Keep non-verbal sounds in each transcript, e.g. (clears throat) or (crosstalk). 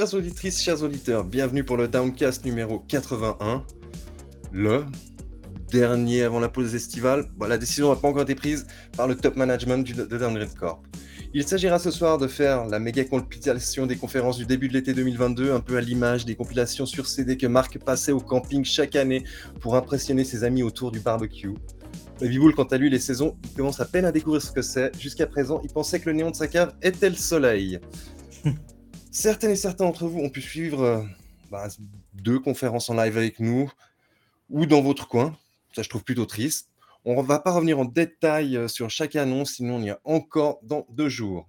Chères auditrices, chers auditeurs, bienvenue pour le Downcast numéro 81. Le dernier avant la pause estivale. Bon, la décision n'a pas encore été prise par le top management du, de Downgrade Corp. Il s'agira ce soir de faire la méga compilation des conférences du début de l'été 2022, un peu à l'image des compilations sur CD que Marc passait au camping chaque année pour impressionner ses amis autour du barbecue. Bull, quant à lui, les saisons, il commence à peine à découvrir ce que c'est. Jusqu'à présent, il pensait que le néon de sa cave était le soleil. Certaines et certains d'entre vous ont pu suivre euh, bah, deux conférences en live avec nous ou dans votre coin. Ça, je trouve plutôt triste. On ne va pas revenir en détail euh, sur chaque annonce, sinon on y a encore dans deux jours.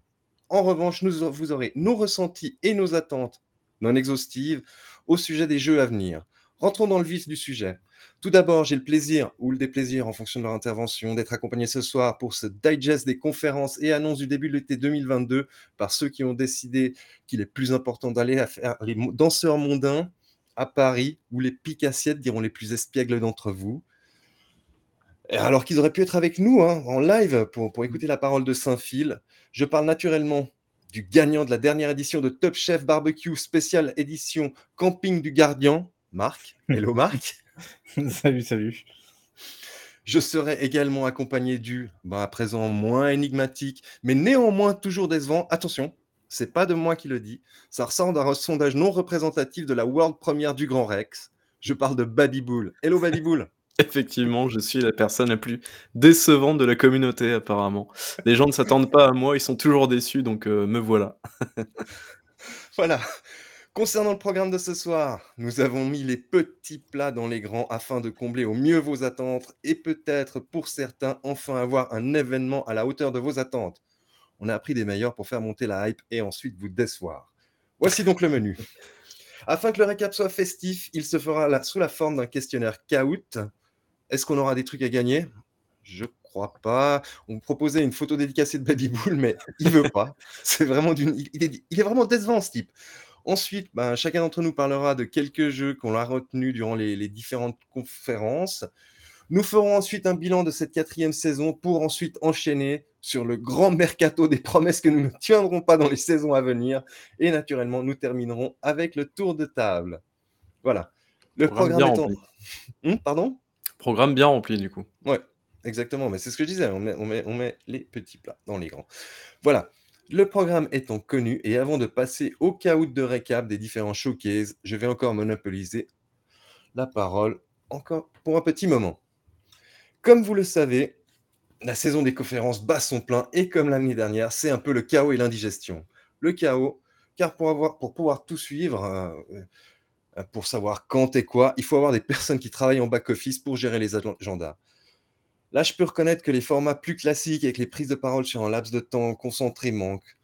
En revanche, vous aurez nos ressentis et nos attentes non exhaustives au sujet des jeux à venir. Rentrons dans le vif du sujet. Tout d'abord, j'ai le plaisir ou le déplaisir en fonction de leur intervention d'être accompagné ce soir pour ce digest des conférences et annonces du début de l'été 2022 par ceux qui ont décidé qu'il est plus important d'aller faire les danseurs mondains à Paris ou les picassiettes diront les plus espiègles d'entre vous. Alors qu'ils auraient pu être avec nous hein, en live pour, pour écouter la parole de Saint-Phil, je parle naturellement du gagnant de la dernière édition de Top Chef Barbecue spéciale édition Camping du Gardien, Marc. Hello Marc. (laughs) salut, salut. Je serai également accompagné du, bah, à présent moins énigmatique, mais néanmoins toujours décevant. Attention, c'est pas de moi qui le dis. Ça ressemble à un sondage non représentatif de la World Première du Grand Rex. Je parle de Bull. Hello (laughs) Bull. Effectivement, je suis la personne la plus décevante de la communauté apparemment. Les gens ne s'attendent pas à moi, ils sont toujours déçus, donc euh, me voilà. voilà. Concernant le programme de ce soir, nous avons mis les petits plats dans les grands afin de combler au mieux vos attentes et peut-être pour certains enfin avoir un événement à la hauteur de vos attentes. On a appris des meilleurs pour faire monter la hype et ensuite vous décevoir. Voici donc le menu. Afin que le récap soit festif, il se fera sous la forme d'un questionnaire Kahoot. Est-ce qu'on aura des trucs à gagner? Je crois pas. On proposait une photo dédicacée de Baby Bull, mais il veut pas. C'est vraiment d'une. Il est vraiment décevant ce type. Ensuite, ben, chacun d'entre nous parlera de quelques jeux qu'on a retenus durant les, différentes conférences. Nous ferons ensuite un bilan de cette quatrième saison pour ensuite enchaîner sur le grand mercato des promesses que nous ne tiendrons pas dans les saisons à venir. Et naturellement, nous terminerons avec le tour de table. Voilà. Le programme, étant... Hum, pardon? Programme bien rempli du coup. Ouais, exactement. Mais c'est ce que je disais. On met, on, met, on met les petits plats dans les grands. Voilà. Le programme étant connu, et avant de passer au caout de récap des différents showcases, je vais encore monopoliser la parole encore pour un petit moment. Comme vous le savez, la saison des conférences bat son plein et comme l'année dernière, c'est un peu le chaos et l'indigestion. Le chaos, car pour, avoir, pour pouvoir tout suivre, euh, euh, pour savoir quand et quoi, il faut avoir des personnes qui travaillent en back-office pour gérer les agendas. Là, je peux reconnaître que les formats plus classiques avec les prises de parole sur un laps de temps concentré manquent.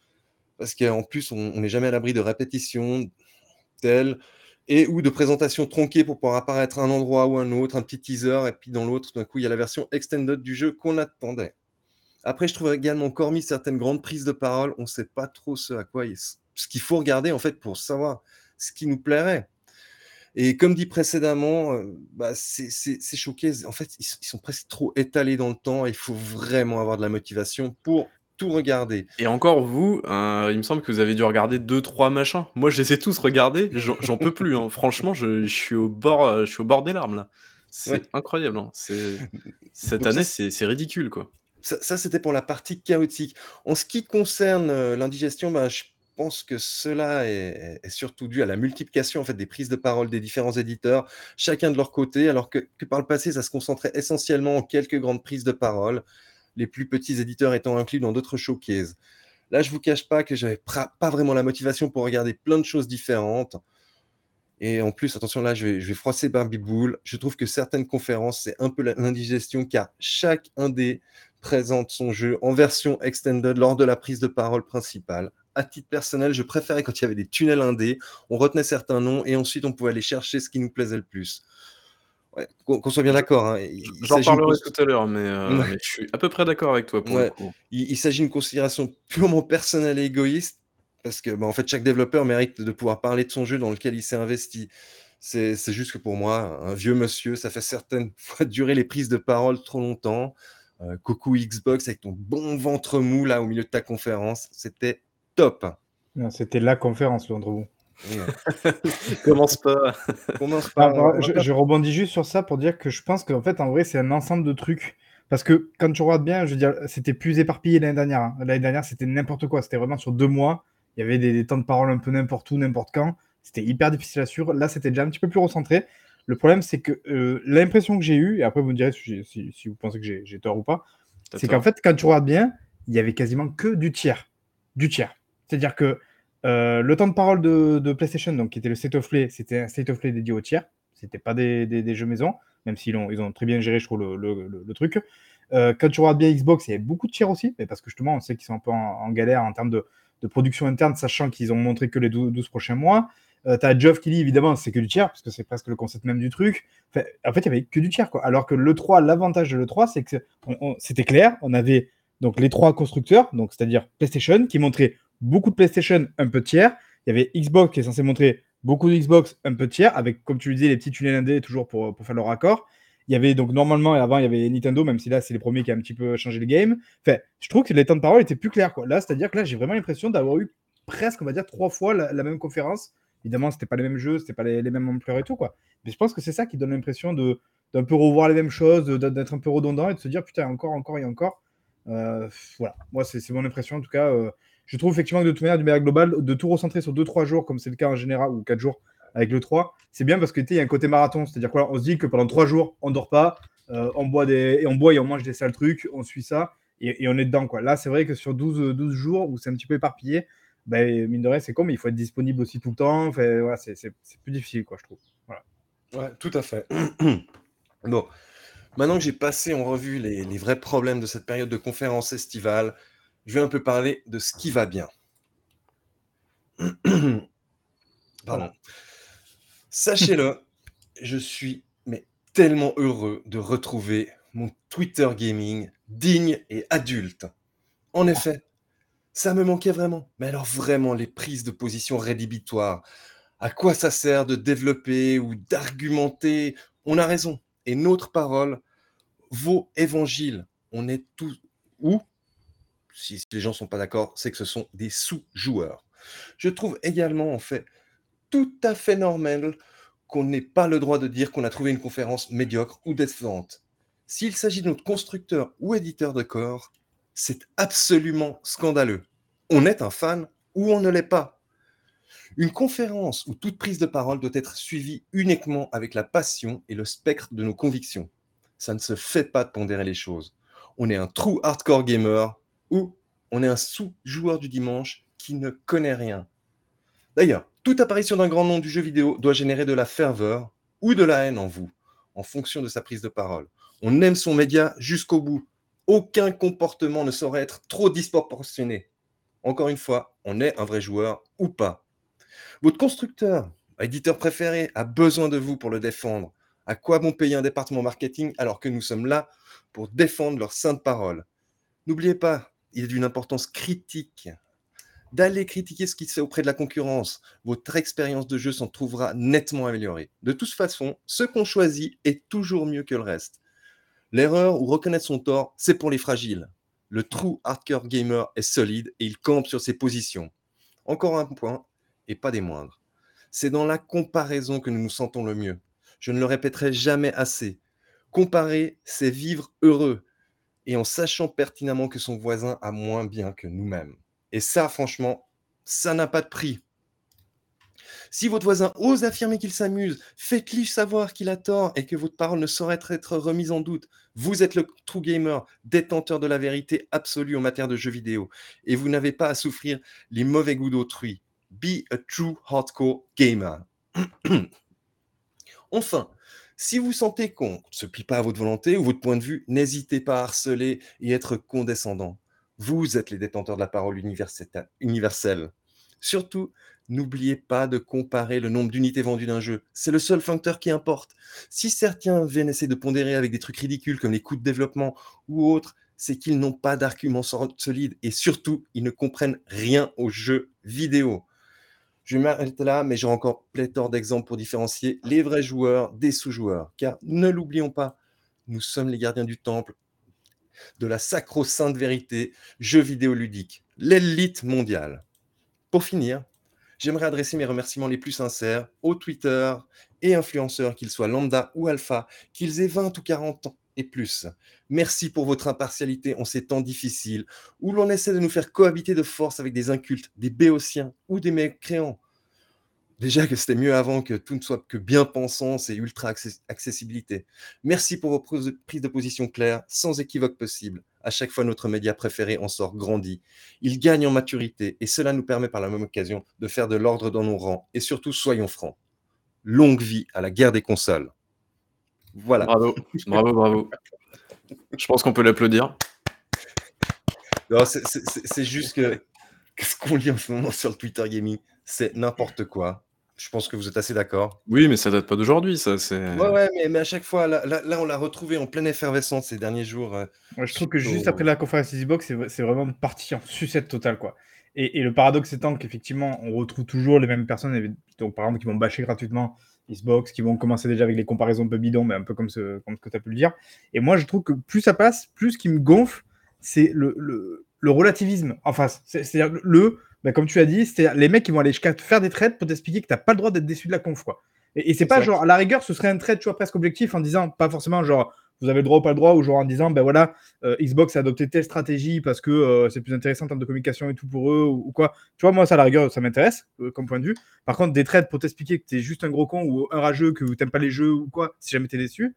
Parce qu'en plus, on n'est jamais à l'abri de répétitions telles et ou de présentations tronquées pour pouvoir apparaître à un endroit ou un autre, un petit teaser, et puis dans l'autre, d'un coup, il y a la version extended du jeu qu'on attendait. Après, je trouve également encore mis certaines grandes prises de parole. On ne sait pas trop ce à quoi ce qu'il faut regarder en fait pour savoir ce qui nous plairait. Et comme dit précédemment, euh, bah, ces, showcases, en fait, ils, sont presque trop étalés dans le temps. Il faut vraiment avoir de la motivation pour tout regarder. Et encore, vous, euh, il me semble que vous avez dû regarder deux, trois machins. Moi, je les ai tous regardés. J'en peux plus. Hein. Franchement, je, suis au bord, euh, je suis au bord des larmes là. C'est incroyable. Hein. Cette année, c'est ridicule, quoi. Ça, c'était pour la partie chaotique. En ce qui concerne l'indigestion, bah, je pense que cela est, surtout dû à la multiplication en fait, des prises de parole des différents éditeurs, chacun de leur côté, alors que, par le passé, ça se concentrait essentiellement en quelques grandes prises de parole, les plus petits éditeurs étant inclus dans d'autres showcases. Là, je ne vous cache pas que j'avais pas vraiment la motivation pour regarder plein de choses différentes. Et en plus, attention, là, je vais, je vais froisser Barbie Bull. Je trouve que certaines conférences, c'est un peu l'indigestion, car chaque indé présente son jeu en version extended lors de la prise de parole principale à titre personnel, je préférais quand il y avait des tunnels indés, on retenait certains noms et ensuite on pouvait aller chercher ce qui nous plaisait le plus. qu'on soit bien d'accord. Hein. J'en parlerai tout à l'heure, euh, mais, je suis à peu près d'accord avec toi. Pour Il, s'agit d'une considération purement personnelle et égoïste, parce que bah, en fait, chaque développeur mérite de pouvoir parler de son jeu dans lequel il s'est investi. C'est juste que pour moi, un vieux monsieur, ça fait certaines (laughs) fois durer les prises de parole trop longtemps. Euh, coucou Xbox avec ton bon ventre mou là au milieu de ta conférence, c'était top. C'était la conférence, Londres. (laughs) Commence pas. Commence pas. Bah, je, rebondis juste sur ça pour dire que je pense qu'en fait, en vrai, c'est un ensemble de trucs. Parce que quand tu regardes bien, je veux dire, c'était plus éparpillé l'année dernière. Hein. L'année dernière, c'était n'importe quoi. C'était vraiment sur deux mois. Il y avait des, temps de parole un peu n'importe où, n'importe quand. C'était hyper difficile à suivre. Là, c'était déjà un petit peu plus recentré. Le problème, c'est que euh, l'impression que j'ai eue, et après vous me direz si, vous pensez que j'ai tort ou pas, c'est qu'en fait, quand tu regardes bien, il y avait quasiment que du tiers. Du tiers. C'est-à-dire que euh, le temps de parole de, PlayStation, donc, qui était le State of Play, c'était un State of Play dédié au tiers. C'était pas des, jeux maison, même s'ils ont, ils ont très bien géré, je trouve, le, truc. Euh, quand tu regardes bien Xbox, il y avait beaucoup de tiers aussi, mais parce que justement, on sait qu'ils sont un peu en, galère en termes de, production interne, sachant qu'ils ont montré que les 12 prochains mois. Euh, t'as Geoff qui dit évidemment c'est que du tiers, parce que c'est presque le concept même du truc. en fait, il y avait que du tiers, quoi. Alors que l'E3, l'avantage de l'E3, c'est que c'était clair, on avait donc les trois constructeurs, donc c'est-à-dire PlayStation, qui montraient beaucoup de PlayStation, un peu tiers. Il y avait Xbox qui est censé montrer beaucoup de Xbox, un peu tiers, avec, comme tu le disais, les petits tunnels indés toujours pour, pour faire leur raccord. Il y avait donc normalement, et avant, il y avait Nintendo, même si là, c'est les premiers qui ont un petit peu changé le game. Enfin, je trouve que les temps de parole étaient plus clairs. Quoi. Là, c'est-à-dire que là, j'ai vraiment l'impression d'avoir eu presque, on va dire, trois fois la même conférence Évidemment, c'était pas les mêmes jeux, c'était pas les, mêmes ampleurs et tout, quoi. Mais je pense que c'est ça qui donne l'impression de d'un peu revoir les mêmes choses, d'être un peu redondant et de se dire putain, encore, encore et encore. Euh, voilà, moi, c'est mon impression. En tout cas, euh, je trouve effectivement que de toute manière, du média global, de tout recentrer sur 2-3 jours, comme c'est le cas en général, ou 4 jours avec le 3, c'est bien parce qu'il y a un côté marathon. C'est-à-dire quoi On se dit que pendant 3 jours, on dort pas, euh, on, boit des, et on boit et on mange des sales trucs, on suit ça et, on est dedans. Quoi. Là, c'est vrai que sur 12, 12 jours où c'est un petit peu éparpillé, ben, mine de rien, c'est con, mais il faut être disponible aussi tout le temps. Voilà, c'est plus difficile, quoi, je trouve. Voilà. Ouais, tout à fait. (clears throat) bon, maintenant que j'ai passé en revue les, vrais problèmes de cette période de conférence estivale, je vais un peu parler de ce qui va bien. (clears throat) Pardon. Sachez-le, je suis mais tellement heureux de retrouver mon Twitter gaming digne et adulte. En effet, ça me manquait vraiment. Mais alors vraiment, les prises de position rédhibitoires. À quoi ça sert de développer ou d'argumenter? On a raison. Et notre parole, vos évangiles, on est tous... Ou, si les gens ne sont pas d'accord, c'est que ce sont des sous-joueurs. Je trouve également, en fait, tout à fait normal qu'on n'ait pas le droit de dire qu'on a trouvé une conférence médiocre ou décevante. S'il s'agit de notre constructeur ou éditeur de corps, c'est absolument scandaleux. On est un fan ou on ne l'est pas. Une conférence où toute prise de parole doit être suivie uniquement avec la passion et le spectre de nos convictions. Ça ne se fait pas de pondérer les choses. On est un true hardcore gamer ou on est un sous-joueur du dimanche qui ne connaît rien. D'ailleurs, toute apparition d'un grand nom du jeu vidéo doit générer de la ferveur ou de la haine en vous, en fonction de sa prise de parole. On aime son média jusqu'au bout, aucun comportement ne saurait être trop disproportionné. Encore une fois, on est un vrai joueur ou pas. Votre constructeur, éditeur préféré, a besoin de vous pour le défendre. À quoi bon payer un département marketing alors que nous sommes là pour défendre leur sainte parole? N'oubliez pas, il est d'une importance critique d'aller critiquer ce qui se fait auprès de la concurrence. Votre expérience de jeu s'en trouvera nettement améliorée. De toute façon, ce qu'on choisit est toujours mieux que le reste. L'erreur ou reconnaître son tort, c'est pour les fragiles. Le true hardcore gamer est solide et il campe sur ses positions. Encore un point, et pas des moindres. C'est dans la comparaison que nous nous sentons le mieux. Je ne le répéterai jamais assez. Comparer, c'est vivre heureux, et en sachant pertinemment que son voisin a moins bien que nous-mêmes. Et ça, franchement, ça n'a pas de prix. Si votre voisin ose affirmer qu'il s'amuse, faites-lui savoir qu'il a tort et que votre parole ne saurait être remise en doute. Vous êtes le true gamer, détenteur de la vérité absolue en matière de jeux vidéo, et vous n'avez pas à souffrir les mauvais goûts d'autrui. Be a true hardcore gamer. (clears throat) enfin, si vous sentez qu'on ne se plie pas à votre volonté ou votre point de vue, n'hésitez pas à harceler et être condescendant. Vous êtes les détenteurs de la parole universelle. Surtout, N'oubliez pas de comparer le nombre d'unités vendues d'un jeu. C'est le seul facteur qui importe. Si certains viennent essayer de pondérer avec des trucs ridicules comme les coûts de développement ou autres, c'est qu'ils n'ont pas d'arguments solides et surtout, ils ne comprennent rien aux jeux vidéo. Je m'arrête là, mais j'ai encore pléthore d'exemples pour différencier les vrais joueurs des sous-joueurs. Car ne l'oublions pas, nous sommes les gardiens du temple de la sacro-sainte vérité jeux vidéo ludique, l'élite mondiale. Pour finir, j'aimerais adresser mes remerciements les plus sincères aux Twitter et influenceurs, qu'ils soient lambda ou alpha, qu'ils aient 20 ou 40 ans et plus. Merci pour votre impartialité en ces temps difficiles où l'on essaie de nous faire cohabiter de force avec des incultes, des béotiens ou des mécréants. Déjà que c'était mieux avant que tout ne soit que bien-pensance et ultra-accessibilité. Merci pour vos prises de position claires, sans équivoque possible. À chaque fois, notre média préféré en sort grandi. Il gagne en maturité et cela nous permet par la même occasion de faire de l'ordre dans nos rangs. Et surtout, soyons francs. Longue vie à la guerre des consoles. Voilà. Bravo, bravo, bravo. Je pense qu'on peut l'applaudir. C'est juste que ce qu'on lit en ce moment sur le Twitter Gaming, c'est n'importe quoi. Je pense que vous êtes assez d'accord. Oui, mais ça date pas d'aujourd'hui, ça. Ouais, ouais, mais, mais, à chaque fois, là, là, on l'a retrouvé en pleine effervescence ces derniers jours. Euh, je trouve que juste après la conférence Xbox, c'est vraiment parti en sucette totale, quoi. Et, et le paradoxe étant qu'effectivement, on retrouve toujours les mêmes personnes, donc par exemple, qui vont bâcher gratuitement Xbox, qui vont commencer déjà avec les comparaisons un peu bidons, mais un peu comme ce, comme que tu as pu le dire. Et moi, je trouve que plus ça passe, plus ce qui me gonfle, c'est le, le, le relativisme en face. C'est-à-dire le bah, comme tu as dit, c'est les mecs qui vont aller jusqu'à faire des trades pour t'expliquer que tu n'as pas le droit d'être déçu de la conf. Quoi. Et, c'est pas genre, à la rigueur, ce serait un trade, tu vois, presque objectif en disant, pas forcément genre, vous avez le droit ou pas le droit, ou genre en disant, ben voilà, euh, Xbox a adopté telle stratégie parce que euh, c'est plus intéressant en termes de communication et tout pour eux, ou, quoi. Tu vois, moi, ça, à la rigueur, ça m'intéresse euh, comme point de vue. Par contre, des trades pour t'expliquer que tu es juste un gros con ou un rageux, que tu n'aimes pas les jeux ou quoi, si jamais tu es déçu,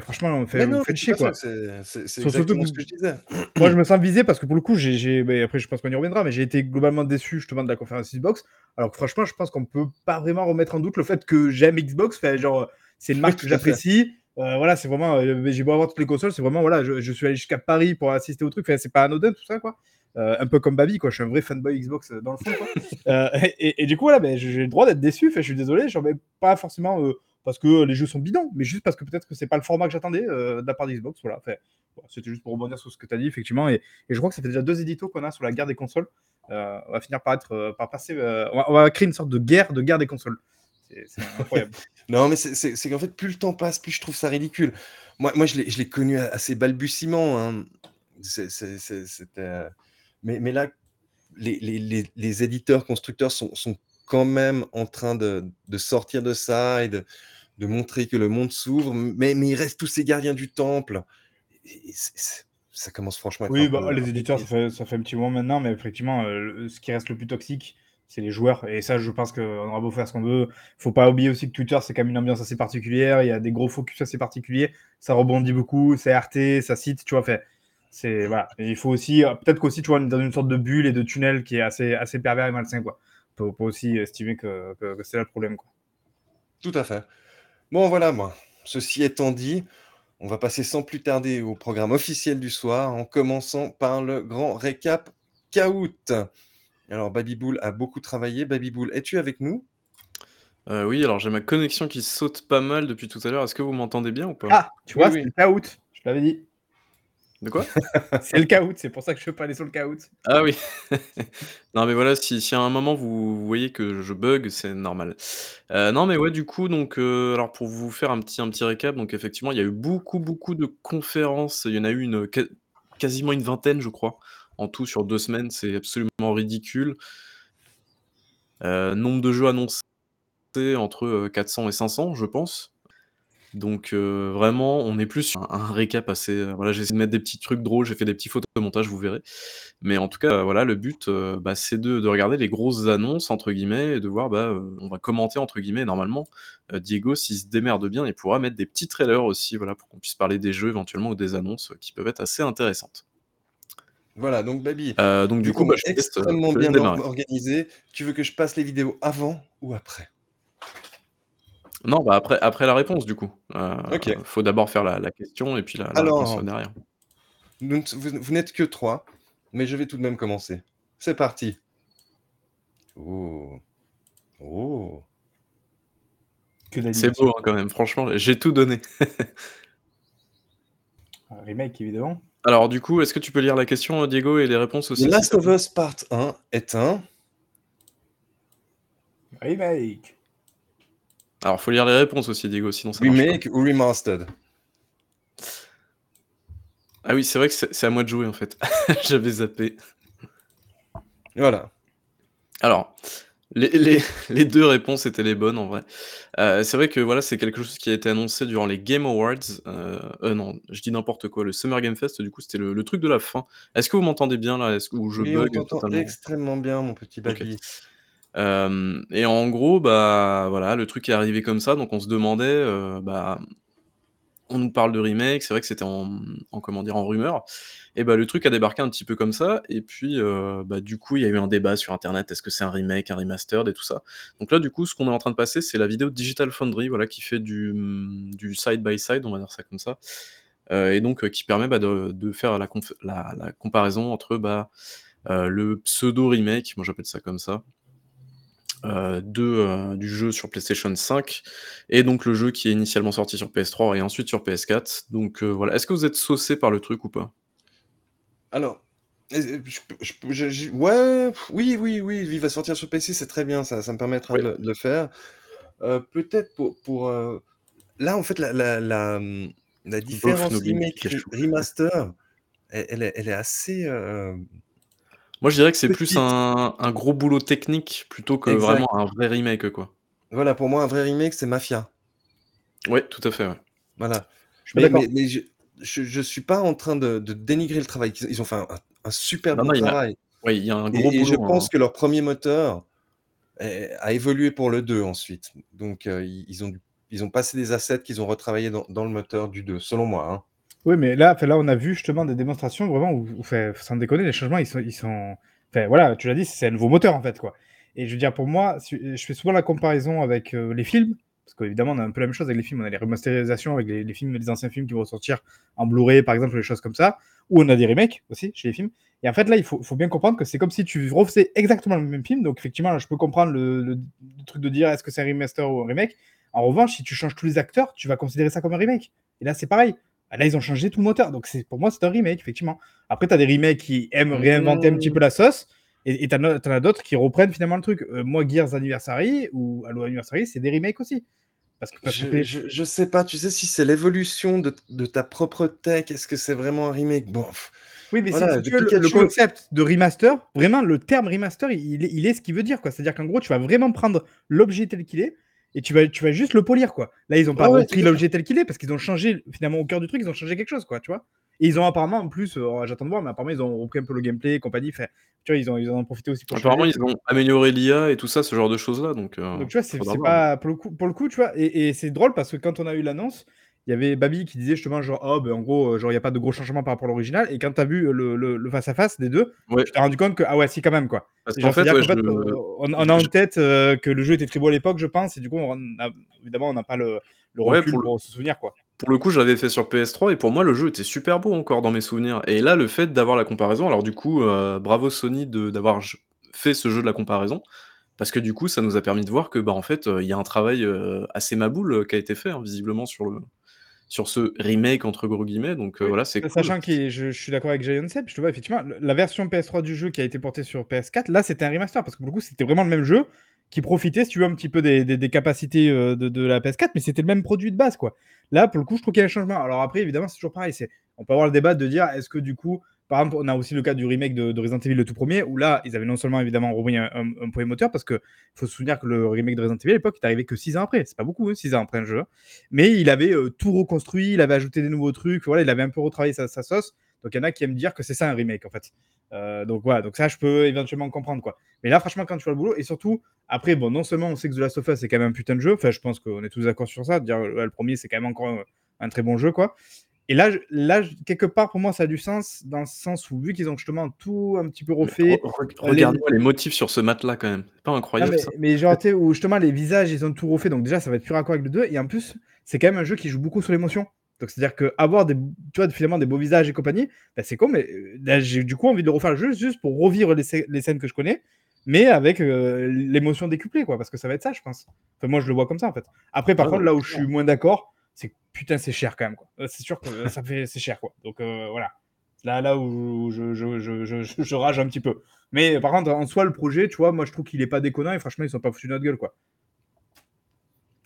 franchement, on fait, non, fait chier, quoi. C'est exactement ce que je disais. (coughs) Moi, je me sens visé parce que pour le coup, j'ai, après, je pense qu'on y reviendra, mais j'ai été globalement déçu justement de la conférence Xbox. Alors que franchement, je pense qu'on peut pas vraiment remettre en doute le fait que j'aime Xbox. Fait, genre, c'est une marque que j'apprécie. Euh, voilà, c'est vraiment, euh, j'ai beau avoir toutes les consoles, c'est vraiment, voilà, je, suis allé jusqu'à Paris pour assister au truc. c'est pas anodin tout ça, quoi. Euh, un peu comme Babi, quoi. Je suis un vrai fanboy Xbox dans le fond, quoi. (laughs) et, du coup, voilà, ben, j'ai le droit d'être déçu. Je suis désolé, j'en mets pas forcément parce que les jeux sont bidons, mais juste parce que peut-être que c'est pas le format que j'attendais de la part d'Xbox. Voilà, c'était juste pour rebondir sur ce que tu as dit, effectivement. Et, je crois que ça fait déjà deux éditos qu'on a sur la guerre des consoles. On va finir par, être, par passer. On va, créer une sorte de guerre de guerre des consoles. C'est incroyable. (laughs) non, mais c'est qu'en fait, plus le temps passe, plus je trouve ça ridicule. Moi, moi je l'ai connu à, ses balbutiements. Hein. mais, mais là, les, les, les, éditeurs, constructeurs sont, sont quand même en train de, de, sortir de ça et de, de montrer que le monde s'ouvre, mais, mais il reste tous ces gardiens du temple. ça commence franchement à être Oui, bah, les éditeurs, ça fait, ça fait, un petit moment maintenant, mais effectivement, euh, ce qui reste le plus toxique, c'est les joueurs. Et ça, je pense qu'on aura beau faire ce qu'on veut. faut pas oublier aussi que Twitter, c'est quand même une ambiance assez particulière. Il y a des gros focus assez particuliers. Ça rebondit beaucoup, c'est RT, ça cite, tu vois. Fait, c'est, voilà. il faut aussi, peut-être qu'aussi, tu vois, dans une sorte de bulle et de tunnel qui est assez, assez pervers et malsain, quoi. On peut, aussi estimer que c'est là le problème, quoi. Tout à fait. Bon, voilà, moi. Ceci étant dit, on va passer sans plus tarder au programme officiel du soir, en commençant par le grand récap Kaout. Alors, Babyboul a beaucoup travaillé. Babyboul, es-tu avec nous? Euh, Oui, alors j'ai ma connexion qui saute pas mal depuis tout à l'heure. Est-ce que vous m'entendez bien ou pas? Ah, tu vois, c'est le Kaout. Je l'avais dit. De quoi? (laughs) C'est le caout, c'est pour ça que je veux pas aller sur le caout. Ah oui. (laughs) non mais voilà, si, si, à un moment vous voyez que je bug, c'est normal. Euh, non mais ouais, du coup, donc, euh, alors pour vous faire un petit, un petit récap, donc effectivement, il y a eu beaucoup, beaucoup de conférences. Il y en a eu une, quasiment une vingtaine, je crois, en tout sur deux semaines. C'est absolument ridicule. Euh, nombre de jeux annoncés entre 400 et 500, je pense. Donc euh, vraiment, on est plus sur un, récap assez. Euh, voilà, j'ai essayé de mettre des petits trucs drôles, j'ai fait des petits photomontages, vous verrez. Mais en tout cas, voilà, le but, euh, bah, c'est de, regarder les grosses annonces entre guillemets et de voir, bah, on va commenter entre guillemets. Normalement, Diego, s'il se démerde bien, il pourra mettre des petits trailers aussi, voilà, pour qu'on puisse parler des jeux éventuellement ou des annonces qui peuvent être assez intéressantes. Voilà, donc Baby, donc du coup, bah, je extrêmement bien organisé. Tu veux que je passe les vidéos avant ou après? Non, bah après, après la réponse, du coup. Euh, ok. faut d'abord faire la, question et puis la, réponse derrière. vous, n'êtes que trois, mais je vais tout de même commencer. C'est parti. Oh. Oh. C'est beau hein, quand même, franchement, j'ai tout donné. (laughs) Un remake, évidemment. Alors, du coup, est-ce que tu peux lire la question, Diego, et les réponses aussi Last of Us Part 1 est un. Remake. Alors, faut lire les réponses aussi, Diego, sinon ça Remake ou remastered? Ah oui, c'est vrai que c'est à moi de jouer en fait. (laughs) J'avais zappé. Voilà. Alors, Les les (laughs) les 2 réponses étaient les bonnes en vrai. Heu, c'est vrai que voilà, c'est quelque chose qui a été annoncé durant les Game Awards, heu heu, non, je dis n'importe quoi, le Summer Game Fest, du coup, c'était le le truc de la fin. Est-ce que vous m'entendez bien là? Est-ce que je Oui, on bug totalement? extrêmement bien, mon petit baby. Hem et en gros, bah, voilà, le truc est arrivé comme ça, donc on se demandait, bah, on nous parle de remake, c'est vrai que c'était en, en comment dire? En rumeur et bah, le truc a débarqué un petit peu comme ça et puis, heu, bah, du coup, il y a eu un débat sur internet. Est-ce que c'est un remake, un remastered et tout ça? Donc là, du coup, ce qu'on est en train de passer, c'est la vidéo Digital Foundry, voilà, qui fait du, mmh, du side by side, on va dire ça comme ça, heu et donc heu, qui permet, bah, de faire la comparaison entre, bah, le pseudo remake, moi j'appelle ça comme ça, heu, de, heu, du jeu sur PlayStation 5 et donc le jeu qui est initialement sorti sur PS3 et ensuite sur PS4. Donc heu, voilà. Est-ce que vous êtes saucé par le truc ou pas? Alors, je ouais, oui, oui, oui, il va sortir sur PC, c'est très bien ça, ça me permettra de Oui. le de le faire. Peut-être pour là, en fait, la la la, la Bof, no différence remake remaster, elle elle est elle est assez, Moi, je dirais que c'est plus un un gros boulot technique plutôt que Exact. vraiment un vrai remake, quoi. Voilà, pour moi, un vrai remake, c'est Mafia. Ouais, tout à fait, ouais. Voilà. Je Mais mais d'accord. mais je je je suis pas en train de de dénigrer le travail ils ont fait un un super Non, bon non, il y a travail ouais, il y a un gros et et je boulot, hein. pense que leur 1er moteur est a évolué pour le 2 ensuite. Donc heu, ils ont dû ils ont passé des assets qu'ils ont retravaillés dans dans le moteur du 2, selon moi, hein. Oui, mais là, là, on a vu justement des démonstrations vraiment où enfin, sans déconner, les changements, ils sont voilà, tu l'as dit, c'est un nouveau moteur, en fait, quoi et je veux dire, pour moi, je fais souvent la comparaison avec, heu, les films, parce qu'évidemment, on a un peu la même chose avec les films. On a les remasterisations avec les les films les anciens films qui vont sortir en Blu-ray, par exemple, des choses comme ça, ou on a des remakes aussi chez les films et en fait, là, il faut bien comprendre que c'est comme si tu refaisais exactement le même film. Donc effectivement, là, je peux comprendre le le le truc de dire: «Est-ce que c'est un remaster ou un remake?» en revanche, si tu changes tous les acteurs, tu vas considérer ça comme un remake et là, c'est pareil. Ah là, ils ont changé tout le moteur, donc pour moi, c'est un remake, effectivement. Après, tu as des remakes qui aiment réinventer un petit peu la sauce et tu en as d'autres qui reprennent finalement le truc. Heu, moi, Gears Anniversary ou Halo Anniversary, c'est des remakes aussi. Parce que parce que Je je sais pas, tu sais, si c'est l'évolution de ta propre tech, est-ce que c'est vraiment un remake? Bon, oui, mais voilà, si tu veux, le concept de remaster, vraiment, le terme remaster, il est il est ce qu'il veut dire. C'est-à-dire qu'en gros, tu vas vraiment prendre l'objet tel qu'il est et tu vas tu vas juste le polir, quoi. Là, ils ont pas tout repris fait. l'objet tel qu'il est parce qu'ils ont changé finalement au cœur du truc, ils ont changé quelque chose, quoi, tu vois? Et ils ont apparemment en plus, heu, j'attends de voir, mais apparemment ils ont repris un peu le gameplay et compagnie, enfin, tu vois, ils ont ils en ont profité aussi pour Apparemment, changer. ils ont amélioré l'IA et tout ça, ce genre de choses-là, donc heu, Donc tu vois, c'est pas pour le coup pour le coup, tu vois? Et et c'est drôle parce que quand on a eu l'annonce, il y avait Babi qui disait justement genre: «Oh, ben, en gros, heu, genre, il y a pas de gros changements par rapport à l'original» et quand tu as vu le le le face à face des 2, ouais, tu t'es rendu compte que, ah ouais, si quand même, quoi. parce qu'en genre, fait, ouais, on a en tête, heu, que le jeu était très beau à l'époque, je pense et du coup, on a évidemment, on n'a pas le le ouais, recul pour se souvenir, quoi. pour le coup, je l'avais fait sur PS3 et pour moi, le jeu était super beau encore dans mes souvenirs et là, le fait d'avoir la comparaison alors du coup, bravo Sony de d'avoir fait ce jeu de la comparaison parce que du coup, ça nous a permis de voir que, bah, en fait, il y a un travail, assez maboule, qui a été fait, hein, visiblement sur le sur ce «remake» entre gros guillemets donc Oui, voilà, c'est cool. sachant que je je suis d'accord avec Giant Seb, je te vois effectivement, la version PS3 du jeu qui a été portée sur PS4, là, c'était un remaster parce que pour le coup, c'était vraiment le même jeu qui profitait, si tu veux, un petit peu des des des capacités, heu, de de la PS4, mais c'était le même produit de base, quoi. Là, pour le coup, je trouve qu'il y a un changement. Alors après, évidemment, c'est toujours pareil, c'est on peut avoir le débat de dire: «Est-ce que du coup» par exemple, on a aussi le cas du remake de de Resident Evil, le tout premier, où là, ils avaient non seulement évidemment repris un un 1er moteur parce qu'il faut se souvenir que le remake de Resident Evil à l'époque est arrivé que 6 ans après. C'est pas beaucoup, hein, 6 ans après un jeu, hein. Mais il avait euh, tout reconstruit, il avait ajouté des nouveaux trucs, voilà, il avait un peu retravaillé sa, sa sauce. Donc il y en a qui aiment dire que c'est ça un remake en fait. Euh, donc voilà, donc ça je peux éventuellement comprendre quoi. Mais là franchement quand tu vois le boulot et surtout après bon non seulement on sait que The Last of Us c'est quand même un putain de jeu, enfin je pense qu'on est tous d'accord sur ça, dire ouais, le premier c'est quand même encore un, un très bon jeu quoi. Et là, là quelque part pour moi ça a du sens dans le sens où vu qu'ils ont justement tout un petit peu refait, re les, motifs sur ce matelas quand même. C'est pas non, incroyable mais, ça? mais genre, où justement les visages, ils ont tout refait. Donc, déjà, ça va être plus raccord avec le 2. Et en plus, c'est quand même un jeu qui joue beaucoup sur l'émotion. Donc, c'est-à-dire qu'avoir des, tu vois, finalement, des beaux visages et compagnie, bah, c'est con, mais euh, là, j'ai du coup envie de refaire le jeu juste pour revivre les, scè- les scènes que je connais, mais avec euh, l'émotion décuplée, quoi. Parce que ça va être ça, je pense. Enfin, moi, je le vois comme ça, en fait. Après, par Ouais, non, contre, mais là où je suis moins d'accord, c'est putain, c'est cher quand même, quoi. Euh, C'est sûr que euh, ça fait, c'est cher, quoi. Donc, euh, voilà. Là, là où je, je, je, je, rage un petit peu. Mais par contre, en soi, le projet, tu vois, moi, je trouve qu'il est pas déconnant et franchement, ils sont pas foutus de notre gueule, quoi.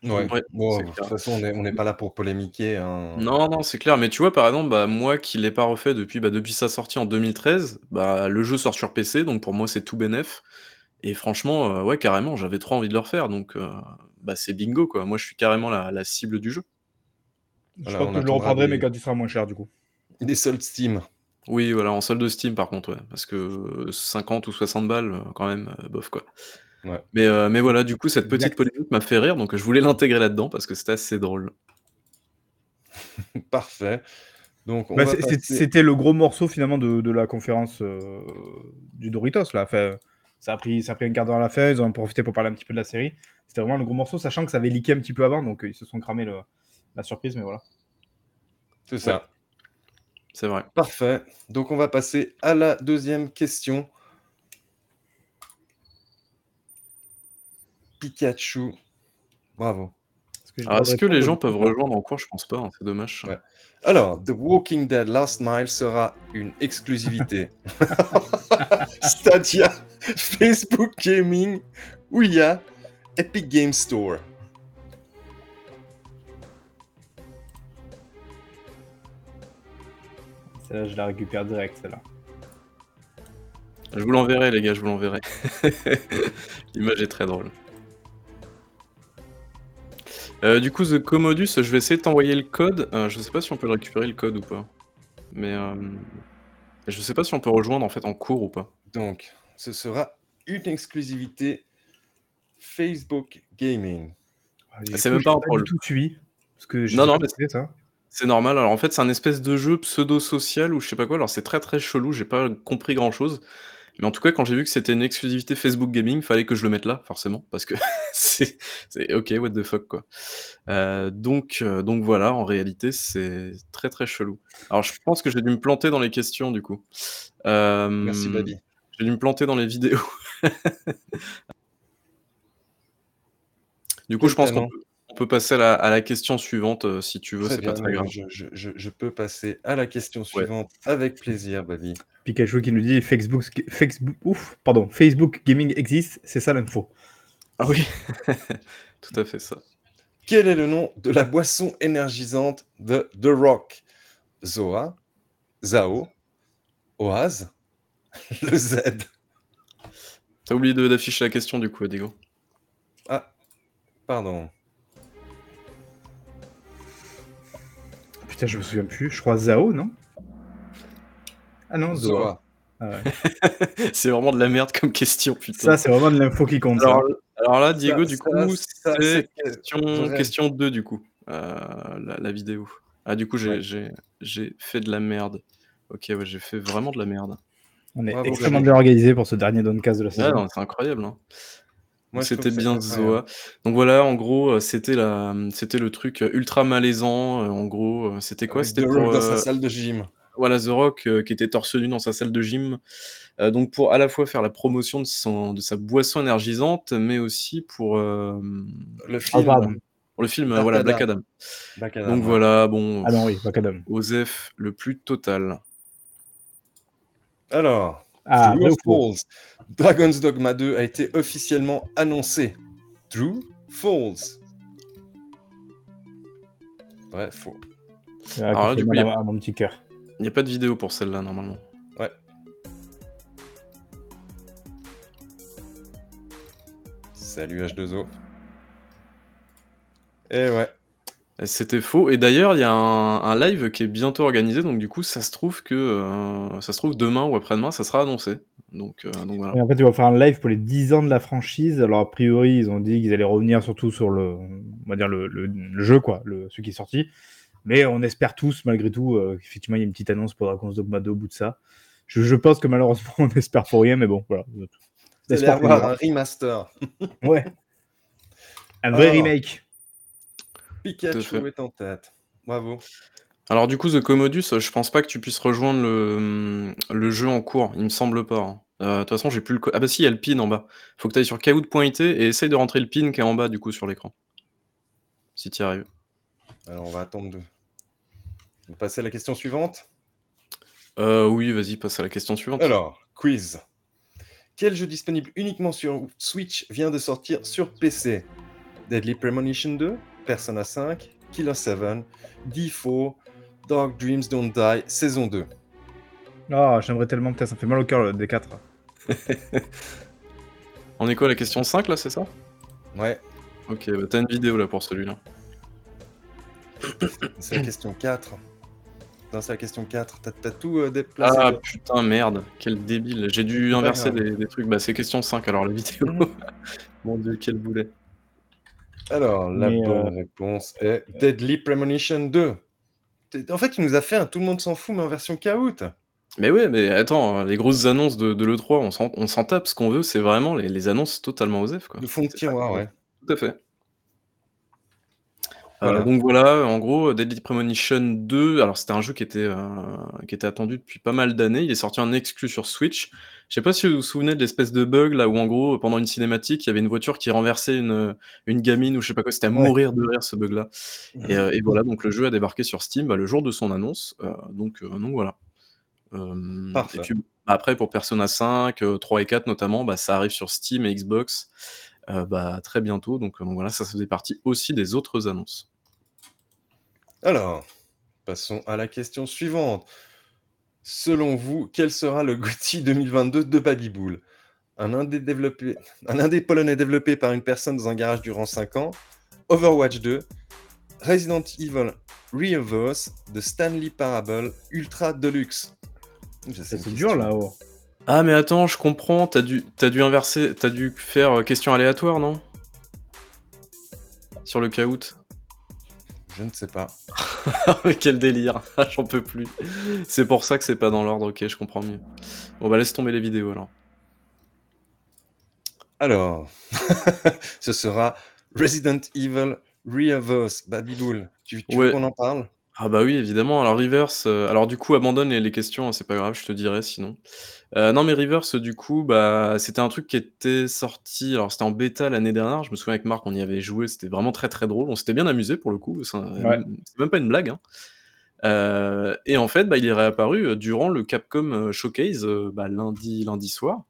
Ouais, de toute façon, on est on n'est pas là pour polémiquer, hein. Non, non, c'est clair, mais tu vois, par exemple, bah, moi qui l'ai pas refait depuis, bah, depuis sa sortie en 2013, bah, le jeu sort sur PC, donc pour moi, c'est tout bénef Et franchement, euh, ouais, carrément, j'avais trop envie de le refaire, donc euh, bah, c'est bingo, quoi. Moi, je suis carrément la, la cible du jeu. Je crois que je le reprendrai, des- mais quand il sera moins cher, du coup. Des soldes Steam. Oui, voilà, en solde de Steam, par contre, ouais, parce que euh, 50 ou 60 balles, euh, quand même, euh, bof, quoi. Ouais. Mais, euh, mais voilà, du coup, cette petite polémique m'a fait rire, donc je voulais l'intégrer là-dedans parce que c'était assez drôle. (laughs) Parfait. Donc, on Bah, va c'est- c'est- passer- C'était le gros morceau finalement de, de la conférence euh, du Doritos. Là. Enfin, ça, a pris, ça a pris un quart d'heure à la fin, ils en ont profité pour parler un petit peu de la série. C'était vraiment le gros morceau, sachant que ça avait leaké un petit peu avant, donc euh, ils se sont cramés le- la surprise, mais voilà. C'est ça. C'est vrai. Parfait. Donc, on va passer à la deuxième question. Pikachu. Bravo. Est-ce que, est-ce que les gens peuvent rejoindre en cours Je pense pas, hein, c'est dommage. Ouais. Alors, The Walking Dead Last Mile sera une exclusivité. (laughs) Stadia, Facebook Gaming, Ouya, Epic Game Store. Celle-là, je la récupère direct, celle-là. Je vous l'enverrai, les gars, je vous l'enverrai. (laughs) L'image est très drôle. Euh, du coup, The Commodus, je vais essayer de t'envoyer le code. Euh, je sais pas si on peut le récupérer le code ou pas. Mais euh, je sais pas si on peut rejoindre en fait en cours ou pas. Donc, ce sera une exclusivité Facebook Gaming. Ah, C'est même pas j'ai un tout suivi. Parce que Non, non, pas mais- c'est, ça. C'est normal. Alors en fait, c'est un espèce de jeu pseudo-social ou je sais pas quoi. Alors c'est très très chelou. J'ai pas compris grand chose. Mais en tout cas, quand j'ai vu que c'était une exclusivité Facebook Gaming, fallait que je le mette là, forcément, parce que (laughs) c'est, ok, what the fuck quoi. Euh, donc, euh, donc voilà, en réalité, c'est très très chelou. Alors je pense que j'ai dû me planter dans les questions du coup. Euh, Merci, Babi. J'ai dû me planter dans les vidéos. (laughs) du coup, je pense qu'on peut, peut passer à la, à la question suivante euh, si tu veux. C'est pas très grave. je, je- je- je peux passer à la question suivante avec plaisir, Babi. Pikachu qui nous dit Facebook, Facebook, ouf, pardon, Facebook Gaming existe, c'est ça l'info. Ah oui, (laughs) tout à fait ça. Quel est le nom de la boisson énergisante de The Rock? Zoa, Zao, Oaz, (laughs) le Z. T'as oublié de- d'afficher la question du coup, Diego. Ah, pardon. Putain, je me souviens plus. Je crois Zao, non Ah non, Zoa. Ah ouais. (laughs) c'est vraiment de la merde comme question, putain. Ça, c'est vraiment de l'info qui compte. alors, alors là, Diego, Ça- du coup, c'est question, je rêve. question 2 du coup, euh, la, la vidéo. Ah, du coup, j'ai Ouais. fait de la merde. Ok, ouais, j'ai fait vraiment de la merde. On est Bravo, extrêmement bien organisé pour ce dernier Doncast de la saison. non, c'est incroyable. hein. Moi, C'était bien. Zoa. Donc voilà, en gros, euh, c'était la, c'était le truc euh, ultra malaisant. euh, En gros, c'était quoi? C'était The pour Rock dans euh, sa salle de gym. voilà The Rock euh, qui était torse nu dans sa salle de gym. Euh, donc pour à la fois faire la promotion de son, de sa boisson énergisante, mais aussi pour euh, Le film. le film Black voilà Adam. Black Adam. Black Adam, Donc ouais. voilà, bon, Ah non, oui, Macadam. Osef le plus total. Alors, Ah, vrai Dragon's Dogma 2 a été officiellement annoncé. True, false. Ouais, faux. Ah, Alors là, du coup, il y à, à mon petit cœur. Il n'y a pas de vidéo pour celle-là normalement. Salut H2O. Et ouais. C'était faux. Et d'ailleurs, il y a un, un live qui est bientôt organisé, donc du coup, ça se trouve que euh, ça se trouve demain ou après-demain, ça sera annoncé. Donc, euh, donc voilà. Et en fait, ils vont faire un live pour les 10 ans de la franchise. Alors, a priori, ils ont dit qu'ils allaient revenir surtout sur le, on va dire le, le- le jeu, quoi, le, celui qui est sorti. Mais on espère tous, malgré tout, euh, qu'effectivement, il y a une petite annonce pour Dragon's Dogma 2 au bout de ça. Je, je pense que malheureusement, (laughs) on espère pour rien, mais bon, voilà. Vous allez J'espère qu'on avoir un remaster. (laughs) Ouais. Un vrai Alors. remake. Pikachu est en tête. Bravo. Alors du coup, The Commodus, euh, je pense pas que tu puisses rejoindre le, le jeu en cours. Il me semble pas. hein. Euh, De toute façon, j'ai plus le. co- Ah bah si, il y a le pin en bas. Faut que tu ailles sur kahoot.it et essaye de rentrer le pin qui est en bas du coup sur l'écran. Si tu y arrives. Alors, on va attendre de... de passer à la question suivante. Euh, oui, vas-y, passe à la question suivante. Alors, quiz. Quel jeu disponible uniquement sur Switch vient de sortir sur PC Deadly Premonition 2, Persona 5, Killer 7, D4, Dark Dreams Don't Die, saison 2. Ah, j'aimerais tellement, putain, ça me fait mal au cœur le D4. (laughs) On est quoi, la question 5 là, c'est ça? Ouais. Ok, bah t'as une vidéo là pour celui-là. (coughs) C'est la question 4. Non, c'est la question 4. T'as tout euh, déplacé. Ah putain, merde, quel débile. J'ai dû inverser des, trucs. Bah, c'est question 5 alors la vidéo. (laughs) Mon dieu, quel boulet. Alors, la bonne réponse est Deadly Premonition 2. En fait, il nous a fait un Tout le monde s'en fout, mais en version caout. Mais ouais, mais attends, les grosses annonces de, l'E3, on s'en tape. Ce qu'on veut, c'est vraiment les, annonces totalement osef. Quoi. Le fond de tiroir, ouais. Tout à fait. Euh, donc voilà, en gros, Deadly Premonition 2, alors c'était un jeu qui était, euh, qui était attendu depuis pas mal d'années. Il est sorti en exclu sur Switch. Je sais pas si vous vous souvenez de l'espèce de bug là où en gros, pendant une cinématique, il y avait une voiture qui renversait une, une gamine ou je sais pas quoi. C'était à mourir de rire ce bug là. Et, euh, et, (laughs) voilà, donc le jeu a débarqué sur Steam bah, le jour de son annonce. donc, donc voilà. Parfait. Bah, après, pour Persona 5, 3 et 4 notamment, bah, ça arrive sur Steam et Xbox. Bah, très bientôt. Donc, donc, voilà, ça faisait partie aussi des autres annonces. Alors, passons à la question suivante. Selon vous, quel sera le GOTY (laughs) 2022 de Babybull un indé, développé, un indé polonais développé par une personne dans un garage durant 5 ans, Overwatch 2, Resident Evil Reverse, The Stanley Parable Ultra Deluxe. C'est dur là-haut. Ah mais attends, je comprends, t'as dû, as dû inverser, t'as dû faire euh, question aléatoire, non? Sur le caout je ne sais pas. (laughs) Quel délire, (laughs) j'en peux plus. C'est pour ça que c'est pas dans l'ordre, ok, je comprends mieux. Bon bah laisse tomber les vidéos alors. Alors, (laughs) ce sera Resident Evil Reverse, Babybull. Tu, tu veux qu'on en parle? Ah bah oui, évidemment. Alors Reverse, euh, alors du coup abandonne les questions, hein, c'est pas grave, je te dirai sinon. Euh, non mais Reverse du coup, bah, c'était un truc qui était sorti alors c'était en bêta l'année dernière, je me souviens avec Marc, on y avait joué, c'était vraiment très, très drôle. On s'était bien amusé pour le coup, c'est même pas une blague, hein. euh, et en fait, bah, il est réapparu, durant le Capcom, Showcase, bah, lundi lundi soir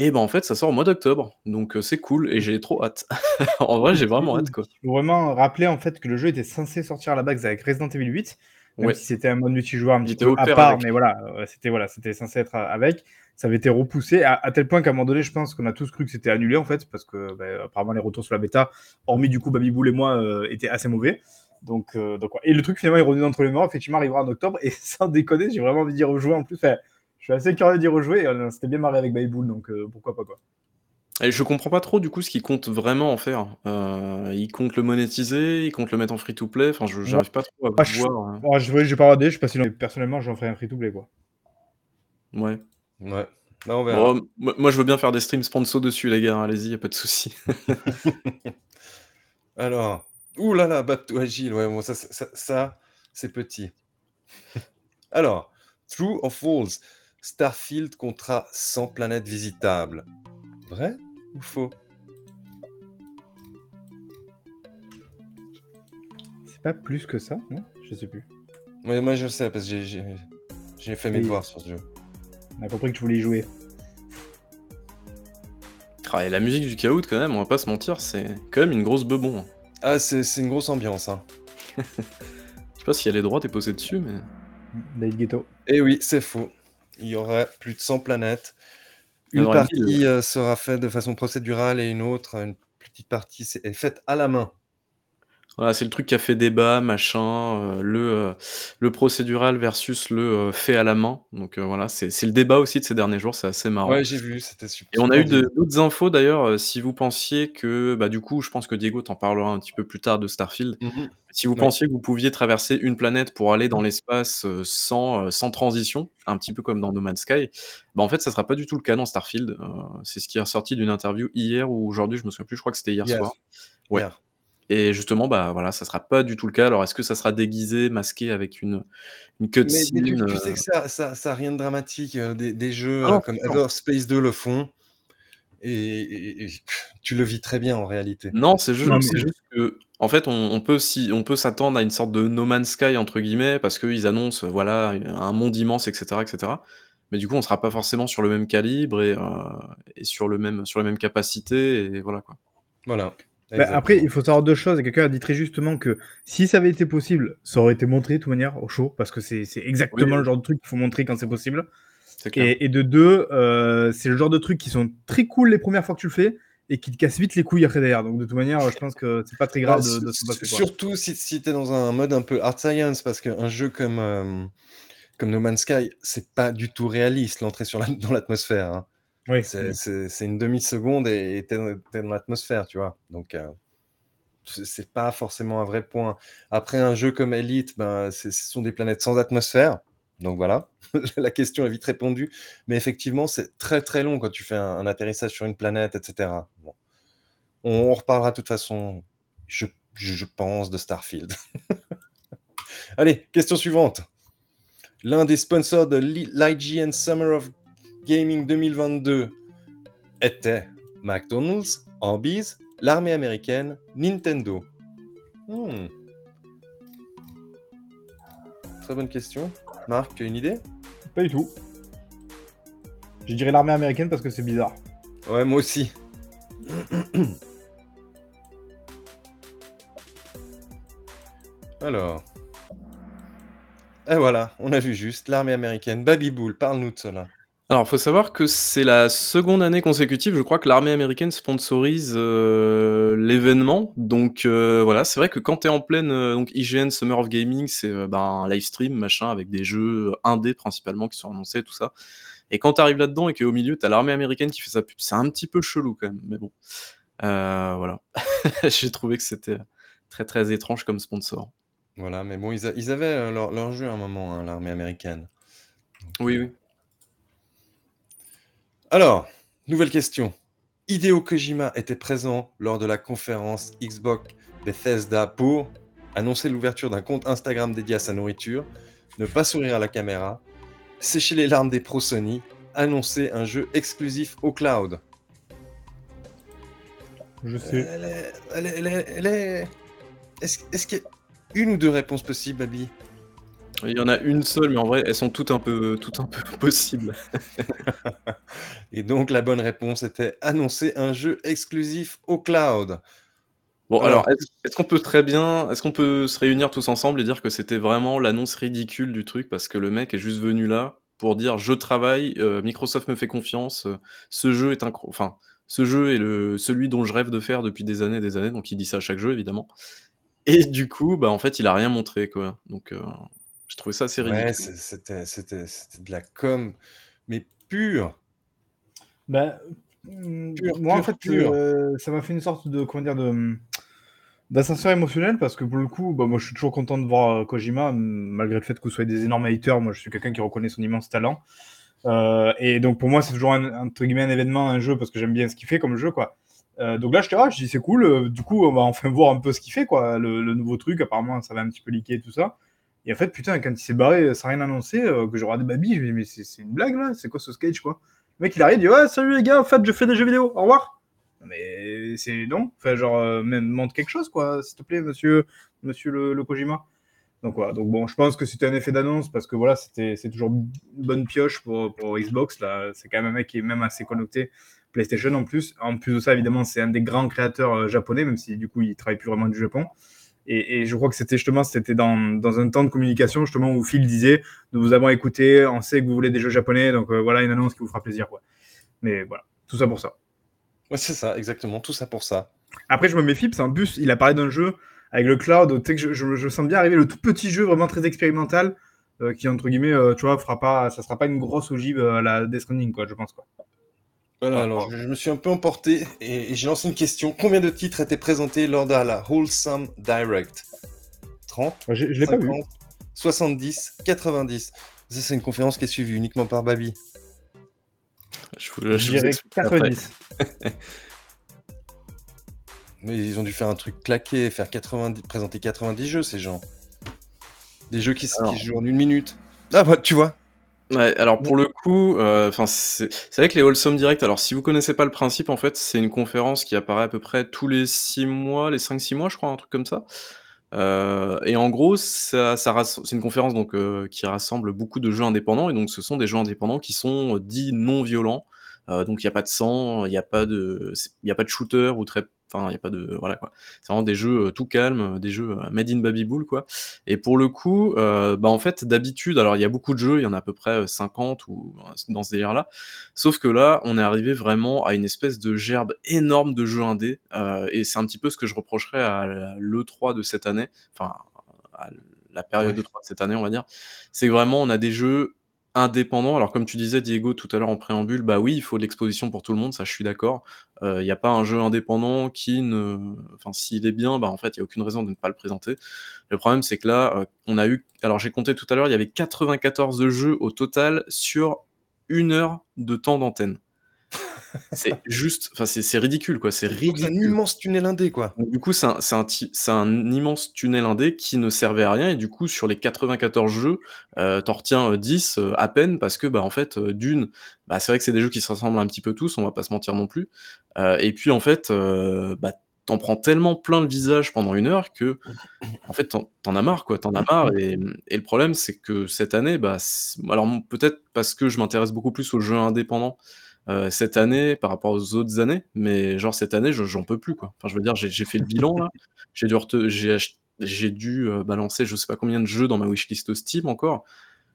et ben en fait, ça sort au mois d'octobre, donc c'est cool et j'ai trop hâte. (laughs) En vrai, j'ai vraiment hâte, quoi. Il faut vraiment rappeler, en fait, que le jeu était censé sortir à la base avec Resident Evil 8, même si c'était un mode multijoueur un petit peu à part, mais voilà, c'était voilà, c'était censé être avec. Ça avait été repoussé à, tel point qu'à un moment donné, je pense qu'on a tous cru que c'était annulé, en fait, parce que, bah, apparemment, les retours sur la bêta, hormis du coup Baby Bull et moi, étaient assez mauvais. Donc, donc et le truc, finalement, est revenu entre les mains, effectivement, arrivera en octobre et (laughs) sans déconner, j'ai vraiment envie d'y rejouer en plus suis assez curieux d'y rejouer. Euh, c'était bien marré avec Baybull, donc euh, pourquoi pas quoi. Et je comprends pas trop du coup ce qu'il compte vraiment en faire. Euh, il compte le monétiser, il compte le mettre en free to play. Enfin, je j'arrive pas trop à ah, voir. Hein. Ah, je, je, vais pas regarder, je sais pas si personnellement j'en ferai un free to play quoi. Ouais. Ouais. on verra. moi, je veux bien faire des streams sponsor dessus, les gars. Hein, allez-y, y a pas de souci. (laughs) (laughs) Alors, ouh là là, Agile, ouais, bon, ça, ça, ça c'est petit. (laughs) Alors, True or false? Starfield comptera 100 planètes visitables. Vrai ou faux? C'est pas plus que ça, non? Je sais plus. moi je sais, parce que j'ai fait mes devoirs sur ce jeu. On a compris que tu voulais y jouer. Ah, et la musique du chaos, quand même, on va pas se mentir, c'est quand même une grosse bebon. Hein. Ah, c'est une grosse ambiance. Hein. (laughs) Je sais pas s'il y a les droits, t'es posé dessus, mais. David Ghetto. Eh oui, c'est faux il y aurait plus de 100 planètes. Une partie euh, sera faite de façon procédurale et une autre, une petite partie, est faite à la main. Voilà, c'est le truc qui a fait débat, machin, euh, le, euh, le procédural versus le euh, fait à la main. Donc voilà, c'est le débat aussi de ces derniers jours, c'est assez marrant. Ouais, j'ai vu, c'était super. Et on a eu d'autres infos d'ailleurs, si vous pensiez que, bah du coup, je pense que Diego t'en parlera un petit peu plus tard de Starfield. Mmh si vous pensiez que vous pouviez traverser une planète pour aller dans l'espace sans, sans transition, un petit peu comme dans No Man's Sky, bah en fait, ça sera pas du tout le cas dans Starfield. c'est ce qui est ressorti d'une interview hier ou aujourd'hui, je me souviens plus, je crois que c'était hier soir. Ouais. Et justement, bah voilà, ça sera pas du tout le cas. Alors, est-ce que ça sera déguisé, masqué avec une, une cutscene mais, tu, sais que ça, ça, ça rien de dramatique. Euh, des, des, jeux ah euh, comme Ever Space 2 le font. Et, (laughs) tu le vis très bien en réalité. Non, c'est juste, juste, que, en fait, on, peut si, on peut s'attendre à une sorte de No Man's Sky entre guillemets parce qu'ils annoncent, voilà, un monde immense, etc., etc. Mais du coup, on sera pas forcément sur le même calibre et, euh, et sur le même, sur la même capacité et voilà quoi. Voilà. Bah, après, il faut savoir deux choses. Quelqu'un a dit très justement que si ça avait été possible, ça aurait été montré de toute manière au show, parce que c'est exactement le genre de truc qu'il faut montrer quand c'est possible. Et, de deux, euh, c'est le genre de trucs qui sont très cool les premières fois que tu le fais et qui te cassent vite les couilles après derrière. Donc de toute manière, je pense que c'est pas très grave de, de, se passer. Surtout si, si tu es dans un mode un peu art science, parce qu'un jeu comme, euh, comme No Man's Sky, c'est pas du tout réaliste l'entrée dans l'atmosphère. Hein. Oui. C'est une demi-seconde et tu es, dans l'atmosphère, tu vois. Donc euh, c'est pas forcément un vrai point. Après, un jeu comme Elite, ben, ce sont des planètes sans atmosphère. Donc voilà, (laughs) la question est vite répondue. Mais effectivement, c'est très très long quand tu fais un, atterrissage sur une planète, etc. On, reparlera de toute façon, je, pense, de Starfield. (laughs) Allez, question suivante. L'un des sponsors de l'IGN Summer of Gaming 2022 était McDonald's, Arby's, l'armée américaine, Nintendo. Hmm. Très bonne question. Marc, tu as une idée? Pas du tout. Je dirais l'armée américaine parce que c'est bizarre. Ouais, moi aussi. Alors. Et voilà, on a vu juste l'armée américaine. Baby Bull, parle-nous de cela. Alors, il faut savoir que c'est la seconde année consécutive, je crois que l'armée américaine sponsorise, euh, l'événement. Donc, euh, voilà, c'est vrai que quand tu es en pleine, euh, donc IGN Summer of Gaming, c'est, ben, un live stream, machin, avec des jeux, indés principalement qui sont annoncés, tout ça. Et quand tu arrives là-dedans et qu'au milieu, tu as l'armée américaine qui fait sa pub, c'est un petit peu chelou quand même, mais bon. voilà. (laughs) J'ai trouvé que c'était, très, très étrange comme sponsor. Voilà, mais bon, ils avaient, leur jeu à un moment, hein, l'armée américaine. Oui, oui. Alors, nouvelle question. Hideo Kojima était présent lors de la conférence Xbox Bethesda pour annoncer l'ouverture d'un compte Instagram dédié à sa nourriture, ne pas sourire à la caméra, sécher les larmes des pros Sony, annoncer un jeu exclusif au cloud. Je sais. Elle est. Est-ce qu'il y a une ou deux réponses possibles, Babi il y en a une seule, mais en vrai, elles sont toutes un peu, toutes un peu (laughs) possibles. (laughs) Et donc, la bonne réponse était annoncer un jeu exclusif au cloud. Bon, alors, est-ce qu'on peut très bien, est-ce qu'on peut se réunir tous ensemble et dire que c'était vraiment l'annonce ridicule du truc parce que le mec est juste venu là pour dire je travaille, euh, Microsoft me fait confiance, euh, ce jeu est enfin, ce jeu est le, celui dont je rêve de faire depuis des années, des années, donc il dit ça à chaque jeu évidemment. Et du coup, bah en fait, il a rien montré quoi. Donc, euh, trouvais ça assez ridicule. Ouais, c'était, c'était, c'était de la com, mais pure. Bah, mmh, moi, en fait, euh, ça m'a fait une sorte de, comment dire, de, mmh, d'ascenseur émotionnel parce que pour le coup, bah, moi, je suis toujours content de voir euh, Kojima, malgré le fait que vous soyez des énormes haters. Moi, je suis quelqu'un qui reconnaît son immense talent. Euh, et donc, pour moi, c'est toujours un, entre guillemets un événement, un jeu parce que j'aime bien ce qu'il fait comme jeu, quoi. donc là, je te je dis c'est cool. du coup, on va enfin voir un peu ce qu'il fait, quoi. Le, le, nouveau truc, apparemment, ça va un petit peu liquer tout ça. Et en fait, putain, quand il s'est barré sans rien annoncer, euh, que je regardais Babi, je me dis, mais c'est une blague là C'est quoi ce sketch quoi? Le mec, il arrive, il dit, ouais, salut les gars, en fait, je fais des jeux vidéo, au revoir. Mais c'est non, enfin, genre, euh, même montre quelque chose quoi, s'il te plaît, monsieur, monsieur le, Kojima. Donc voilà, donc bon, je pense que c'était un effet d'annonce parce que voilà, c'est toujours une bonne pioche pour, pour Xbox là. C'est quand même un mec qui est même assez connecté PlayStation en plus. En plus de ça, évidemment, c'est un des grands créateurs euh, japonais, même si du coup il travaille plus vraiment du Japon. Et, je crois que c'était justement c'était dans, dans, un temps de communication justement où Phil disait nous vous avons écouté, on sait que vous voulez des jeux japonais, donc euh, voilà une annonce qui vous fera plaisir. Quoi. Mais voilà, tout ça pour ça. Ouais, c'est ça, exactement, tout ça pour ça. Après, je me méfie, parce qu'en plus, il a parlé d'un jeu avec le cloud, que je, je, sens bien arriver le tout petit jeu vraiment très expérimental euh, qui, entre guillemets, euh, tu vois, fera pas, ça sera pas une grosse ogive à la Death Stranding, quoi, je pense. Quoi. Voilà, alors je me suis un peu emporté et, j'ai lancé une question. Combien de titres étaient présentés lors de la Wholesome Direct? 30 Je, l'ai pas vu. 70, 90. Ça, c'est une conférence qui est suivie uniquement par Babi. Je, vous, je, dirais 90. (laughs) Mais ils ont dû faire un truc claqué, faire 90, présenter 90 jeux, ces gens. Des jeux qui, qui jouent en une minute. Ah, bah, tu vois, Ouais, alors pour le coup, euh, enfin c'est vrai que les Wholesome Direct, alors si vous connaissez pas le principe, en fait, c'est une conférence qui apparaît à peu près tous les 6 mois, les 5-6 mois, je crois, un truc comme ça. Euh, et en gros, ça, ça c'est une conférence donc euh, qui rassemble beaucoup de jeux indépendants, et donc ce sont des jeux indépendants qui sont dits non violents. donc il n'y a pas de sang, il n'y a pas de, il y a pas de shooter ou très Enfin, il n'y a pas de. Voilà quoi. C'est vraiment des jeux tout calmes, des jeux made in Babybull, quoi. Et pour le coup, bah, en fait, d'habitude, alors il y a beaucoup de jeux, il y en a à peu près 50 ou dans ce délire-là. Sauf que là, on est arrivé vraiment à une espèce de gerbe énorme de jeux indés. et c'est un petit peu ce que je reprocherais à l'E3 de cette année. Enfin, à la période de 3 de cette année, on va dire. C'est vraiment, on a des jeux indépendants. Alors, comme tu disais, Diego, tout à l'heure en préambule, bah oui, il faut de l'exposition pour tout le monde, ça je suis d'accord. Il n'y a pas un jeu indépendant qui ne. Enfin, s'il est bien, bah en fait, il n'y a aucune raison de ne pas le présenter. Le problème, c'est que là, on a eu. Alors, j'ai compté tout à l'heure, il y avait 94 jeux au total sur une heure de temps d'antenne. C'est juste, enfin c'est ridicule quoi, c'est ridicule. un immense tunnel indé quoi. du coup, c'est un, un, un, immense tunnel indé qui ne servait à rien et du coup, sur les 94 jeux, euh, t'en retiens 10 euh, à peine parce que bah en fait, euh, d'une, bah, c'est vrai que c'est des jeux qui se ressemblent un petit peu tous, on va pas se mentir non plus. et puis en fait, bah t'en prends tellement plein le visage pendant une heure que en fait t'en, en as marre quoi, t'en as marre et, et le problème c'est que cette année, bah alors peut-être parce que je m'intéresse beaucoup plus aux jeux indépendants. Euh, cette année par rapport aux autres années, mais genre cette année, j'en peux plus quoi. Enfin, je veux dire, j'ai fait le bilan là, j'ai dû, euh, balancer je sais pas combien de jeux dans ma wishlist Steam encore.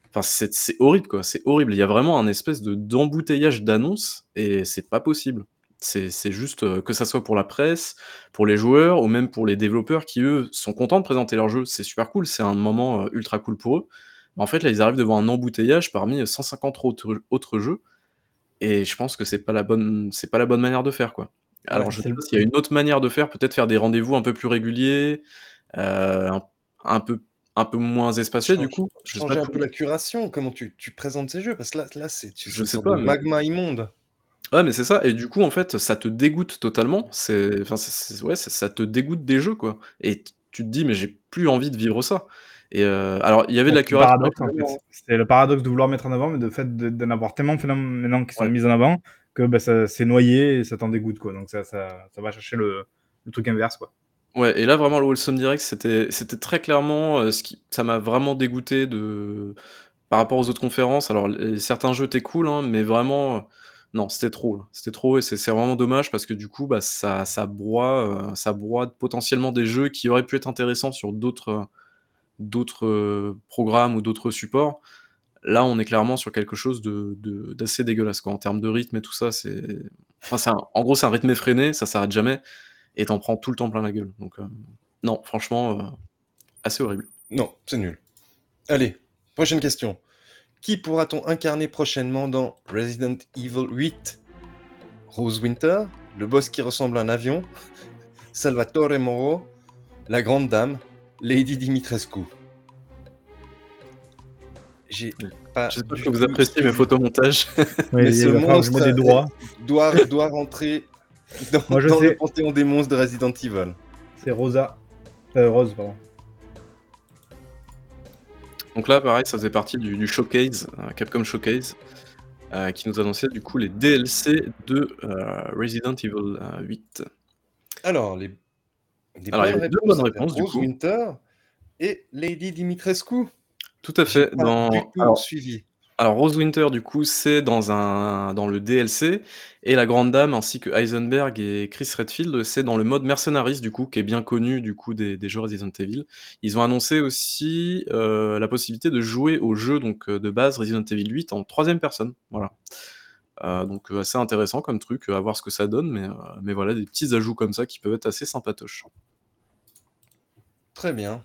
Enfin, c'est horrible quoi, c'est horrible. Il y a vraiment un espèce de d'embouteillage d'annonces et c'est pas possible. C'est juste euh, que ça soit pour la presse, pour les joueurs ou même pour les développeurs qui eux sont contents de présenter leur jeu. C'est super cool, c'est un moment ultra cool pour eux. Mais en fait, là, ils arrivent devant un embouteillage parmi 150 autres, autres jeux et je pense que c'est pas la bonne, c'est pas la bonne manière de faire, quoi. Alors, je sais pas s'il y a une autre manière de faire, peut-être faire des rendez-vous un peu plus réguliers, euh, un, peu, un peu moins espacés, du coup. Je changer un peu la curation, comment tu, tu, présentes ces jeux, parce que là, là c'est je sais pas, magma immonde. Ouais, mais c'est ça. Et du coup, en fait, ça te dégoûte totalement. C'est, enfin, ouais, ça te dégoûte des jeux, quoi. Et tu te dis, mais j'ai plus envie de vivre ça. Et euh, alors, il y avait de la curation. C'est le paradoxe de vouloir mettre en avant, mais de fait d'en avoir tellement maintenant qui sont mis en avant que bah, ça s'est noyé et ça t'en dégoûte. Quoi. Donc, ça, ça, ça va chercher le, le, truc inverse. Quoi. Ouais, et là, vraiment, le Wholesome Direct, c'était très clairement euh, ce qui. Ça m'a vraiment dégoûté de. Par rapport aux autres conférences, alors certains jeux étaient cool, hein, mais vraiment, non, c'était trop. C'était trop et c'est vraiment dommage parce que du coup, bah, ça, ça, broie, euh, ça broie potentiellement des jeux qui auraient pu être intéressants sur d'autres d'autres euh, programmes ou d'autres supports. Là, on est clairement sur quelque chose d'assez de, d'assez dégueulasse. En termes de rythme et tout ça, c'est. En gros, c'est un rythme effréné, ça s'arrête jamais, et t'en prends tout le temps plein la gueule. Donc, euh, non, franchement, euh, assez horrible. Non, c'est nul. Allez, prochaine question. Qui pourra-t-on incarner prochainement dans Resident Evil 8 Rose Winter, le boss qui ressemble à un avion, (laughs) Salvatore Moro, la grande dame, Lady Dimitrescu. J'ai pas. J'espère que vous appréciez mes photomontages. (laughs) mais ce monstre des droits. Doit, doit rentrer dans, Moi, je dans le panthéon des monstres de Resident Evil. C'est Rosa. Euh, Rose, pardon. Donc là, pareil, ça faisait partie du, showcase, euh, Capcom Showcase, euh, qui nous annonçait du coup les DLC de Resident Evil 8. Alors, les alors, il y avait deux bonnes réponses, du coup. Winter et Lady Dimitrescu. Tout à fait. Dans... Alors, suivi. Alors, Rose Winter, du coup, c'est dans, un... dans le DLC. Et la Grande Dame, ainsi que Heisenberg et Chris Redfield, c'est dans le mode Mercenaries, du coup, qui est bien connu du coup, des, des jeux Resident Evil. Ils ont annoncé aussi euh, la possibilité de jouer au jeu donc, de base Resident Evil 8 en troisième personne. Voilà. Euh, donc euh, assez intéressant comme truc, à voir ce que ça donne, mais, mais voilà, des petits ajouts comme ça qui peuvent être assez sympatoches. Très bien.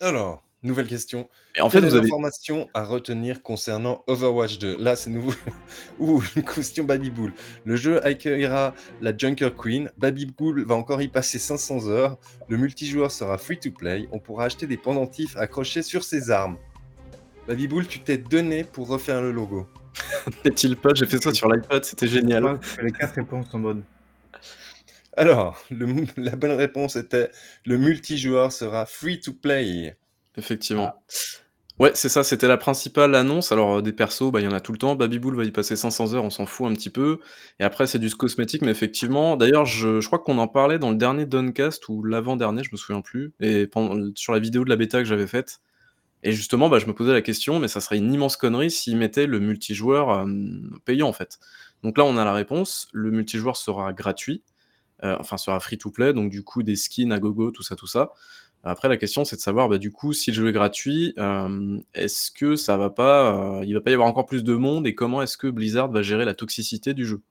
Alors, nouvelle question. Et en fait, vous avez informations à retenir concernant Overwatch 2. Là, c'est nouveau. (laughs) Ouh, une question Bull. Le jeu accueillera la Junker Queen. Bull va encore y passer 500 heures. Le multijoueur sera free to play. On pourra acheter des pendentifs accrochés sur ses armes. Bull, tu t'es donné pour refaire le logo. (laughs) N'est-il pas J'ai fait ça sur l'iPad, c'était génial. Les quatre réponses sont bonnes. Alors, la bonne réponse était le multijoueur sera free to play. Effectivement. Ah. Ouais, c'est ça, c'était la principale annonce. Alors, euh, des persos, bah, il y en a tout le temps. Babybull va y passer 500 heures, on s'en fout un petit peu. Et après, c'est du cosmétique, mais effectivement, d'ailleurs, je, crois qu'on en parlait dans le dernier Duncast ou l'avant-dernier, je me souviens plus. Et sur la vidéo de la bêta que j'avais faite. Et justement, bah, je me posais la question, mais ça serait une immense connerie s'ils mettaient le multijoueur euh, payant, en fait. Donc là, on a la réponse. Le multijoueur sera gratuit. enfin, sera free to play, donc du coup, des skins à gogo, tout ça, tout ça. Après, la question, c'est de savoir, bah, du coup, si le jeu est gratuit, est-ce que ça va pas, il va pas y avoir encore plus de monde et comment est-ce que Blizzard va gérer la toxicité du jeu?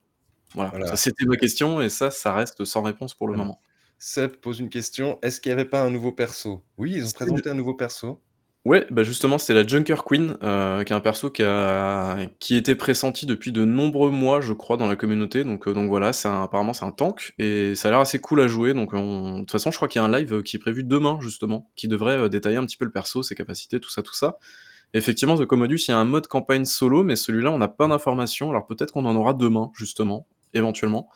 Voilà, ça c'était ma question et ça, ça reste sans réponse pour le moment. Seb pose une question, est-ce qu'il y avait pas un nouveau perso? Oui, ils ont présenté un nouveau perso. Ouais, bah, justement, c'est la Junker Queen, euh, qui est un perso qui a qui était pressenti depuis de nombreux mois, je crois, dans la communauté. Donc, euh, donc voilà, apparemment, c'est un tank et ça a l'air assez cool à jouer. Donc, de toute façon, je crois qu'il y a un live, qui est prévu demain, justement, qui devrait, euh, détailler un petit peu le perso, ses capacités, tout ça, tout ça. Effectivement, The Commodus, il y a un mode campagne solo, mais celui-là, on n'a pas d'informations. Alors peut-être qu'on en aura demain, justement, éventuellement.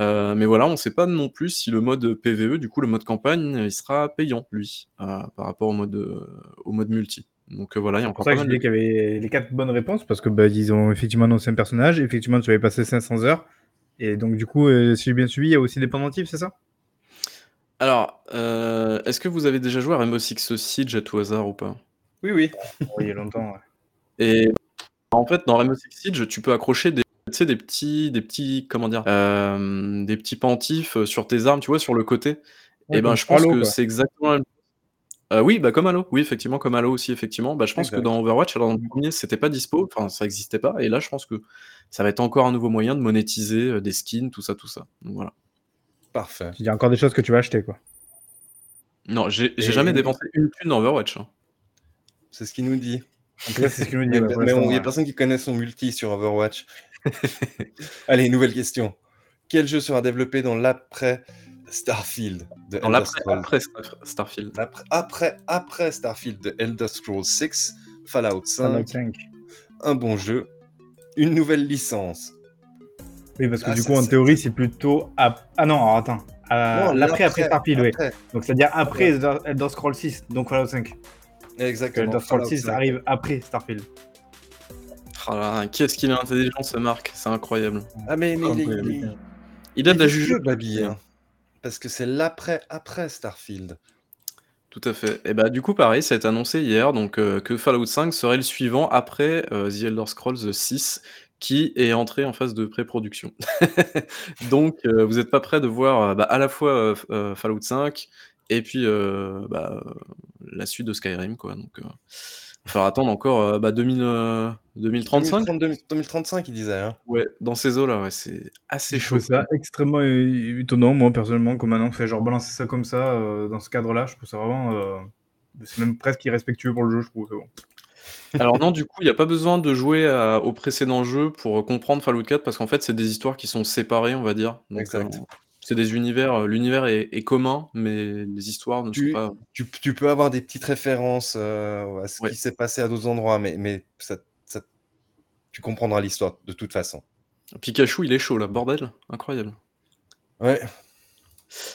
Euh, mais voilà, on ne sait pas non plus si le mode PVE, du coup, le mode campagne, il sera payant, lui, euh, par rapport au mode, euh, au mode multi. Donc voilà, il y a encore pour ça que je qu'il y avait les quatre bonnes réponses, parce que bah, ils ont effectivement annoncé un personnage, effectivement, tu avais passé 500 heures, et donc du coup, si j'ai bien suivi, il y a aussi des pendentifs, c'est ça? Alors, est-ce que vous avez déjà joué à Rainbow Six Siege à tout hasard ou pas? Oui, oui. il y a longtemps, ouais. Et en fait, dans Rainbow Six Siege, tu peux accrocher des tu sais, des petits, des petits, comment dire, euh, des petits pentifs euh, sur tes armes, tu vois, sur le côté. et eh ben, je pense que c'est exactement. Euh, oui, bah comme Halo, oui, effectivement, comme Halo aussi, effectivement. Bah, je pense que dans Overwatch, alors dans le premier, c'était pas dispo, enfin, ça existait pas. Et là, je pense que ça va être encore un nouveau moyen de monétiser des skins, tout ça, tout ça. Donc voilà. Parfait. Il y a encore des choses que tu vas acheter, quoi. Non, j'ai jamais dépensé une thune dans Overwatch. Hein. C'est ce qu'il nous dit. En tout cas, c'est ce qu'il nous dit. mais il y a personne qui connaît son multi sur Overwatch. (laughs) Allez, nouvelle question. Quel jeu sera développé dans l'après Starfield de Dans l'après Starfield. Après, après Starfield de Elder Scrolls 6, Fallout 5, un bon jeu, une nouvelle licence. Oui, parce que ah, du coup, en théorie, c'est plutôt. Ah non, alors attends. Euh, l'après après Starfield, oui. Donc, c'est-à-dire après Elder Scrolls 6, donc Fallout 5. Exactement. Elder Scrolls 6 arrive après Starfield. Oh Qu'est-ce qu'il est intelligent ce Marc, c'est incroyable. Ah mais, mais il, a de la juge. Hein. Parce que c'est l'après après Starfield. Tout à fait. Et bah du coup pareil, ça a été annoncé hier donc euh, que Fallout 5 serait le suivant après euh, The Elder Scrolls 6 qui est entré en phase de pré-production. (laughs) donc euh, vous n'êtes pas prêt de voir bah, à la fois Fallout 5 et puis bah, la suite de Skyrim quoi. Donc il va attendre encore 2000, 2035 2035, il disait. Hein. Ouais, dans ces eaux-là, ouais, c'est assez chaud. ça extrêmement étonnant, moi, personnellement, comme maintenant, fait genre balancer ça comme ça, euh, dans ce cadre-là, je trouve ça vraiment. Euh, c'est même presque irrespectueux pour le jeu, je trouve. Bon. (laughs) Alors, non, du coup, il n'y a pas besoin de jouer au précédent jeu pour comprendre Fallout 4, parce qu'en fait, c'est des histoires qui sont séparées, on va dire. exact. Euh, c'est des univers, euh, l'univers est, commun, mais les histoires ne tu, sont pas. Tu, peux avoir des petites références euh, à ce qui s'est passé à d'autres endroits, mais, mais ça, tu comprendras l'histoire de toute façon. Pikachu, il est chaud là, bordel, incroyable. Ouais.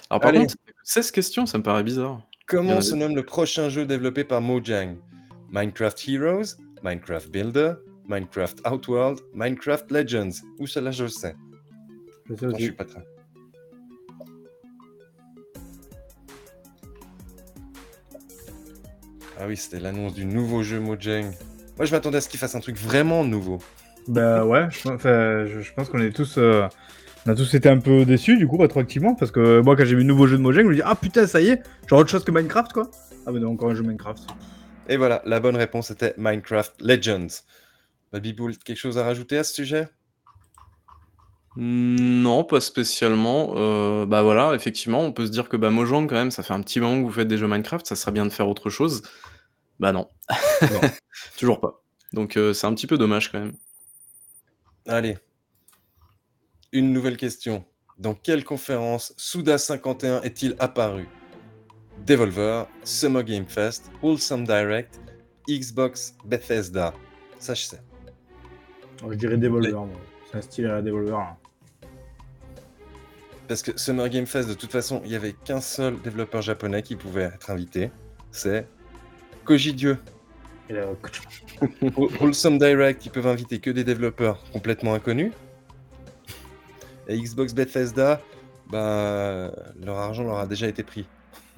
Alors par contre, 16 questions, ça me paraît bizarre. Comment se nomme le prochain jeu développé par Mojang? Minecraft Heroes, Minecraft Builder, Minecraft Outworld, Minecraft Legends. Où cela je le sais? Je, sais je suis pas très. Ah oui, c'était l'annonce du nouveau jeu Mojang. Moi, je m'attendais à ce qu'il fasse un truc vraiment nouveau. Bah ouais, je, pense qu'on est tous, euh, on a tous été un peu déçus du coup rétroactivement parce que moi quand j'ai vu le nouveau jeu de Mojang, je me dis ah putain ça y est, genre autre chose que Minecraft quoi. Ah mais non encore un jeu Minecraft. Et voilà, la bonne réponse était Minecraft Legends. Baby quelque chose à rajouter à ce sujet? Non, pas spécialement. Euh, bah voilà, effectivement, on peut se dire que bah, Mojang, quand même, ça fait un petit moment que vous faites des jeux Minecraft, ça serait bien de faire autre chose. Bah non. (laughs) Toujours pas. Donc euh, c'est un petit peu dommage quand même. Allez. Une nouvelle question. Dans quelle conférence Souda 51 est-il apparu? Devolver, Summer Game Fest, Wholesome Direct, Xbox, Bethesda. Ça, je sais. Je dirais Devolver. C'est un style à la Devolver. Hein. Parce que Summer Game Fest, de toute façon, il n'y avait qu'un seul développeur japonais qui pouvait être invité. C'est Koji Dieu. (laughs) Wholesome Direct, ils peuvent inviter que des développeurs complètement inconnus. Et Xbox Bethesda, bah, leur argent leur a déjà été pris.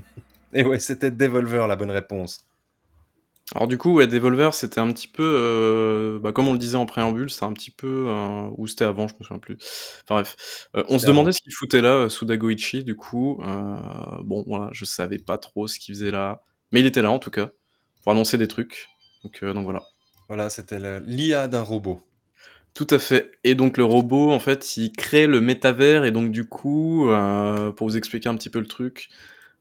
(laughs) Et ouais, c'était Devolver la bonne réponse. Alors du coup, ouais, Devolver, c'était un petit peu, euh, bah, comme on le disait en préambule, c'était un petit peu, euh, ou c'était avant, je me souviens plus. Enfin bref, euh, on se demandait ce qu'il foutait là, Suda Goichi, du coup. bon, voilà, je savais pas trop ce qu'il faisait là, mais il était là en tout cas pour annoncer des trucs. Donc, donc voilà. Voilà, c'était l'IA d'un robot. Tout à fait. Et donc le robot, en fait, il crée le métavers et donc du coup, pour vous expliquer un petit peu le truc,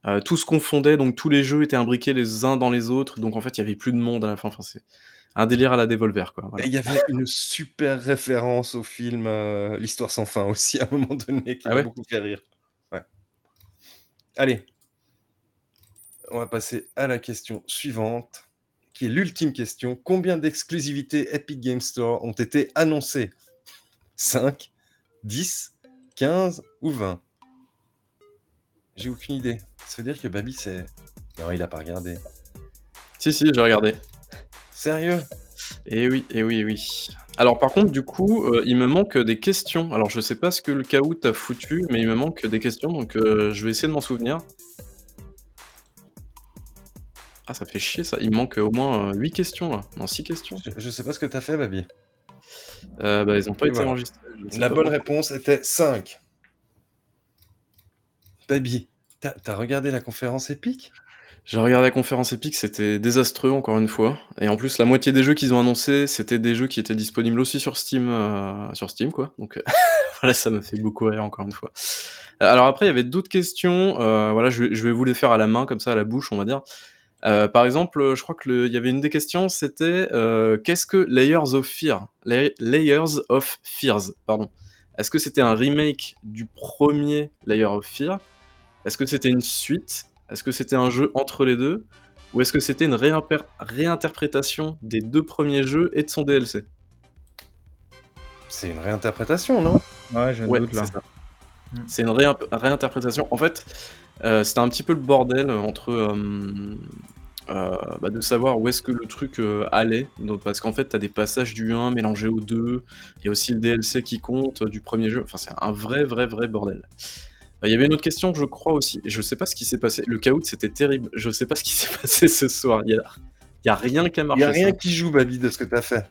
euh, tout se confondait, donc tous les jeux étaient imbriqués les uns dans les autres, donc en fait, il y avait plus de monde à la fin. Enfin, c'est un délire à la Devolver, quoi. il y avait une super référence au film euh, L'Histoire sans fin aussi, à un moment donné, qui ah m'a beaucoup fait rire. Ouais. Allez, on va passer à la question suivante, qui est l'ultime question. Combien d'exclusivités Epic Game Store ont été annoncées? 5, 10, 15 ou 20 J'ai aucune idée. Ça veut dire que Babi, c'est. Non, il a pas regardé. Si, si, j'ai regardé. Sérieux? Eh oui, eh oui, eh oui. Alors par contre, du coup, euh, il me manque des questions. Alors je sais pas ce que le Kahoot a foutu, mais il me manque des questions, donc euh, je vais essayer de m'en souvenir. Ah, ça fait chier ça. Il me manque au moins 8 euh, questions là. Non, 6 questions. Je, sais pas ce que t'as fait, Babi. bah, ils ont pas été enregistrés. La bonne réponse était 5. Babi, T'as regardé la conférence épique? J'ai regardé la conférence épique, c'était désastreux encore une fois. Et en plus, la moitié des jeux qu'ils ont annoncés, c'était des jeux qui étaient disponibles aussi sur Steam, euh, sur Steam quoi. Donc (laughs) voilà, ça m'a fait beaucoup rire encore une fois. Euh, alors après, il y avait d'autres questions. Euh, voilà, je vais, vous les faire à la main, comme ça, à la bouche, on va dire. Par exemple, je crois que il y avait une des questions, c'était qu'est-ce que Layers of Fear, Layers of Fears, pardon. Est-ce que c'était un remake du premier Layer of Fear? Est-ce que c'était une suite? Est-ce que c'était un jeu entre les deux? Ou est-ce que c'était une réinterprétation des deux premiers jeux et de son DLC C'est une réinterprétation, non? Ouais, j'ai un doute là. Hmm. C'est une réinterprétation. En fait, euh, c'était un petit peu le bordel entre euh, euh, bah, de savoir où est-ce que le truc allait. Donc, parce qu'en fait, tu as des passages du 1 mélangés au 2. Il y a aussi le DLC qui compte du premier jeu. Enfin, c'est un vrai, vrai, vrai bordel. Il y avait une autre question, je crois aussi. Je sais pas ce qui s'est passé. Le chaos, c'était terrible. Je sais pas ce qui (laughs) s'est passé ce soir. Il y a, rien qui a marché. Il y a rien qui joue, Babi, de ce que tu as fait.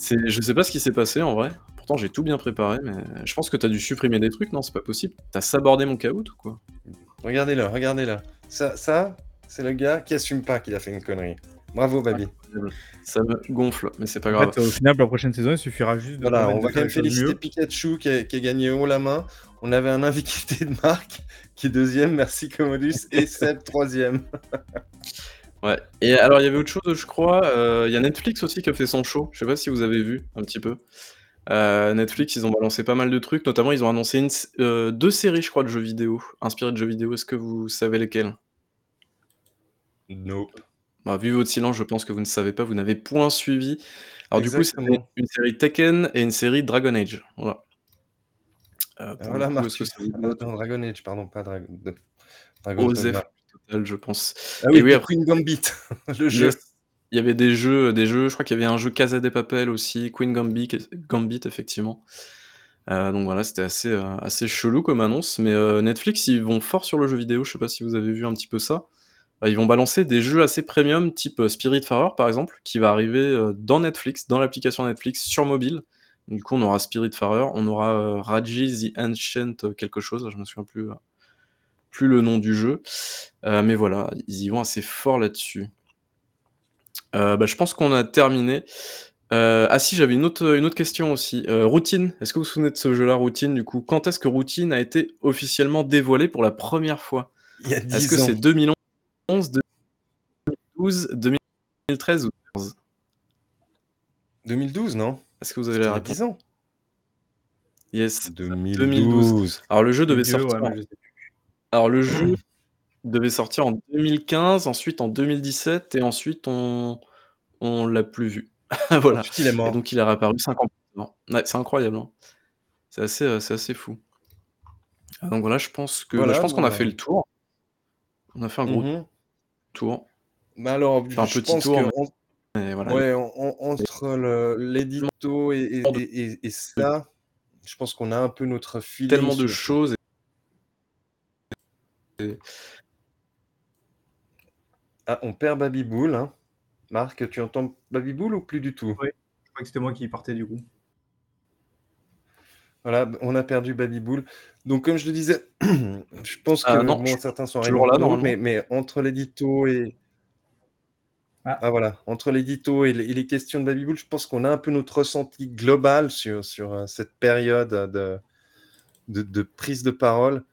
Je sais pas ce qui s'est passé en vrai. Pourtant, j'ai tout bien préparé, mais je pense que tu as dû supprimer des trucs. Non, c'est pas possible. T'as sabordé mon chaos ou quoi? Regardez-le, regardez-le. Ça, ça c'est le gars qui assume pas qu'il a fait une connerie. Bravo, Babi. Ça me gonfle, mais c'est pas grave. au final, la prochaine saison, il suffira juste de. Voilà, on va quand même féliciter Pikachu qui a, gagné haut la main. On avait un invité de marque qui est deuxième, merci Commodus, et (laughs) Seb troisième. ouais, et alors il y avait autre chose, je crois. Euh, il y a Netflix aussi qui a fait son show. Je sais pas si vous avez vu un petit peu. Euh, Netflix, ils ont balancé pas mal de trucs. Notamment, ils ont annoncé une, euh, deux séries, je crois, de jeux vidéo, inspirées de jeux vidéo. Est-ce que vous savez lesquelles? Nope. Bah, vu votre silence, je pense que vous ne savez pas, vous n'avez point suivi. Alors du coup, c'est une série Tekken et une série Dragon Age. Voilà. Euh, voilà, Dragon Age, pardon, pas Dragon. Dragon total, je pense. Ah oui, et oui, après Queen Gambit, (laughs) le jeu. Il y avait des jeux, des jeux. Je crois qu'il y avait un jeu Casa de Papel aussi, Queen Gambit, Gambit effectivement. Euh, donc voilà, c'était assez, euh, assez chelou comme annonce. Mais Netflix, ils vont fort sur le jeu vidéo. Je sais pas si vous avez vu un petit peu ça. Bah, ils vont balancer des jeux assez premium, type euh, Spirit Spiritfarer par exemple, qui va arriver euh, dans Netflix, dans l'application Netflix sur mobile. Du coup, on aura Spirit Spiritfarer, on aura euh, Raji the Ancient quelque chose, je me souviens plus, plus le nom du jeu. mais voilà, ils y vont assez fort là-dessus. Bah, je pense qu'on a terminé. ah si, j'avais une autre, une autre question aussi. Routine, est-ce que vous vous souvenez de ce jeu-là, Routine, du coup? Quand est-ce que Routine a été officiellement dévoilé pour la première fois? Il y a 10 Est-ce que c'est 2011 2012, 2013 ou 2014 2012, non? Est-ce que vous avez la réponse? ans. Yes, 2012. Alors le jeu devait sortir. Alors le jeu devait sortir en 2015, ensuite en 2017 et ensuite on on l'a plus vu. (laughs) voilà. il est mort. donc il est réapparu 5 ans plus c'est incroyable. Hein. C'est assez, euh, c'est assez fou. Ah, donc voilà, je pense que je pense qu'on a fait le tour. On a fait un gros mhm tour. Mais alors, un petit tour. Ouais, entre l'édito et, et, et, ça, je pense qu'on a un peu notre fil. Tellement de choses. Ah, on perd Baby Bull. Hein. Marc, tu entends Babyboul ou plus du tout? Oui, je crois que c'était moi qui partais du coup. Voilà, on a perdu Babyboul. Donc, comme je le disais, (clears throat) je pense que Ah non, bon, je- certains sont toujours là, arrivés, normalement. mais, mais entre l'édito et. Ah. Ah. voilà, entre l'édito et, les- et les questions de Babyboul, je pense qu'on a un peu notre ressenti global sur, sur euh, cette période de, de, de prise de parole.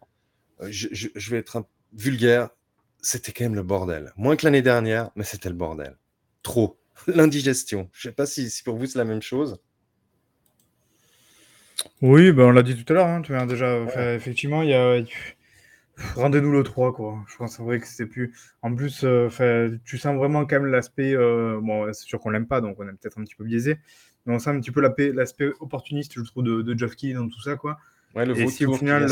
Euh, Je, je- je vais être un vulgaire, c'était quand même le bordel. Moins que l'année dernière, mais c'était le bordel. Trop. (laughs) L'indigestion. Je sais pas si, si pour vous c'est la même chose. Oui, ben on l'a dit tout à l'heure, hein, tu vois, déjà, effectivement, il y a... Rendez-nous le 3, quoi. Je pense c'est vrai que c'était plus... En plus, euh, tu sens vraiment quand même l'aspect... euh, Bon, c'est sûr qu'on l'aime pas, donc on est peut-être un petit peu biaisé, mais on sent un petit peu l'aspect opportuniste, je trouve, de, de Geoff Keighley dans tout ça, quoi. Ouais, le Et si au final,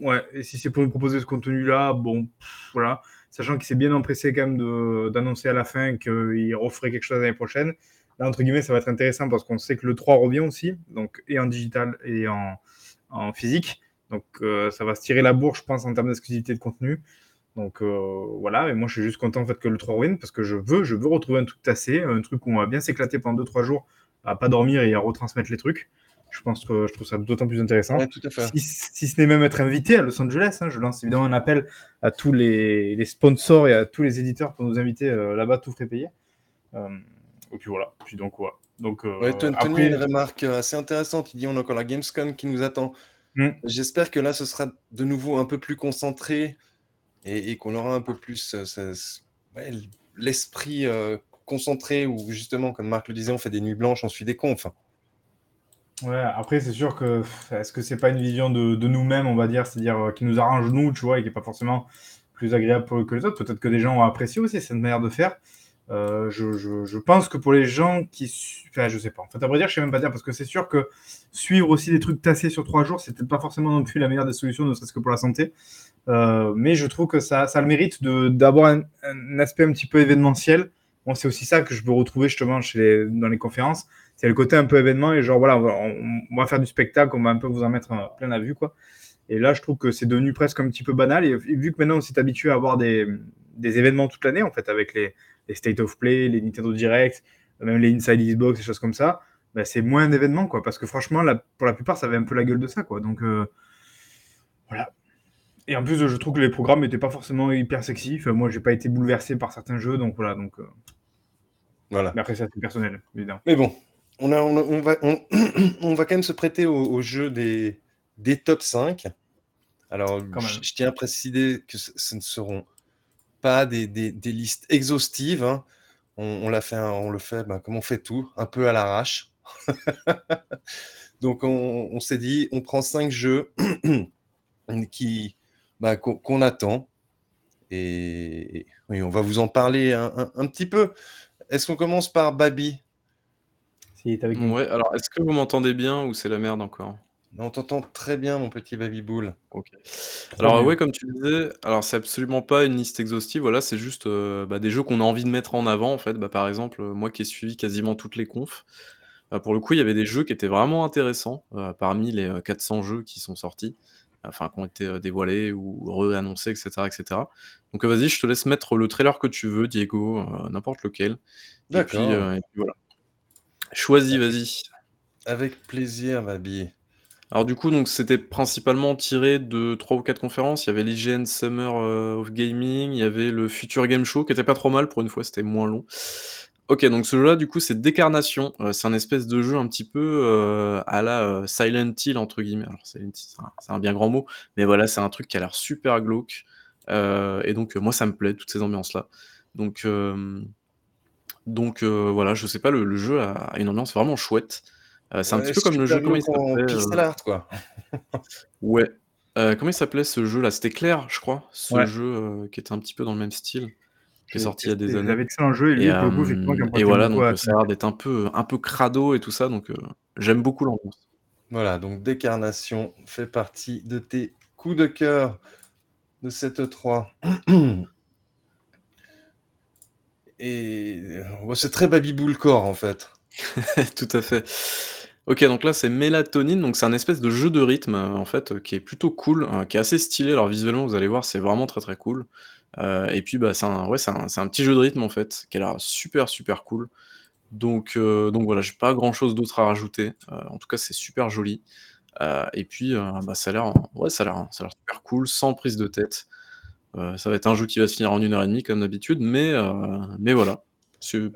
ouais, et si c'est pour nous proposer ce contenu-là, bon, voilà, sachant qu'il s'est bien empressé quand même d'annoncer à la fin qu'il referait quelque chose l'année prochaine. Là, entre guillemets, ça va être intéressant parce qu'on sait que le 3 revient aussi, donc et en digital et en, en physique. Donc euh, ça va se tirer la bourre, je pense, en termes d'exclusivité de contenu. Donc euh, voilà, et moi je suis juste content en fait que le 3 revienne parce que je veux, je veux retrouver un truc tassé, un truc où on va bien s'éclater pendant 2-3 jours, à pas dormir et à retransmettre les trucs. Je pense que je trouve ça d'autant plus intéressant. Ouais, tout à fait. Si, si ce n'est même être invité à Los Angeles, hein, je lance évidemment un appel à tous les, les sponsors et à tous les éditeurs pour nous inviter euh, là-bas, tout frais payé. Euh, et puis voilà. Puis donc, ouais. donc euh, Ouais, Tony après, une remarque euh, assez intéressante. Il dit on a encore la Gamescom qui nous attend. Hmm. J'espère que là, ce sera de nouveau un peu plus concentré et, et qu'on aura un peu plus euh, ouais, l'esprit concentré où justement, comme Marc le disait, on fait des nuits blanches, on suit des confs. Ouais, après, c'est sûr que est-ce que c'est pas une vision de, nous-mêmes, on va dire, c'est-à-dire euh, qui nous arrange nous, tu vois, et qui est pas forcément plus agréable que les autres? Peut-être que des gens ont apprécié aussi cette manière de faire. Euh, je, pense que pour les gens qui. Enfin, je sais pas. En fait, à vrai dire, je sais même pas dire parce que c'est sûr que suivre aussi des trucs tassés sur trois jours, peut-être pas forcément non plus la meilleure des solutions, ne serait-ce que pour la santé. Euh, mais je trouve que ça, ça a le mérite d'avoir un, aspect un petit peu événementiel. Bon, c'est aussi ça que je veux retrouver justement dans les conférences. C'est le côté un peu événement et genre voilà, on va, on- on va faire du spectacle, on va un peu vous en mettre plein la vue quoi. Et là, je trouve que c'est devenu presque un petit peu banal. Et, vu que maintenant on s'est habitué à avoir des, des événements toute l'année, en fait, avec les, les State of Play, les Nintendo Direct, même les Inside Xbox, des choses comme ça, bah, c'est moins un événement, quoi. Parce que franchement, la- pour la plupart, ça avait un peu la gueule de ça, quoi. Donc, euh, voilà. Et en plus, je trouve que les programmes n'étaient pas forcément hyper sexy. Enfin, moi, j'ai pas été bouleversé par certains jeux, donc voilà. Donc, euh, Voilà. Mais après, ça, c'est personnel, évidemment. Mais bon, on, a, on, a- on va, on, (clears throat) on va quand même se prêter au, au jeu des, des top 5. Alors, je, je tiens à préciser que ce, ce ne seront pas des, des- des listes exhaustives. hein. On, l'a fait, on le fait bah, comme on fait tout, un peu à l'arrache. (laughs) Donc, on, s'est dit, on prend 5 jeux (clears throat) qui, bah, qu'on qu'on attend. Et on va vous en parler un, un- un petit peu. Est-ce qu'on commence par Babi? Si, t'es avec nous. Ouais, alors est-ce que vous m'entendez bien ou c'est la merde encore? On t'entend très bien, mon petit Baby Bull. OK. Alors, ouais, comme tu disais, alors c'est absolument pas une liste exhaustive, voilà, c'est juste, heu, bah, des jeux qu'on a envie de mettre en avant, en fait. Bah, par exemple, heu, moi qui ai suivi quasiment toutes les confs, bah, pour le coup, il y avait des jeux qui étaient vraiment intéressants, heu, parmi les, heu, 400 jeux qui sont sortis, enfin qui ont été, dévoilés ou réannoncés et cetera et cetera. Donc, vas-y, je te laisse mettre le trailer que tu veux, Diego, n'importe lequel. Et puis, D'accord. et puis voilà. Choisis, vas-y. Avec plaisir, Babi. Alors du coup, donc c'était principalement tiré de 3 ou 4 conférences. Il y avait l'IGN Summer, heu, of Gaming, il y avait le Future Game Show qui était pas trop mal pour une fois, c'était moins long. OK, donc ce jeu-là, du coup, c'est Décarnation. Heu, c'est un espèce de jeu un petit peu, heu, à la, Silent Hill entre guillemets. Alors Silent Hill, c'est un un bien grand mot, mais voilà, c'est un truc qui a l'air super glauque. Et donc, moi ça me plaît, toutes ces ambiances-là. Donc, donc, heu, voilà, je sais pas, le le jeu a une ambiance vraiment chouette. Heu, c'est un Ouais, petit peu comme le jeu, comment il s'appelait, art, quoi. (laughs) Ouais. Comment il s'appelait ce jeu-là? C'était Clair, je crois, ce Ouais. jeu, qui était un petit peu dans le même style, qui est sorti il y a des années. Il avait excellent jeu et lui, Et pour le coup, effectivement, qui hem, en et prêtait voilà, beaucoup donc, ça a l'air d'être un peu un peu crado et tout ça, donc, j'aime beaucoup l'ambiance. Voilà, donc Décarnation fait partie de tes coups de cœur de cette E3. (clears throat) Et c'est très Baby Core, en fait. (laughs) Tout à fait. OK, donc là, c'est Mélatonine, donc c'est un espèce de jeu de rythme, heu, en fait, heu, qui est plutôt cool, heu, qui est assez stylé. Alors visuellement, vous allez voir, c'est vraiment très, très cool. et puis, bah, c'est un ouais, un un petit jeu de rythme, en fait, qui a l'air super, super cool. Donc donc voilà, j'ai pas grand chose d'autre à rajouter. en tout cas, c'est super joli. et puis, bah, ça a l'air ouais, ça a l'air super cool, sans prise de tête. Ça va être un jeu qui va se finir en 1 heure et demie comme d'habitude, mais mais voilà.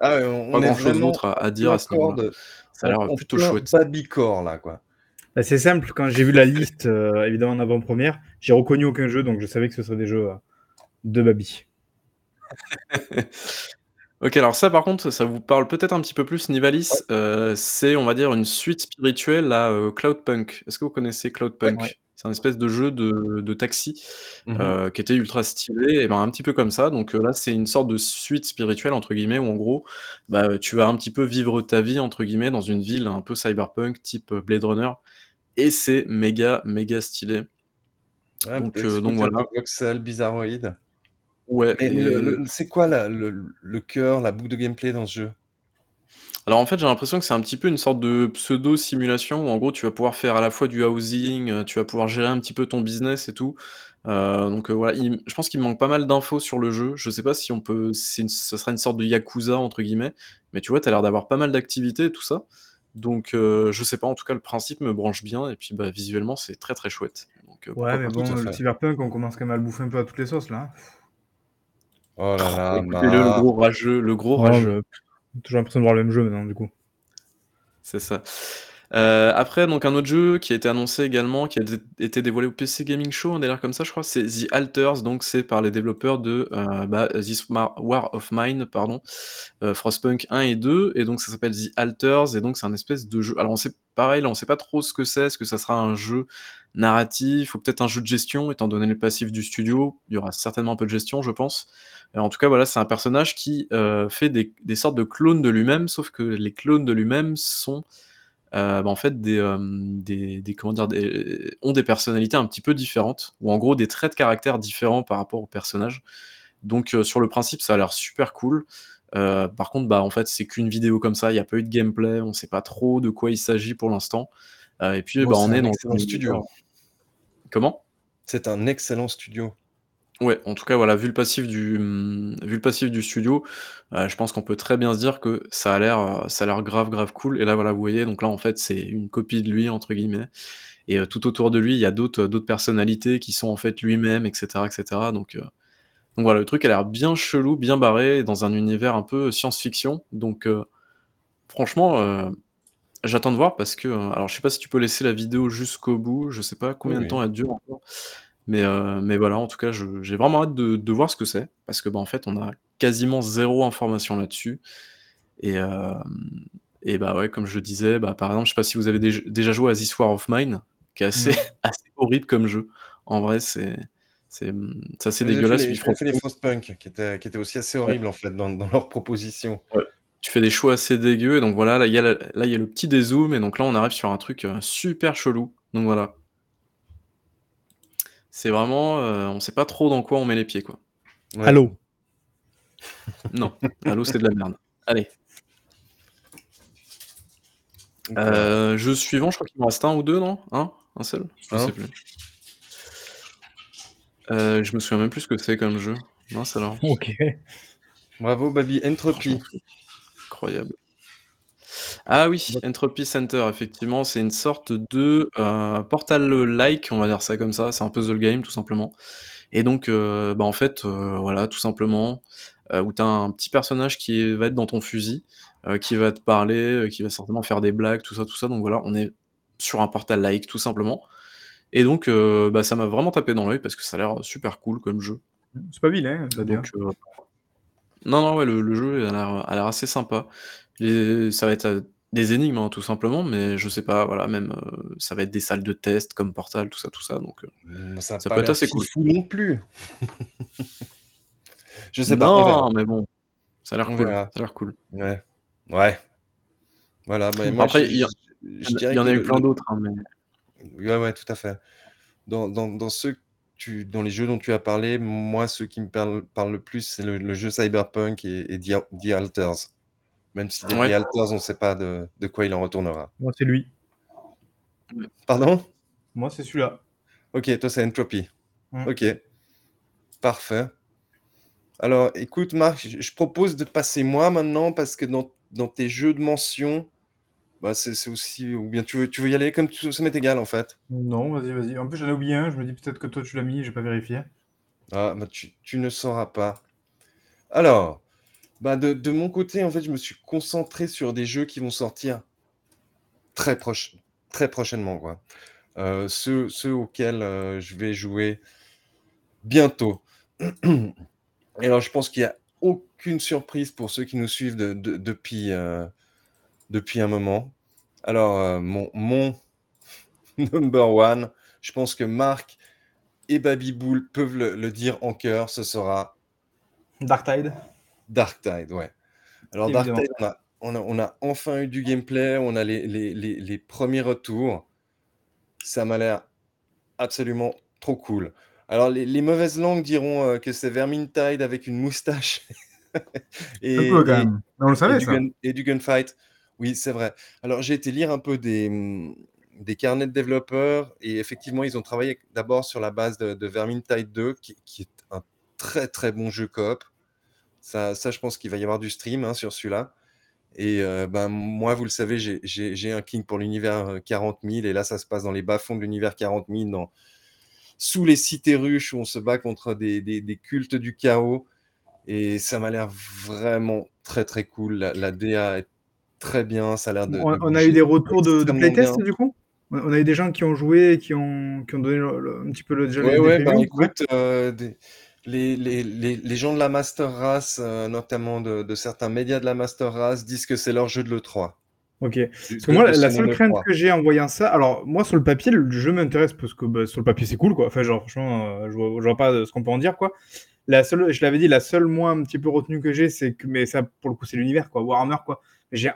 Ah on pas grand chose d'autre à à dire à ce niveau-là. de Ça a l'air plutôt chouette. Bah, là, quoi. Bah, c'est simple, quand j'ai vu la liste, heu, évidemment en avant-première, j'ai reconnu aucun jeu, donc je savais que ce serait des jeux, de Babi. (laughs) OK, alors ça, par contre, ça vous parle peut-être un petit peu plus, Nivalis. Ouais. C'est, on va dire, une suite spirituelle à, Cloudpunk. Est-ce que vous connaissez Ouais. C'est un espèce de jeu de de taxi, Mmh mh. heu, qui était ultra stylé et ben, un petit peu comme ça. Donc, heu, là, c'est une sorte de «suite spirituelle» entre guillemets où en gros, bah, tu vas un petit peu «vivre ta vie» entre guillemets dans une ville un peu cyberpunk type, heu, Blade Runner et c'est méga, méga stylé. Ouais, Donc, peu heu, donc voilà. voxel, bizarroïde. Ouais Mais le et le c'est quoi la le le cœur, la boucle de gameplay dans ce jeu? Alors en fait, j'ai l'impression que c'est un petit peu une sorte de pseudo simulation où en gros tu vas pouvoir faire à la fois du housing, heu, tu vas pouvoir gérer un petit peu ton business et tout. Heu, donc, heu, voilà, il je pense qu'il me manque pas mal d'infos sur le jeu. Je sais pas si on peut c'est une ce sera une sorte de «Yakuza» entre guillemets, mais tu vois, tu as l'air d'avoir pas mal d'activités et tout ça. Donc, heu, je sais pas, en tout cas, le principe me branche bien et puis, bah, visuellement, c'est très, très chouette. Donc, heu, Ouais, pourquoi mais pas. Tout bon, à le fait. cyberpunk, on commence quand même à le bouffer un peu à toutes les sauces, là, hein. Oh là là, Écoutez-le, le gros rageux, le gros Ouais, rageux. Toujours l'impression de voir le même jeu maintenant, du coup. C'est ça. Heu, après donc un autre jeu qui a été annoncé également, qui a été dévoilé au PC Gaming Show, un délire comme ça je crois, c'est The Alters, donc c'est par les développeurs de, heu, bah, Ma War of Mine, pardon, heu, Frostpunk 1 et 2 et donc ça s'appelle The Alters et donc c'est un espèce de jeu alors on sait pareil, on sait pas trop ce que c'est. Est-ce que ça sera un jeu narratif ou peut-être un jeu de gestion? Étant donné le passif du studio? Il y aura certainement un peu de gestion, je pense. En tout cas, voilà, c'est un personnage qui, fait des sortes de clones de lui-même, sauf que les clones de lui-même sont, bah, en fait des, hem, des des comment dire? Des ont des personnalités un petit peu différentes ou en gros des traits de caractère différents par rapport au personnage. Donc, heu, sur le principe, ça a l'air super cool. Par contre, bah, en fait, c'est qu'une vidéo comme ça, il y a pas eu de gameplay, on sait pas trop de quoi il s'agit pour l'instant. Heu, et puis, bah, on est dans un excellent univers studio. comment? C'est un excellent studio. Ouais, en tout cas, voilà, vu le passif du, vu le passif du studio, heu, je pense qu'on peut très bien se dire que ça a l'air, heu, ça a l'air grave, grave cool. Et là, voilà, vous voyez, donc là, en fait, c'est une «copie de lui» entre guillemets. Et heu, tout autour de lui, il y a d'autres, heu, d'autres personnalités qui sont en fait lui-même et cetera et cetera. Donc heu, donc voilà, le truc a l'air bien chelou, bien barré dans un univers un peu science-fiction. Donc heu, franchement, heu, j'attends de voir parce que, heu, alors je sais pas si tu peux laisser la vidéo jusqu'au bout, je sais pas Oui, combien de temps elle dure encore, mais heu, mais voilà, en tout cas, j'ai vraiment hâte de de voir ce que c'est parce que, bah, en fait, on a quasiment 0 information là-dessus et hem et bah, ouais, comme je le disais, bah, par exemple, je sais pas si vous avez déj déjà joué à This War of Mine, qui est assez (laughs) assez horrible comme jeu. En vrai, c'est c'est, assez fait dégueulasse, puis j'avais fait les franchement Frostpunk qui étaient qui étaient aussi assez Ouais. horribles, en fait, dans dans leurs propositions. Ouais, tu fais des choix assez dégueux et donc voilà, là, il y y a le petit dézoom et donc là, on arrive sur un truc, heu, super chelou, donc voilà. C'est vraiment, heu, on sait pas trop dans quoi on met les pieds, quoi. Ouais. Halo. (laughs) Non, Halo, c'est de la merde. Allez. Voilà. Heu, jeu suivant, je crois qu'il m'en reste 1 ou 2, non? 1? 1 seul? Je sais 1. plus. Heu, je me souviens même plus ce que c'est comme jeu. Mince alors. OK. Bravo Babi, Franchement, Entropy. incroyable. Ah oui, Entropy Center, effectivement, c'est une sorte de, heu, Portal, heu, like, on va dire ça comme ça, c'est un puzzle game, tout simplement. Et donc heu, bah, en fait, heu, voilà, tout simplement, où tu as un petit personnage qui va être dans ton fusil, qui va te parler, qui va certainement faire des blagues, tout ça, tout ça, donc voilà, on est sur un Portal like, tout simplement. Et donc bah, ça m'a vraiment tapé dans l'œil parce que ça a l'air, super cool comme jeu. C'est pas vilain, heu non, non, ouais, le le jeu a l'air assez sympa. Ça va être, heu, des énigmes, hein, tout simplement, mais je sais pas, voilà, même, heu, ça va être des salles de test comme Portal, tout ça, tout ça, donc heu, Mmh, ça peut être assez cool. fifou non plus. (laughs) Je sais pas. Non, mais bon, ça a l'air cool, cool. Ouais. Ouais. Voilà, bah, moi, Après, il y en y a eu le plein le d'autres, hein, mais ouais, ouais, tout à fait. Dans dans dans ceux tu dans les jeux dont tu as parlé, moi, ceux qui me parlent parlent le plus, c'est le le jeu Cyberpunk et et The Al The Alters. Même si The Ouais. Alters, on sait pas de de quoi il en retournera. Moi, c'est lui. Pardon? Moi, c'est celui-là. OK, toi, c'est Entropy. Mmh. OK. Parfait. Alors, écoute, Marc, je propose de passer moi maintenant parce que dans, dans tes jeux de mention, bah, c'est aussi. Ou bien tu veux, tu veux y aller comme tu, ça m'est égal en fait. Non, vas-y, vas-y. En plus, j'en ai oublié un. Je me dis peut-être que toi tu l'as mis, j'ai pas vérifié. Ah, bah, tu, tu ne sauras pas. Alors, bah de, de mon côté, en fait, je me suis concentré sur des jeux qui vont sortir très, proche, très prochainement. Quoi. Ceux, ceux auxquels euh, je vais jouer bientôt. Alors, je pense qu'il n'y a aucune surprise pour ceux qui nous suivent de, de, depuis, euh, depuis un moment. Alors, euh, mon, mon (laughs) number one, je pense que Marc et Babyboul peuvent le, le dire en cœur, ce sera Dark Tide. Dark Tide, ouais. Alors, Dark Tide, on a, on, a, on a, enfin eu du gameplay, on a les, les, les, les premiers retours. Ça m'a l'air absolument trop cool. Alors, les, mauvaises langues diront euh, que c'est Vermintide avec une moustache. (laughs) et, on le savait, et, ça. Du gun, et du gunfight. Oui, c'est vrai. Alors, j'ai été lire un peu des, des carnets de développeurs et effectivement, ils ont travaillé d'abord sur la base de, de Vermintide 2, qui, qui, est un très très bon jeu coop. Ça, ça je pense qu'il va y avoir du stream hein, sur celui-là. Et euh, ben, moi, vous le savez, j'ai un king pour l'univers 40 000. Et là, ça se passe dans les bas-fonds de l'univers 40 000, dans, sous les cités ruches où on se bat contre des, des, des cultes du chaos. Et ça m'a l'air vraiment très très cool. La, la, DA est très bien. Ça a l'air de. On, on a eu des retours de, de playtest bien. du coup? On a eu des gens qui ont joué et qui ont, qui ont donné le, le, un petit peu le déjà. Ouais, ouais, bah, écoute, euh, des, les, les, les, les, gens de la Master Race, euh, notamment de, de, certains médias de la Master Race, disent que c'est leur jeu de l'E3. Ok. Parce que moi, la seule crainte que j'ai en voyant ça, alors moi sur le papier, le jeu m'intéresse parce que bah, sur le papier c'est cool quoi. Enfin, genre, franchement, euh, je, vois, je vois pas ce qu'on peut en dire quoi. La seule, je l'avais dit, la seule moi un petit peu retenue que j'ai, c'est que, mais ça pour le coup c'est l'univers quoi, Warhammer quoi. J'ai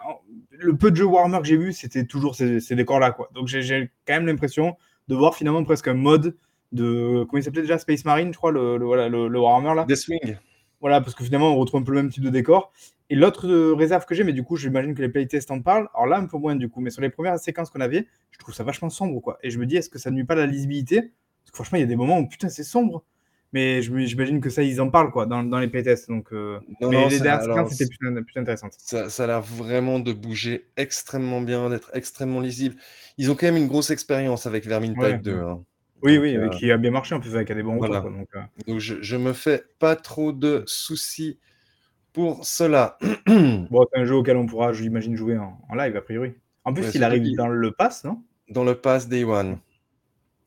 le peu de jeux Warhammer que j'ai vu, c'était toujours ces, ces décors là quoi. Donc j'ai quand même l'impression de voir finalement presque un mode de comment il s'appelait déjà Space Marine, je crois, le, le, voilà, le, le Warhammer là. Deathwing. Voilà, parce que finalement on retrouve un peu le même type de décor. Et l'autre réserve que j'ai, mais du coup j'imagine que les playtests en parlent. Alors là un peu moins du coup, mais sur les premières séquences qu'on avait, je trouve ça vachement sombre quoi. Et je me dis est-ce que ça nuit pas la lisibilité? Parce que franchement il y a des moments où putain c'est sombre. Mais j'imagine que ça ils en parlent quoi dans, dans les playtests. Donc euh... non, mais non, les dernières séquences c'était plus, plus intéressant. Ça, ça a l'air vraiment de bouger extrêmement bien, d'être extrêmement lisible. Ils ont quand même une grosse expérience avec Vermintide Ouais. 2. hein. Oui, Donc, oui, euh, qui a bien marché en plus avec des bons voilà. retours. quoi, donc, euh, Donc je, je me fais pas trop de soucis pour cela. (clears throat) Bon, c'est un jeu auquel on pourra, j'imagine, jouer en, en live a priori. En plus, Ouais, il arrive dans le pass, non? Dans le pass Day One.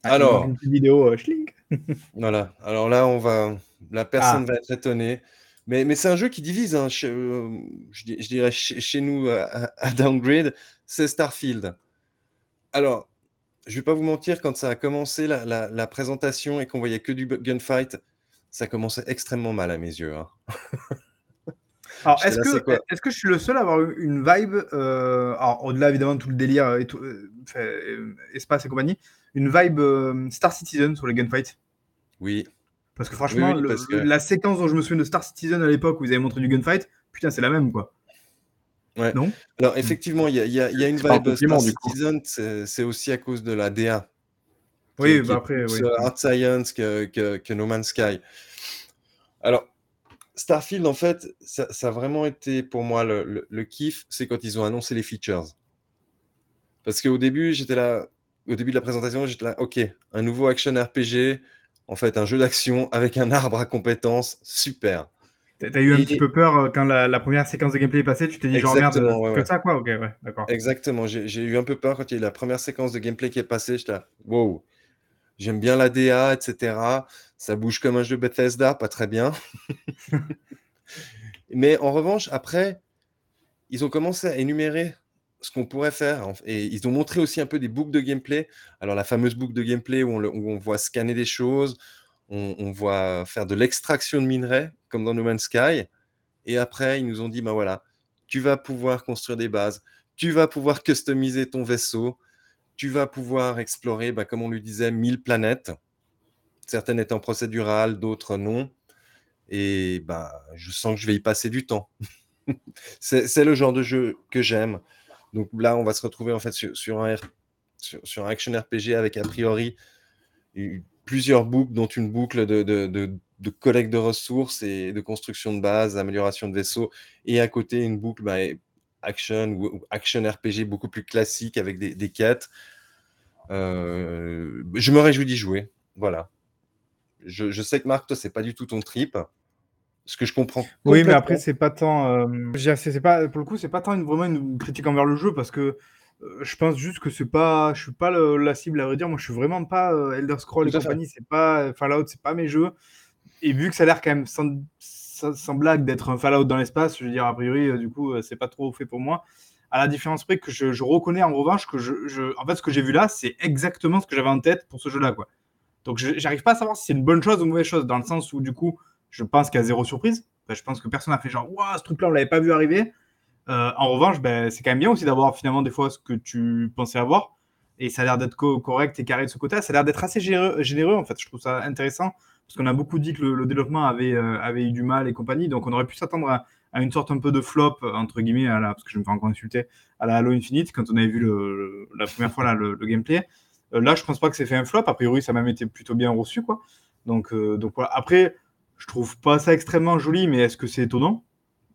Ah, Alors. Une petite vidéo, euh, schling. (laughs) Voilà. Alors là, on va. La personne Ah. va être étonnée. Mais, mais c'est un jeu qui divise. hein, chez- euh, je, di- je dirais chez, chez nous à, à Downgrade, c'est Starfield. Alors, je vais pas vous mentir, quand ça a commencé la, la- la présentation et qu'on voyait que du gunfight, ça commençait extrêmement mal à mes yeux. hein. (laughs) Alors, est-ce que, je suis le seul à avoir eu une vibe, euh, alors au-delà évidemment de tout le délire et tout, euh, euh, espace et compagnie, une vibe euh, Star Citizen sur les gunfights? Oui. Parce que franchement, oui, le- parce que- la séquence dont je me souviens de Star Citizen à l'époque où ils avaient montré du gunfight, putain, c'est la même quoi. Ouais. Non? Alors, effectivement, il y a, il y a- il y a une vibe Star. Citizen, c'est aussi à cause de la DA. Oui, bah après, oui. euh, Art Science que, que, que No Man's Sky. Alors, Starfield, en fait, ça, ça a vraiment été pour moi le, le- le kiff, c'est quand ils ont annoncé les features. Parce qu'au début, j'étais là, au début de la présentation, j'étais là, ok, un nouveau action RPG, en fait, un jeu d'action avec un arbre à compétences, super. T'as eu un Et- petit peu peur euh, quand la, la première séquence de gameplay est passée, tu t'es dit genre merde, Exactement, ouais, que ouais. ça quoi Ok, ouais, d'accord. Exactement, j'ai eu un peu peur quand il y a eu la première séquence de gameplay qui est passée, j'étais là, wow, j'aime bien la DA, etc. Ça bouge comme un jeu Bethesda, pas très bien. (laughs) Mais en revanche, après, ils ont commencé à énumérer ce qu'on pourrait faire. Et ils ont montré aussi un peu des boucles de gameplay. Alors, la fameuse boucle de gameplay où on, le- où on voit scanner des choses, on, voit faire de l'extraction de minerais, comme dans No Man's Sky. Et après, ils nous ont dit, ben voilà, tu vas pouvoir construire des bases, tu vas pouvoir customiser ton vaisseau, tu vas pouvoir explorer, ben, comme on lui disait, 1000 planètes. Certaines étant procédurales, d'autres non. Et ben, je sens que je vais y passer du temps. (laughs) c'est le genre de jeu que j'aime. Donc là, on va se retrouver en fait sur, un, sur, un action RPG avec a priori plusieurs boucles, dont une boucle de, de, de, de collecte de ressources et de construction de base, amélioration de vaisseaux, et à côté une boucle bah, action ou, action RPG beaucoup plus classique avec des, quêtes. Euh, je me réjouis d'y jouer. Voilà. Je, sais que Marc, toi, c'est pas du tout ton trip. Ce que je comprends. Oui, mais après, c'est pas tant. Euh, c'est pas pour le coup, c'est pas tant une, vraiment une critique envers le jeu parce que euh, je pense juste que c'est pas, je suis pas la cible à vrai dire. Moi, je suis vraiment pas Elder Scrolls et compagnie. C'est pas Fallout, c'est pas mes jeux. Et vu que ça a l'air quand même sans, blague d'être un Fallout dans l'espace, je veux dire, a priori, euh, du coup, euh, c'est pas trop fait pour moi. À la différence près que je, reconnais en revanche que je, en fait, ce que j'ai vu là, c'est exactement ce que j'avais en tête pour ce jeu-là, quoi. Donc, j'arrive pas à savoir si c'est une bonne chose ou une mauvaise chose, dans le sens où, du coup, je pense qu'il y a zéro surprise. je pense que personne n'a fait genre, waouh, ce truc-là, on l'avait pas vu arriver. Euh, en revanche, ben, c'est quand même bien aussi d'avoir finalement des fois ce que tu pensais avoir. Et ça a l'air d'être correct et carré de ce côté-là. Ça a l'air d'être assez généreux, en fait. Je trouve ça intéressant parce qu'on a beaucoup dit que le, développement avait, euh, avait eu du mal et compagnie, donc on aurait pu s'attendre à, une sorte un peu de flop, entre guillemets, à la, parce que je me fais encore insulter, à la Halo Infinite, quand on avait vu la première fois le, gameplay. Euh, là, je pense pas que c'est fait un flop, a priori, ça a même été plutôt bien reçu, quoi. Donc, donc voilà. Après, je trouve pas ça extrêmement joli, mais est-ce que c'est étonnant?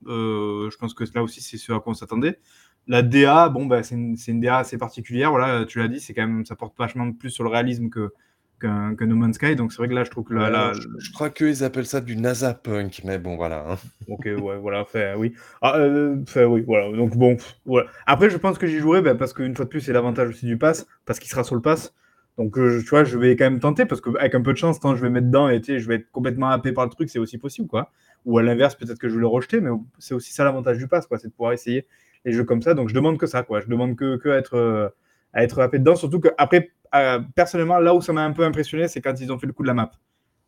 Je pense que là aussi, c'est ce à quoi on s'attendait. La DA, bon, bah, c'est une, une, DA assez particulière, voilà, tu l'as dit, c'est quand même, ça porte vachement plus sur le réalisme que, qu'un No Man's Sky. Donc c'est vrai que là, je trouve que là, je, crois qu'ils appellent ça du NASA punk, mais bon, voilà. Hein. (laughs) Ok, ouais, voilà, fait, oui. Ah, euh, fait, oui, voilà. Donc bon, voilà. Après, je pense que j'y jouerai ben, parce qu'une fois de plus, c'est l'avantage aussi du pass, parce qu'il sera sur le pass. Donc, euh, tu vois, je vais quand même tenter parce qu'avec un peu de chance, quand je vais mettre dedans et je vais être complètement happé par le truc, c'est aussi possible, quoi. Ou à l'inverse, peut-être que je vais le rejeter, mais c'est aussi ça l'avantage du pass, quoi, c'est de pouvoir essayer les jeux comme ça. Donc, je demande que ça, quoi. Je demande que, que être, euh, à être happé dedans, surtout qu'après, euh, personnellement, là où ça m'a un peu impressionné, c'est quand ils ont fait le coup de la map.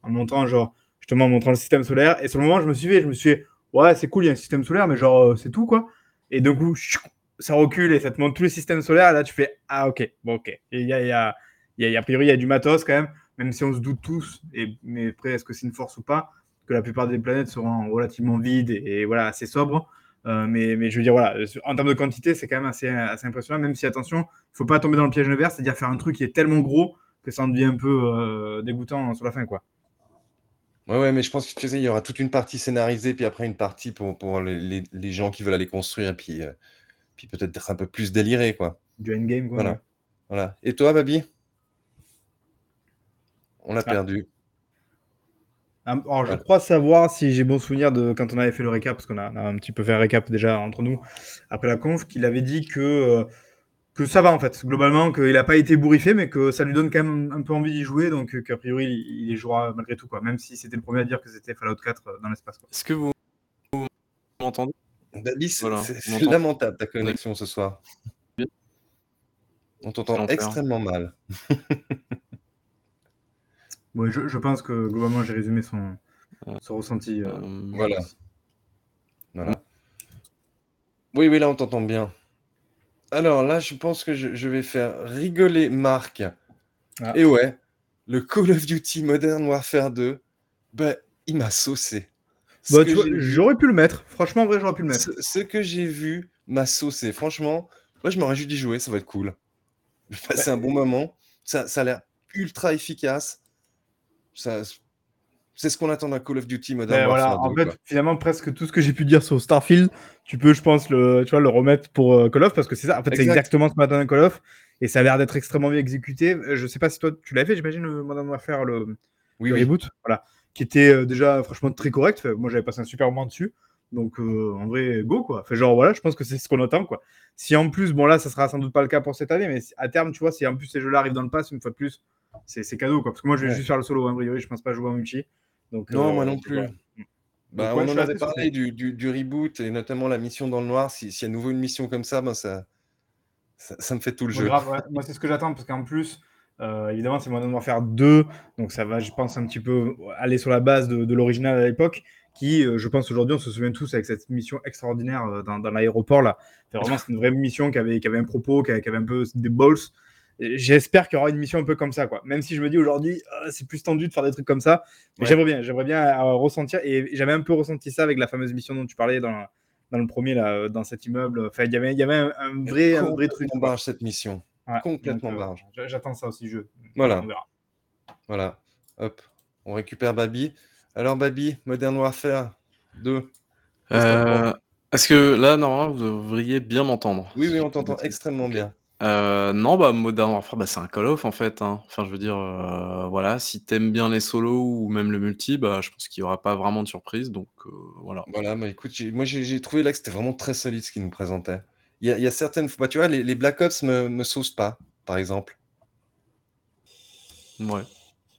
En montrant, genre, justement, en montrant le système solaire. Et sur le moment, je me suis je me suis dit, ouais, c'est cool, il y a un système solaire, mais genre, euh, c'est tout, quoi. Et d'un coup, ça recule et ça te montre tous les systèmes solaires. Et là, tu fais, ah, ok, bon, ok. Et il y a, y, a, y a, a priori, il y a du matos quand même, même si on se doute tous, et, mais après, est-ce que c'est une force ou pas, que la plupart des planètes seront relativement vides et voilà, assez sobres. Euh, mais, mais, je veux dire, voilà, en termes de quantité, c'est quand même assez, assez impressionnant, même si, attention, il ne faut pas tomber dans le piège vert, c'est-à-dire faire un truc qui est tellement gros que ça en devient un peu euh, dégoûtant sur la fin, quoi. Ouais, ouais, mais je pense qu'il y aura toute une partie scénarisée, puis après une partie pour, pour les, les, gens qui veulent aller construire, puis, euh, puis peut-être être un peu plus déliré, quoi. Du endgame, quoi. Voilà. voilà. Et toi, Babi? On l'a ah. perdu. Alors, je crois savoir si j'ai bon souvenir de quand on avait fait le récap, parce qu'on a, un petit peu fait un récap déjà entre nous après la conf, qu'il avait dit que, euh, que ça va en fait, globalement, qu'il n'a pas été bourriffé, mais que ça lui donne quand même un peu envie d'y jouer, donc qu'a priori il, y jouera malgré tout, quoi, même si c'était le premier à dire que c'était Fallout 4 euh, dans l'espace. Est-ce que vous, m'entendez? C'est lamentable ta connexion ce soir. On t'entend extrêmement mal. (laughs) je, pense que globalement, j'ai résumé son, ressenti. Euh, euh, voilà. Voilà. Oui, oui, là, on t'entend bien. Alors là, je pense que je, vais faire rigoler Marc. Ah. Et ouais, le Call of Duty Modern Warfare 2, ben, il m'a saucé. Bah, j'aurais pu le mettre. Franchement, vrai, j'aurais pu le mettre. Ce, que j'ai vu m'a saucé. Franchement, moi, je m'aurais juste d'y jouer. Ça va être cool. Je vais passer un bon moment. Ça, ça a l'air ultra efficace c'est ce qu'on attend d'un Call of Duty Modern Warfare. en fait, finalement, presque tout ce que j'ai pu dire sur Starfield, tu peux, je pense, le, tu vois, le remettre pour euh, Call of parce que c'est ça. En fait, c'est exactement ce d'un Call of et ça a l'air d'être extrêmement bien exécuté. Euh, je sais pas si toi, tu l'as fait, j'imagine, le Modern Warfare, le, oui, reboot, voilà, qui était euh, déjà franchement très correct. moi, j'avais passé un super moment dessus. Donc, en vrai, go, quoi. Fait genre, voilà, je pense que c'est ce qu'on attend, quoi. Si en plus, bon, là, ça sera sans doute pas le cas pour cette année, mais à terme, tu vois, si en plus ces jeux-là arrivent dans le pass, une fois de plus, c'est cadeau, quoi. Parce que moi, je vais juste faire le solo, hein, a priori, je pense pas jouer en multi. Donc, non, moi euh, non plus. Bah, on en avait parlé du, du, reboot et notamment la mission dans le noir. S'il y a nouveau une mission comme ça, ben ça, ça, me fait tout le jeu. (laughs) Moi, c'est ce que j'attends parce qu'en plus, euh, évidemment, c'est Modern Warfare 2. Donc, ça va, je pense, un petit peu aller sur la base de, de l'original à l'époque. Qui, euh, je pense, aujourd'hui, on se souvient tous avec cette mission extraordinaire dans, dans l'aéroport. là. Vraiment, c'est une vraie mission qui avait, qui avait un propos, qui avait, qui avait un peu des balls. J'espère qu'il y aura une mission un peu comme ça, quoi. Même si je me dis aujourd'hui, ah, c'est plus tendu de faire des trucs comme ça. J'aimerais bien, j'aimerais bien euh, ressentir. Et j'avais un peu ressenti ça avec la fameuse mission dont tu parlais dans, dans le premier, là, dans cet immeuble. Enfin, il y avait, il y avait un, vrai, un vrai truc. barge cette mission. Complètement barge. Euh, j'attends ça aussi, je. Voilà. Voilà. Hop. On récupère Babi. Alors, Babi, Modern Warfare 2. Euh, Est-ce que là, normalement, vous devriez bien m'entendre? Oui, oui, on t'entend extrêmement bien. Euh, non, bah, Modern Warfare, bah, c'est un Call of en fait. hein. Enfin, je veux dire, euh, voilà, si t'aimes bien les solos ou même le multi, bah, je pense qu'il y aura pas vraiment de surprise. Donc voilà. Voilà, bah écoute, moi j'ai trouvé là que c'était vraiment très solide ce qu'il nous présentait. Il y a, il y a certaines fois, bah, tu vois, les, les Black Ops me, me saucent pas, par exemple. Ouais.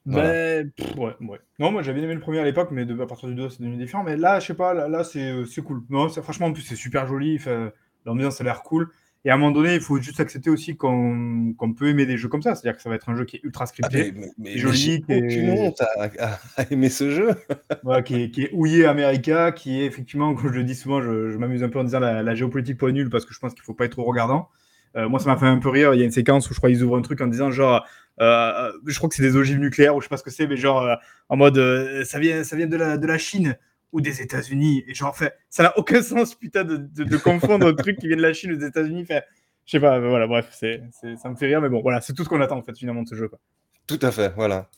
Voilà. Ben, pff, ouais, ouais. Non, moi j'avais aimé le premier à l'époque, mais de, à partir du 2, c'est devenu différent. Mais là, je sais pas, là, là, c'est euh, c'est cool. Non, c'est- franchement, en plus, c'est super joli. enfin, L'ambiance a l'air cool. Et à un moment donné, il faut juste accepter aussi qu'on qu'on peut aimer des jeux comme ça. C'est-à-dire que ça va être un jeu qui est ultra Ah, scripté, mais, mais- mais joli, j'ai qui est- aucune honte à, aimer ce jeu. (laughs) voilà, qui, est, qui est houillé America, qui est effectivement, comme je le dis souvent, je, je m'amuse un peu en disant la, la géopolitique point nul parce que je pense qu'il faut pas être trop regardant. Euh, moi, ça m'a fait un peu rire. Il y a une séquence où je crois qu'ils ouvrent un truc en disant genre, je crois que c'est des ogives nucléaires ou je sais pas ce que c'est, mais genre euh, en mode euh, ça vient, ça vient de la, de la Chine ou des États-Unis. Et genre, fait, ça n'a aucun (laughs) sens, putain, de, de, de confondre un truc qui vient de la Chine ou des États-Unis. Fait, je sais pas, voilà, bref, c'est- ça me fait rire, mais bon, voilà, c'est tout ce qu'on attend en fait finalement de ce jeu. Quoi. Tout à fait, voilà.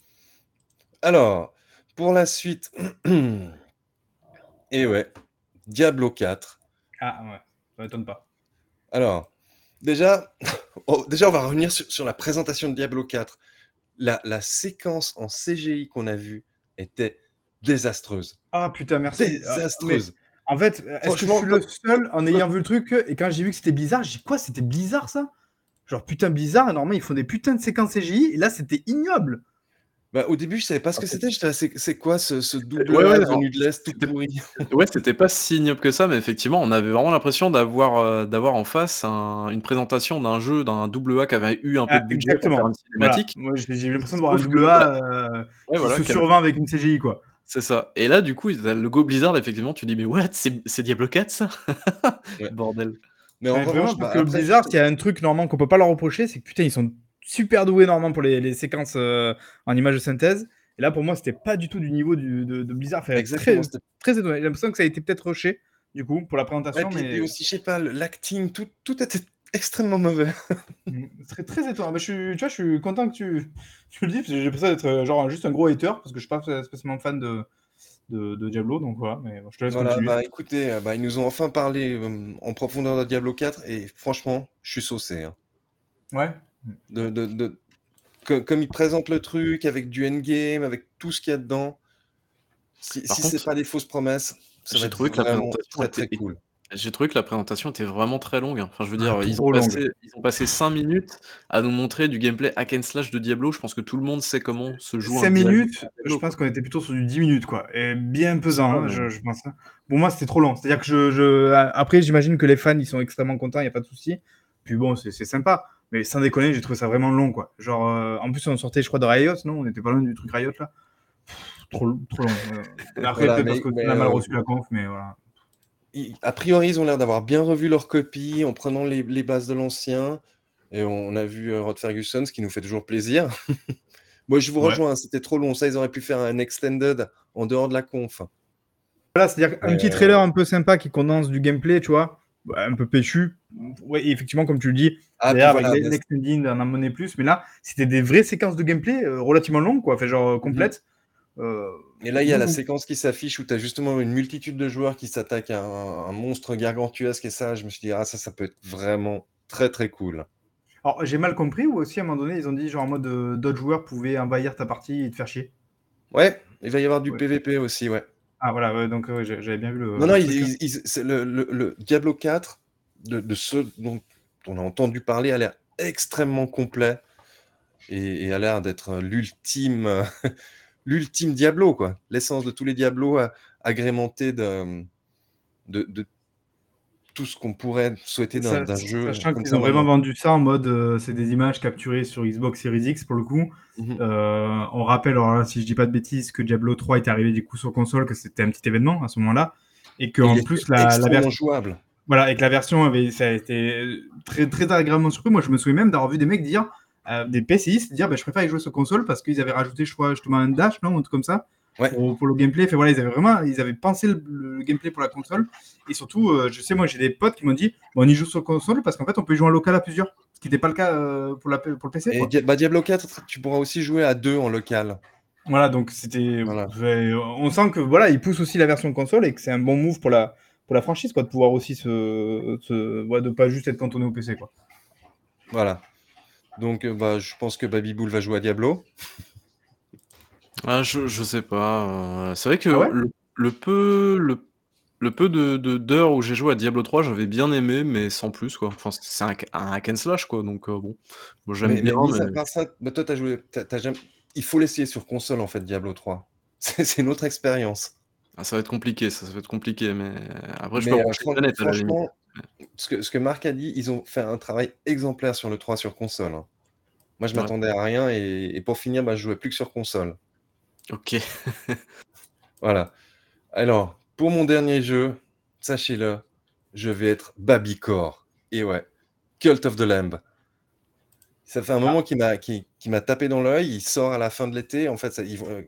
Alors, pour la suite, (clears throat) et ouais, Diablo 4. Ah ouais, ça m'étonne pas. Alors, déjà, (laughs) oh, déjà on va revenir sur, sur la présentation de Diablo 4. La, la séquence en CGI qu'on a vue était désastreuse. Ah putain, merci. Ah, mais- Désastreuse. En fait, est-ce que je suis le seul en ayant vu le truc et quand j'ai vu que c'était bizarre, j'ai dit quoi C'était bizarre ça? Genre putain bizarre, et normalement ils font des putains de séquences CGI et là c'était ignoble. Bah, au début, je savais pas ce que Ok. c'était. C'est quoi ce, ce double Ouais, ouais, venu de l'Est tout pourri? (laughs) Ouais, c'était pas si ignoble que ça, mais effectivement, on avait vraiment l'impression d'avoir euh, d'avoir en face un- une présentation d'un jeu, d'un double A qui avait eu un peu Ah, de budget pour exactement. faire une Voilà. cinématique. Moi j'ai l'impression de voir un que double A euh, Ouais, voilà, avait- survint avec une CGI quoi. C'est ça. Et là, du coup, le Go Blizzard, effectivement, tu dis, mais what, c'est c'est Diablo 4, ça? Ouais. (laughs) Bordel. Mais en vraiment, revanche, parce bah, que après, Blizzard, il y a un truc normalement qu'on peut pas leur reprocher, c'est que putain ils sont super doués normalement pour les, les séquences euh, en images de synthèse. Et là pour moi c'était pas du tout du niveau du- de, de Blizzard. Fait, exactement. très, très étonné. J'ai l'impression que ça a été peut-être rushé du coup pour la Ouais, présentation, puis, mais puis aussi, je sais pas, l'acting, tout, tout était extrêmement mauvais. (laughs) Mm, C'est très étonnant. Mais je suis, tu vois, je suis content que tu, tu le dis, parce que j'ai l'impression d'être euh, genre juste un gros hater, parce que je suis pas spécialement fan de, de, de Diablo, donc voilà, mais bon, je te laisse Voilà, continuer. bah écoutez, euh, bah, ils nous ont enfin parlé euh, en profondeur de Diablo 4 et franchement, je suis saucé. hein. Ouais. De, de- de- que- comme ils présentent le truc avec du endgame, avec tout ce qu'il y a dedans. Si, si c'est pas des fausses promesses, ça être que la présentation très très était- cool. J'ai trouvé que la présentation était vraiment très longue. hein. Enfin, je veux dire, Ah, ils, trop ont passé, ils ont passé 5 minutes à nous montrer du gameplay hack and slash de Diablo. Je pense que tout le monde sait comment se joue 5 un Diablo. minutes, je pense qu'on était plutôt sur du 10 minutes, quoi. Et bien pesant, hein, mal. je, je pense. hein. Bon, moi, c'était trop long. C'est-à-dire que je, je... Après, j'imagine que les fans, ils sont extrêmement contents, il n'y a pas de souci. Puis bon, c'est sympa. Mais sans déconner, j'ai trouvé ça vraiment long, quoi. Genre, euh, en plus, on sortait, je crois, de Riot, non? On était pas loin du truc Riot, là. Pff, trop, trop long. euh. (laughs) Après, Voilà, peut-être parce as mal euh, reçu la conf, mais voilà. A priori, ils ont l'air d'avoir bien revu leur copie en prenant les, les bases de l'ancien. Et on a vu Rod Ferguson, ce qui nous fait toujours plaisir. (laughs) Moi, je vous Ouais. rejoins, c'était trop long. Ça, ils auraient pu faire un extended en dehors de la conf. Voilà, c'est-à-dire un petit trailer un peu sympa qui condense du gameplay, tu vois, un peu péchu. Ouais, effectivement, comme tu le dis, Ah, voilà, avec l'extending, on en monnaie plus, mais là, c'était des vraies séquences de gameplay euh, relativement longues, quoi, fait genre euh, complètes. Euh, Et là, il y a la séquence qui s'affiche où tu as justement une multitude de joueurs qui s'attaquent à un, un monstre gargantuesque. Et ça, je me suis dit, ah, ça, ça peut être vraiment très, très cool. Alors, j'ai mal compris, ou aussi à un moment donné, ils ont dit, genre en mode d'autres joueurs pouvaient envahir ta partie et te faire chier? Ouais, il va y avoir du Ouais. PVP aussi, ouais. Ah, voilà, ouais, donc j'avais bien vu le. non, non, truc, hein. c'est le, le- le Diablo 4, de, de ceux dont on a entendu parler, a l'air extrêmement complet et, et a l'air d'être l'ultime, (laughs) l'ultime Diablo, quoi. L'essence de tous les Diablos agrémenté de, de, de tout ce qu'on pourrait souhaiter d'un jeu. Sachant qu'ils ont vraiment vendu ça en mode euh, c'est des images capturées sur Xbox Series X pour le coup. Mhm. Euh, on rappelle, alors là, si je dis pas de bêtises, que Diablo 3 est arrivé du coup sur console, que c'était un petit événement à ce moment-là. Et que Il en plus, la, version. jouable. Voilà, et que la version avait, ça a été très, très agréablement surpris. Moi, je me souviens même d'avoir vu des mecs dire, euh, des PCistes dire, bah, je préfère y jouer sur console parce qu'ils avaient rajouté, je crois, justement un dash, non, un truc comme ça, Ouais. pour, pour le gameplay. Fait, voilà, ils avaient vraiment, ils avaient pensé le, le gameplay pour la console. Et surtout, euh, je sais, moi, j'ai des potes qui m'ont dit, on y joue sur console parce qu'en fait, on peut y jouer en local à plusieurs, ce qui n'était pas le cas euh, pour, la, pour le PC. Et bah, Diablo 4, tu pourras aussi jouer à deux en local. Voilà, donc c'était. On sent que voilà, il pousse aussi la version console et que c'est un bon move pour la, pour la franchise, quoi, de pouvoir aussi se, se de pas juste être cantonné au PC, quoi. Voilà. Donc, euh, bah, je pense que Baby Bull va jouer à Diablo. Ah, je, je sais pas. Euh, c'est vrai que ah le, peu, le, le peu de, d'heures où j'ai joué à Diablo 3, j'avais bien aimé, mais sans plus, quoi. Enfin, c'est un, un hack and slash, quoi. Donc, euh, bon, moi, j'aime bien. Mais, ça, bah, toi, as joué. Il faut l'essayer sur console, en fait, Diablo 3. (laughs) C'est une autre expérience. Ah, ça va être compliqué, ça, va être compliqué, mais après, je peux brancher une planète à la limite ce que, ce que Marc a dit, ils ont fait un travail exemplaire sur le 3 sur console. Hein. Moi, je m'attendais à rien et, pour finir, bah, je jouais plus que sur console. Ok. (laughs) voilà. Alors, pour mon dernier jeu, sachez-le, je vais être Babycore. Et ouais, Cult of the Lamb. Ça fait un moment qu'il m'a qui, m'a tapé dans l'œil. Il sort à la fin de l'été. En fait, ça, euh,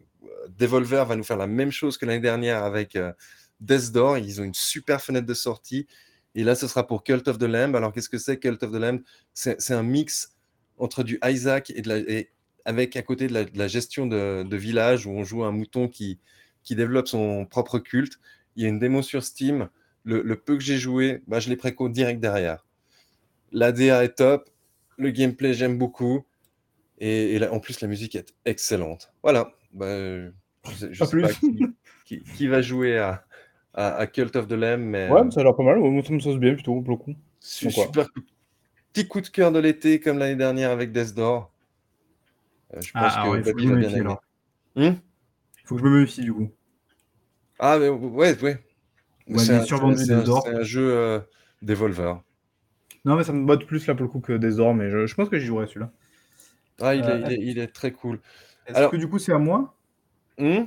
Devolver va nous faire la même chose que l'année dernière avec euh, Death Door. Ils ont une super fenêtre de sortie. Et là, ce sera pour Cult of the Lamb. Alors, qu'est-ce que c'est Cult of the Lamb? C'est un mix entre du Isaac et, de la, avec à côté de la, gestion de, village où on joue un mouton qui, qui développe son propre culte. Il y a une démo sur Steam. Le, peu que j'ai joué, bah, je l'ai préco direct derrière. L'ADA est top. Le gameplay, j'aime beaucoup. Et, en plus, la musique est excellente. Voilà. Bah, je, sais pas qui, va jouer à, à, Cult of the Lamb. Mais, ouais, ça a l'air pas mal. Moi, ça me sauce bien plutôt, pour le coup. Super petit coup de cœur de l'été, comme l'année dernière avec Death Door. Euh, je pense ah, que, il faut que je me méfie, alors. Hmm faut que je me méfie, du coup. Ah, mais ouais, ouais. c'est un, un, jeu euh, Devolver. Non, mais ça me botte plus là pour le coup que Door, mais je, je pense que j'y jouerai celui-là. Ah, il, est, euh, il, est, il, est, très cool. Est-ce Alors... que du coup, c'est à moi? Hmm?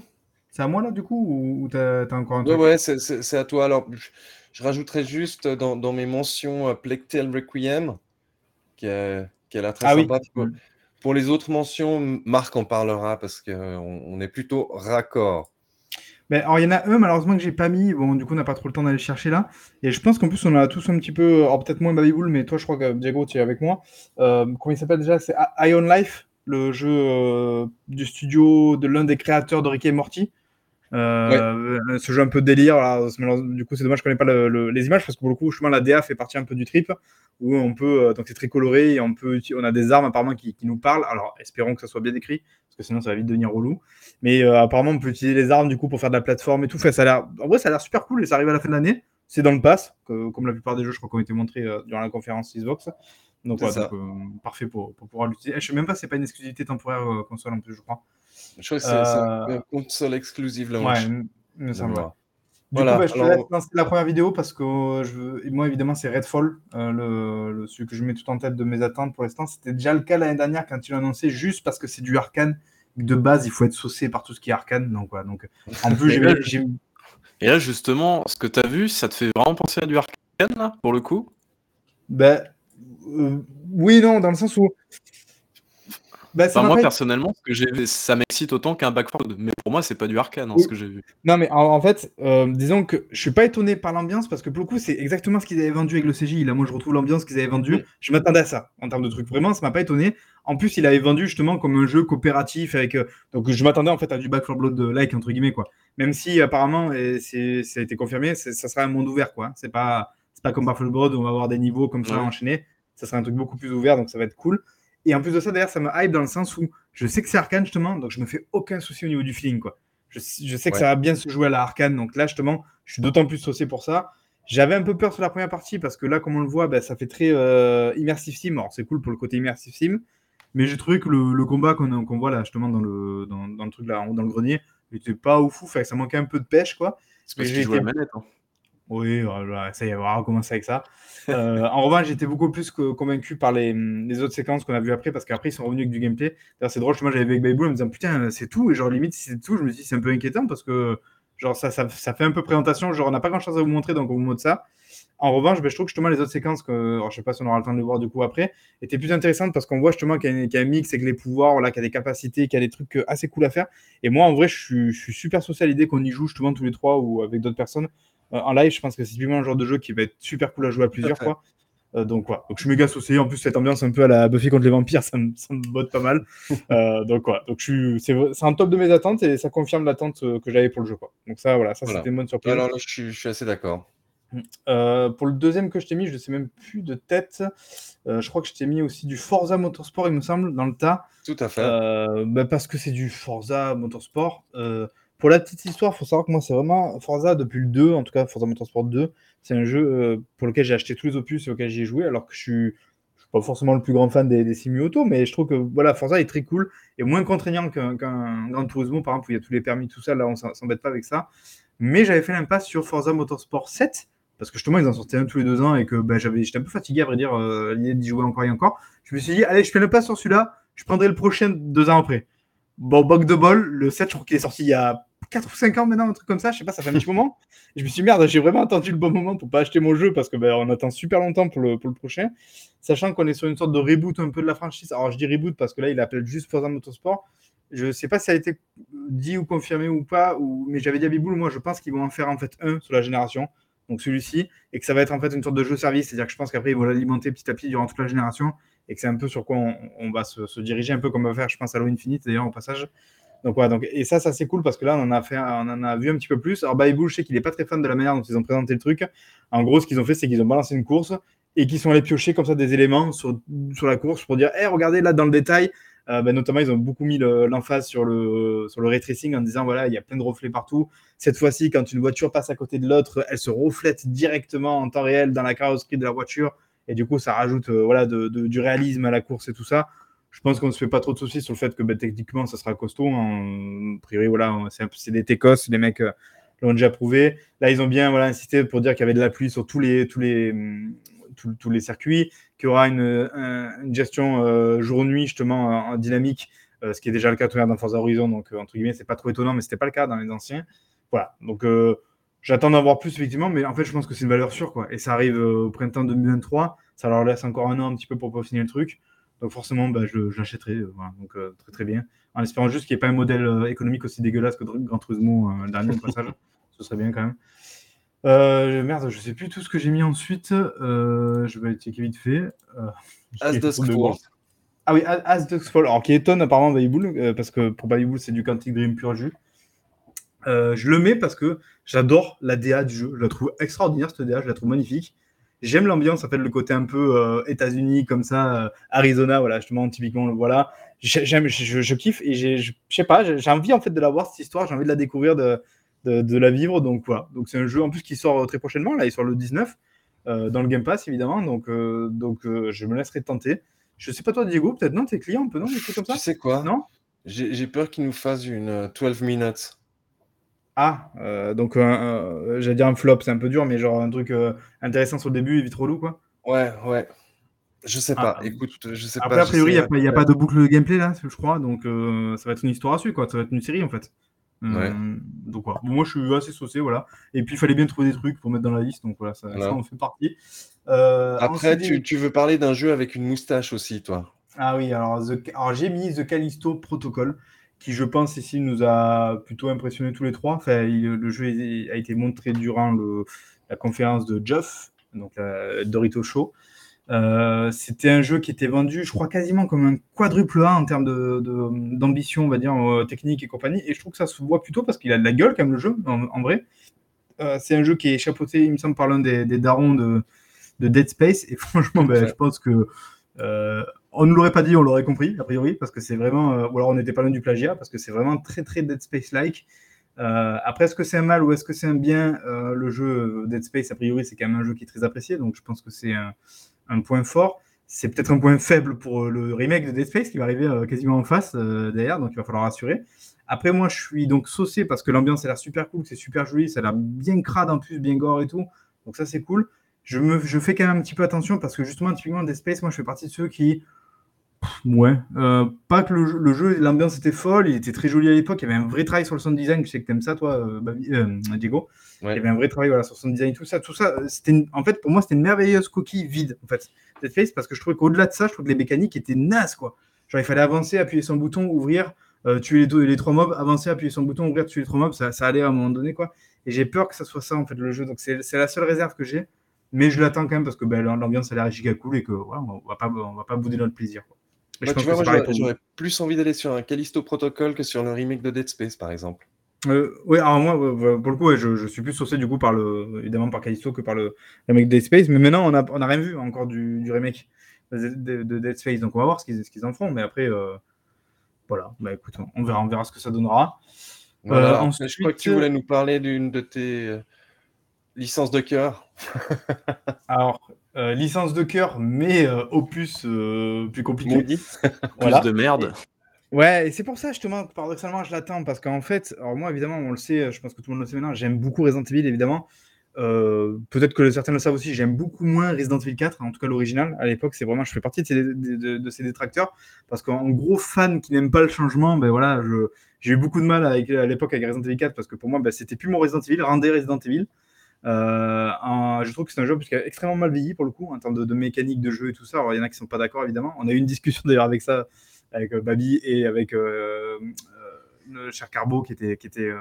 C'est à moi là du coup ou, t'as as encore un truc? Ouais, ouais c'est à toi. Alors, je, rajouterai juste dans, dans mes mentions euh, Plectel Requiem, qui a, qui a l'air très ah sympa. Pour, les autres mentions, Marc en parlera parce qu'on on est plutôt raccord. Ben, alors, il y en a un, malheureusement, que j'ai pas mis. Bon, du coup, on n'a pas trop le temps d'aller chercher là. Et je pense qu'en plus, on a tous un petit peu. Alors, peut-être moins Babybull, mais toi, je crois que Diego, tu es avec moi. Euh, comment il s'appelle déjà? C'est Ion Life, le jeu euh, du studio de l'un des créateurs de Rick et Morty. Euh, ce jeu un peu délire, du coup c'est dommage je connais pas les images parce que pour le coup chemin la DA fait partie un peu du trip où on peut euh, donc c'est très coloré et on peut on a des armes apparemment qui, nous parlent. Alors espérons que ça soit bien écrit parce que sinon ça va vite devenir relou. Mais euh, apparemment on peut utiliser les armes du coup pour faire de la plateforme et tout. ça a l'air en vrai ça a l'air super cool et ça arrive à la fin de l'année. C'est dans le pass comme la plupart des jeux je crois qui ont été montrés durant la conférence Xbox. Donc, voilà, parfait pour, pour pouvoir l'utiliser. Je sais même pas c'est pas une exclusivité temporaire console en plus je crois. Je crois que c'est euh... une console exclusive là. Ouais, me semble. Du voilà, coup, bah, je te laisse lancer la première vidéo parce que je... moi, évidemment, c'est Redfall, euh, le... celui que je mets tout en tête de mes attentes pour l'instant. C'était déjà le cas l'année dernière quand il l'a annoncé, juste parce que c'est du arcane. De base, il faut être saucé par tout ce qui est arcane. Donc, voilà, donc en (laughs) plus, j'ai. Et là, justement, ce que tu as vu, ça te fait vraiment penser à du arcane, là, pour le coup? Ben. Euh, oui, non, dans le sens où bah, moi, personnellement, ce que j'ai ça m'excite autant qu'un Backford. Mais pour moi, c'est pas du arcane, hein, ce que j'ai vu. Non, mais en, fait, euh, disons que je suis pas étonné par l'ambiance parce que pour le coup, c'est exactement ce qu'ils avaient vendu avec le CJ. Là, moi, je retrouve l'ambiance qu'ils avaient vendu. Je m'attendais à ça en termes de trucs. Vraiment, ça m'a pas étonné. En plus, il avait vendu justement comme un jeu coopératif avec. Euh, donc, je m'attendais en fait à du Back 4 Blood-like, entre guillemets, quoi. Même si apparemment, et ça a été confirmé, ça sera un monde ouvert, quoi. C'est pas, pas comme Back 4 Blood où on va avoir des niveaux comme ça enchaînés. Ça sera un truc beaucoup plus ouvert, donc ça va être cool. Et en plus de ça, d'ailleurs, ça me hype dans le sens où je sais que c'est arcane, justement, donc je me fais aucun souci au niveau du feeling, quoi. Je, sais que ça va bien se jouer à la arcane, donc là, justement, je suis d'autant plus saucé pour ça. J'avais un peu peur sur la première partie parce que là, comme on le voit, ben, ça fait très euh, immersive sim. Alors, c'est cool pour le côté immersive sim, mais j'ai trouvé que le, combat qu'on voit là, justement, dans le, dans, le truc là, dans le grenier, n'était pas ouf, fou. ça manquait un peu de pêche, quoi. C'est parce que j'ai manette. Hein. Oui, ça y est, on va recommencer avec ça. Euh, en revanche, j'étais beaucoup plus convaincu par les, autres séquences qu'on a vues après, parce qu'après, ils sont revenus avec du gameplay. D'ailleurs, c'est drôle, moi j'avais avec Baybull en me disant putain, c'est tout, et genre limite, si c'est tout, je me dis c'est un peu inquiétant parce que genre ça, ça, fait un peu présentation, genre on n'a pas grand chose à vous montrer, donc on vous montre ça. En revanche, ben, je trouve que justement les autres séquences, que, alors, je sais pas si on aura le temps de le voir du coup après, étaient plus intéressantes parce qu'on voit justement qu'il y, a un mix avec les pouvoirs, qu'il y a des capacités, qu'il y a des trucs euh, assez cool à faire. Et moi, en vrai, je suis, je suis super social à l'idée qu'on y joue justement tous les trois ou avec d'autres personnes euh, en live, je pense que c'est typiquement un genre de jeu qui va être super cool à jouer à plusieurs fois. Euh, donc. Donc, je suis méga associé. En plus, cette ambiance un peu à la Buffy contre les vampires, ça me, ça me botte pas mal. (laughs) Euh, donc, quoi. Donc, c'est un top de mes attentes et ça confirme l'attente que j'avais pour le jeu, quoi. Donc, ça, voilà, ça, c'était une bonne surprise. Alors là, je suis, assez d'accord. Pour le deuxième que je t'ai mis, je ne sais même plus de tête. je crois que je t'ai mis aussi du Forza Motorsport, il me semble, dans le tas. Tout à fait. Bah, parce que c'est du Forza Motorsport. Pour la petite histoire, il faut savoir que moi, c'est vraiment Forza depuis le 2, en tout cas Forza Motorsport 2. C'est un jeu euh, pour lequel j'ai acheté tous les opus et auquel j'ai joué, alors que je suis, suis pas forcément le plus grand fan des, des simu auto, mais je trouve que voilà, Forza est très cool et moins contraignant qu'un Grand Turismo, par exemple, où il y a tous les permis, tout ça. Là, on s'embête pas avec ça. Mais j'avais fait l'impasse sur Forza Motorsport 7, parce que justement, ils en sortaient un tous les deux ans et que bah, j'étais un peu fatigué, à vrai dire, euh, l'idée d'y jouer encore et encore. Je me suis dit, allez, je fais l'impasse sur celui-là, je prendrai le prochain deux ans après. Bon, bug de bol, le 7, je crois qu'il est sorti il y a 4 ou 5 ans maintenant, un truc comme ça, je sais pas, ça fait un petit moment. (laughs) je me suis dit, merde, j'ai vraiment attendu le bon moment pour pas acheter mon jeu parce que ben, on attend super longtemps pour le, pour le prochain. Sachant qu'on est sur une sorte de reboot un peu de la franchise. Alors je dis reboot parce que là, il appelle juste Forza Motorsport. Je sais pas si ça a été dit ou confirmé ou pas, ou... mais j'avais dit à Biboul, moi je pense qu'ils vont en faire en fait un sur la génération, donc celui-ci, et que ça va être en fait une sorte de jeu service, c'est-à-dire que je pense qu'après ils vont l'alimenter petit à petit durant toute la génération, et que c'est un peu sur quoi on, va se, diriger, un peu comme on va faire, je pense, à Halo Infinite d'ailleurs au passage. Donc, voilà, donc, et ça, ça c'est cool parce que là, on en, a fait, on en a vu un petit peu plus. Alors, Bible, je sais qu'il n'est pas très fan de la manière dont ils ont présenté le truc. En gros, ce qu'ils ont fait, c'est qu'ils ont balancé une course et qu'ils sont allés piocher comme ça des éléments sur, sur la course pour dire, hé, regardez là dans le détail. Euh, ben, notamment, ils ont beaucoup mis l'emphase sur le, sur le ray en disant, voilà, il y a plein de reflets partout. Cette fois-ci, quand une voiture passe à côté de l'autre, elle se reflète directement en temps réel dans la carrosserie de la voiture. Et du coup, ça rajoute euh, voilà, du réalisme à la course et tout ça je pense qu'on ne se fait pas trop de soucis sur le fait que bah, techniquement ça sera costaud. Hein. A priori, voilà, c'est des Técos, les mecs euh, l'ont déjà prouvé. Là, ils ont bien voilà, insisté pour dire qu'il y avait de la pluie sur tous les, tous les, tous, les circuits, qu'il y aura une, gestion euh, jour-nuit justement en, dynamique, euh, ce qui est déjà le cas dans Forza Horizon. Donc, entre guillemets, c'est pas trop étonnant, mais ce n'était pas le cas dans les anciens. Voilà, donc j'attends d'en voir plus effectivement, mais en fait, je pense que c'est une valeur sûre. Quoi. Et ça arrive au printemps 2023, ça leur laisse encore un an un petit peu pour peaufiner le truc. Donc forcément, bah, je, l'achèterai. Euh, donc euh, très très bien. En espérant juste qu'il n'y ait pas un modèle euh, économique aussi dégueulasse que Gran Turismo dernier passage. Ce serait bien quand même. Merde, je sais plus tout ce que j'ai mis ensuite. je vais checker vite fait. As Dusk Fall. Ah oui, As Dusk Fall. Alors qui étonne apparemment Bull, parce que pour Bull, c'est du Quantic Dream pur jus. je le mets parce que j'adore la DA du jeu. Je la trouve extraordinaire cette DA, je la trouve magnifique. J'aime l'ambiance, en fait, le côté un peu euh, États-Unis, comme ça, euh, Arizona, voilà, justement, typiquement, voilà. J'aime, je, kiffe et je sais pas, j'ai envie en fait de la voir cette histoire, j'ai envie de la découvrir, de, de, la vivre. Donc voilà. Donc c'est un jeu en plus qui sort très prochainement, là, il sort le 19 euh, dans le Game Pass évidemment. Donc, donc je me laisserai tenter. Je sais pas toi, Diego, peut-être non, tes clients un peu, non, des trucs comme ça? Tu sais quoi? Non? J'ai peur qu'il nous fasse une 12 minutes. Ah, euh, donc euh, j'allais dire un flop, c'est un peu dur, mais genre un truc euh, intéressant sur le début et vite relou, quoi. Ouais, ouais. Je sais pas. Ah. Écoute, je sais Après, pas. a priori, il n'y a, pas de boucle de gameplay là, je crois, donc ça va être une histoire à suivre, quoi. Ça va être une série en fait. Ouais. Donc voilà. moi, je suis assez saucé, voilà. Et puis, il fallait bien trouver des trucs pour mettre dans la liste, donc voilà, ça, en fait partie. Après, tu, tu, veux parler d'un jeu avec une moustache aussi, toi. Ah oui, alors, alors j'ai mis The Callisto Protocol qui, je pense, ici nous a plutôt impressionné tous les trois. Enfin, le jeu a été montré durant le, la conférence de Jeff, donc la Dorito Show. Euh, c'était un jeu qui était vendu, je crois, quasiment comme un quadruple A en termes d'ambition, on va dire, euh, technique et compagnie. Et je trouve que ça se voit plutôt parce qu'il a de la gueule, comme le jeu, en, vrai. Euh, c'est un jeu qui est chapeauté, il me semble, par l'un des, darons de, de, Dead Space. Et (laughs) franchement, ben, je pense que on ne l'aurait pas dit, on l'aurait compris, a priori, parce que c'est vraiment. Ou alors on n'était pas loin du plagiat, parce que c'est vraiment très, très Dead Space-like. Après, est-ce que c'est un mal ou est-ce que c'est un bien Le jeu Dead Space, a priori, c'est quand même un jeu qui est très apprécié, donc je pense que c'est un, point fort. C'est peut-être un point faible pour le remake de Dead Space qui va arriver quasiment en face derrière, donc il va falloir assurer. Après, moi, je suis donc saucé parce que l'ambiance a l'air super cool, c'est super joli, ça a l'air bien crade en plus, bien gore et tout. Donc ça, c'est cool. Je, me, je fais quand même un petit peu attention parce que justement, typiquement, Dead Space, moi, je fais partie de ceux qui Ouais, euh, pas que le, jeu, l'ambiance était folle, il était très joli à l'époque, il y avait un vrai travail sur le sound design, je sais que t'aimes ça toi, euh, euh, Il y avait un vrai travail voilà, sur sound design, tout ça, tout ça. C'était en fait, pour moi, c'était une merveilleuse coquille vide, en fait, Dead Face, parce que je trouvais qu'au-delà de ça, je trouve que les mécaniques étaient nazes, quoi. Genre, il fallait avancer, appuyer sur le bouton, ouvrir, tuer les, deux, les trois mobs, avancer, appuyer sur le bouton, ouvrir, tuer les trois mobs, ça, ça allait à un moment donné, quoi. Et j'ai peur que ça soit ça, en fait, le jeu. Donc, c'est la seule réserve que j'ai. Mais je l'attends quand même parce que ben, l'ambiance a l'air giga cool et que voilà, on va pas, on va pas bouder notre plaisir. Bah, tu vois, j'aurais plus envie d'aller sur un Callisto Protocol que sur le remake de Dead Space, par exemple. Euh, oui, alors moi, pour le coup, je, suis plus saucé du coup par le, évidemment par Callisto que par le remake de Dead Space. Mais maintenant, on n'a on a rien vu encore du, remake de, Dead Space, donc on va voir ce qu'ils en font. Mais après, euh, voilà, bah écoute, on verra, on verra ce que ça donnera. Voilà, ensuite, je crois que tu voulais nous parler d'une de tes euh, licences de cœur. (laughs) alors, licence de cœur, mais opus plus compliqué. plus de merde. Ouais, et c'est pour ça, justement, paradoxalement, je l'attends, parce qu'en fait, alors moi, évidemment, on le sait, je pense que tout le monde le sait maintenant, j'aime beaucoup Resident Evil, évidemment. Euh, peut-être que certains le savent aussi, j'aime beaucoup moins Resident Evil 4, en tout cas l'original. À l'époque, c'est vraiment, je fais partie de ces, de, détracteurs, parce qu'en gros fan qui n'aime pas le changement, ben voilà, j'ai eu beaucoup de mal à l'époque avec Resident Evil 4, parce que pour moi, ben, c'était plus mon Resident Evil, rendez Resident Evil. Euh, je trouve que c'est un jeu qui a extrêmement mal vieilli pour le coup, en termes de, mécanique de jeu et tout ça. Alors, il y en a qui sont pas d'accord, évidemment. On a eu une discussion d'ailleurs avec ça avec euh, Babi et avec euh, euh, le cher Carbo qui était, qui, était,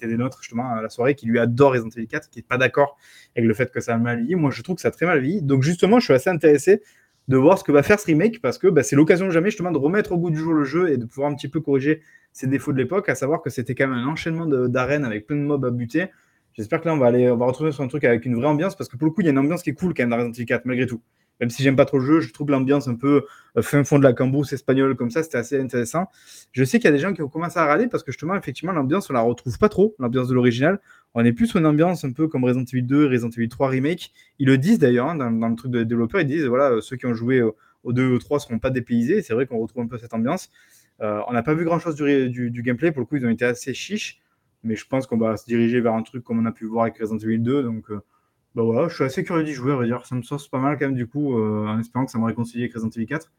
des nôtres justement à la soirée, qui lui adore Resident Evil 4, qui n'est pas d'accord avec le fait que ça a mal vieilli. Moi, je trouve que ça a très mal vieilli. Donc, justement, je suis assez intéressé de voir ce que va faire ce remake parce que bah, c'est l'occasion jamais justement de remettre au goût du jour le jeu et de pouvoir un petit peu corriger ses défauts de l'époque, à savoir que c'était quand même un enchaînement d'arènes avec plein de mobs à buter. J'espère que là, on va aller, on va retrouver sur un truc avec une vraie ambiance parce que pour le coup, il y a une ambiance qui est cool quand même dans Resident Evil 4, malgré tout même si j'aime pas trop le jeu, je trouve l'ambiance un peu euh, fin fond de la cambrousse espagnole comme ça, c'était assez intéressant. Je sais qu'il y a des gens qui ont commencé à râler parce que justement, effectivement, l'ambiance, on la retrouve pas trop, l'ambiance de l'original. On est plus sur une ambiance un peu comme Resident Evil 2, Resident Evil 3 Remake. Ils le disent d'ailleurs, hein, dans, le truc de développeur, ils disent, voilà, euh, ceux qui ont joué au 2 ou au 3 seront pas dépaysés. C'est vrai qu'on retrouve un peu cette ambiance. Euh, on n'a pas vu grand-chose du, du, gameplay, pour le coup, ils ont été assez chiches. Mais je pense qu'on va se diriger vers un truc comme on a pu voir avec Resident Evil 2. Donc, bah voilà, je suis assez curieux d'y jouer, dire. Ça me sauce pas mal quand même, du coup, euh, en espérant que ça me réconcilie avec Resident Evil 4.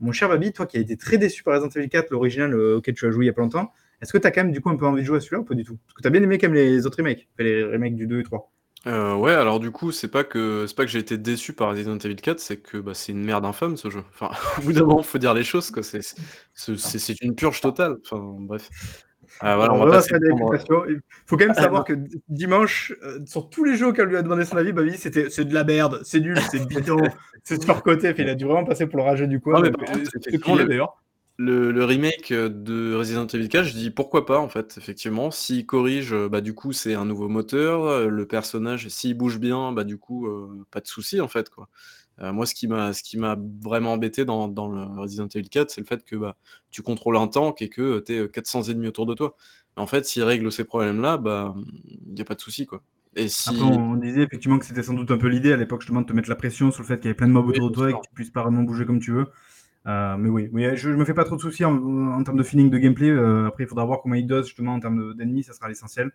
Mon cher Babi, toi qui as été très déçu par Resident Evil 4, l'original euh, auquel tu as joué il y a pas longtemps, est-ce que tu as quand même du coup un peu envie de jouer à celui-là ou pas du tout? Parce que tu as bien aimé quand même les autres remakes, les remakes du 2 et 3. Euh, ouais, alors du coup, c'est pas que c'est pas que j'ai été déçu par Resident Evil 4, c'est que bah, c'est une merde infâme ce jeu. Enfin, (laughs) au bout d'un moment, faut dire les choses, quoi. C'est, c'est une purge totale. Enfin, bref. Ah, Il faut quand même savoir que dimanche, euh, sur tous les jeux auxquels lui a demandé son avis, Babi, c'était c'est de la merde, c'est nul, c'est (laughs) bidon, c'est surcoté. Il a dû vraiment passer pour le rageux du coin. Euh, le, le, remake de Resident Evil 4, je dis pourquoi pas en fait, effectivement. S'il corrige, bah du coup c'est un nouveau moteur, le personnage, s'il bouge bien, bah du coup pas de souci en fait quoi. Euh, moi, ce qui m'a, ce qui m'a vraiment embêté dans, dans le Resident Evil 4, c'est le fait que bah, tu contrôles un tank et que tu es 400 ennemis autour de toi. En fait, s'il règle ces problèmes-là, bah, il n'y a pas de souci, quoi. Et si... Après, on disait effectivement que c'était sans doute un peu l'idée à l'époque, justement, de te mettre la pression sur le fait qu'il y avait plein de mobs autour de toi et que tu puisses pas vraiment bouger comme tu veux. Euh, mais oui, oui, je, ne me fais pas trop de soucis en, termes de feeling de gameplay. Euh, après, il faudra voir comment il dose justement en termes d'ennemis, ça sera l'essentiel.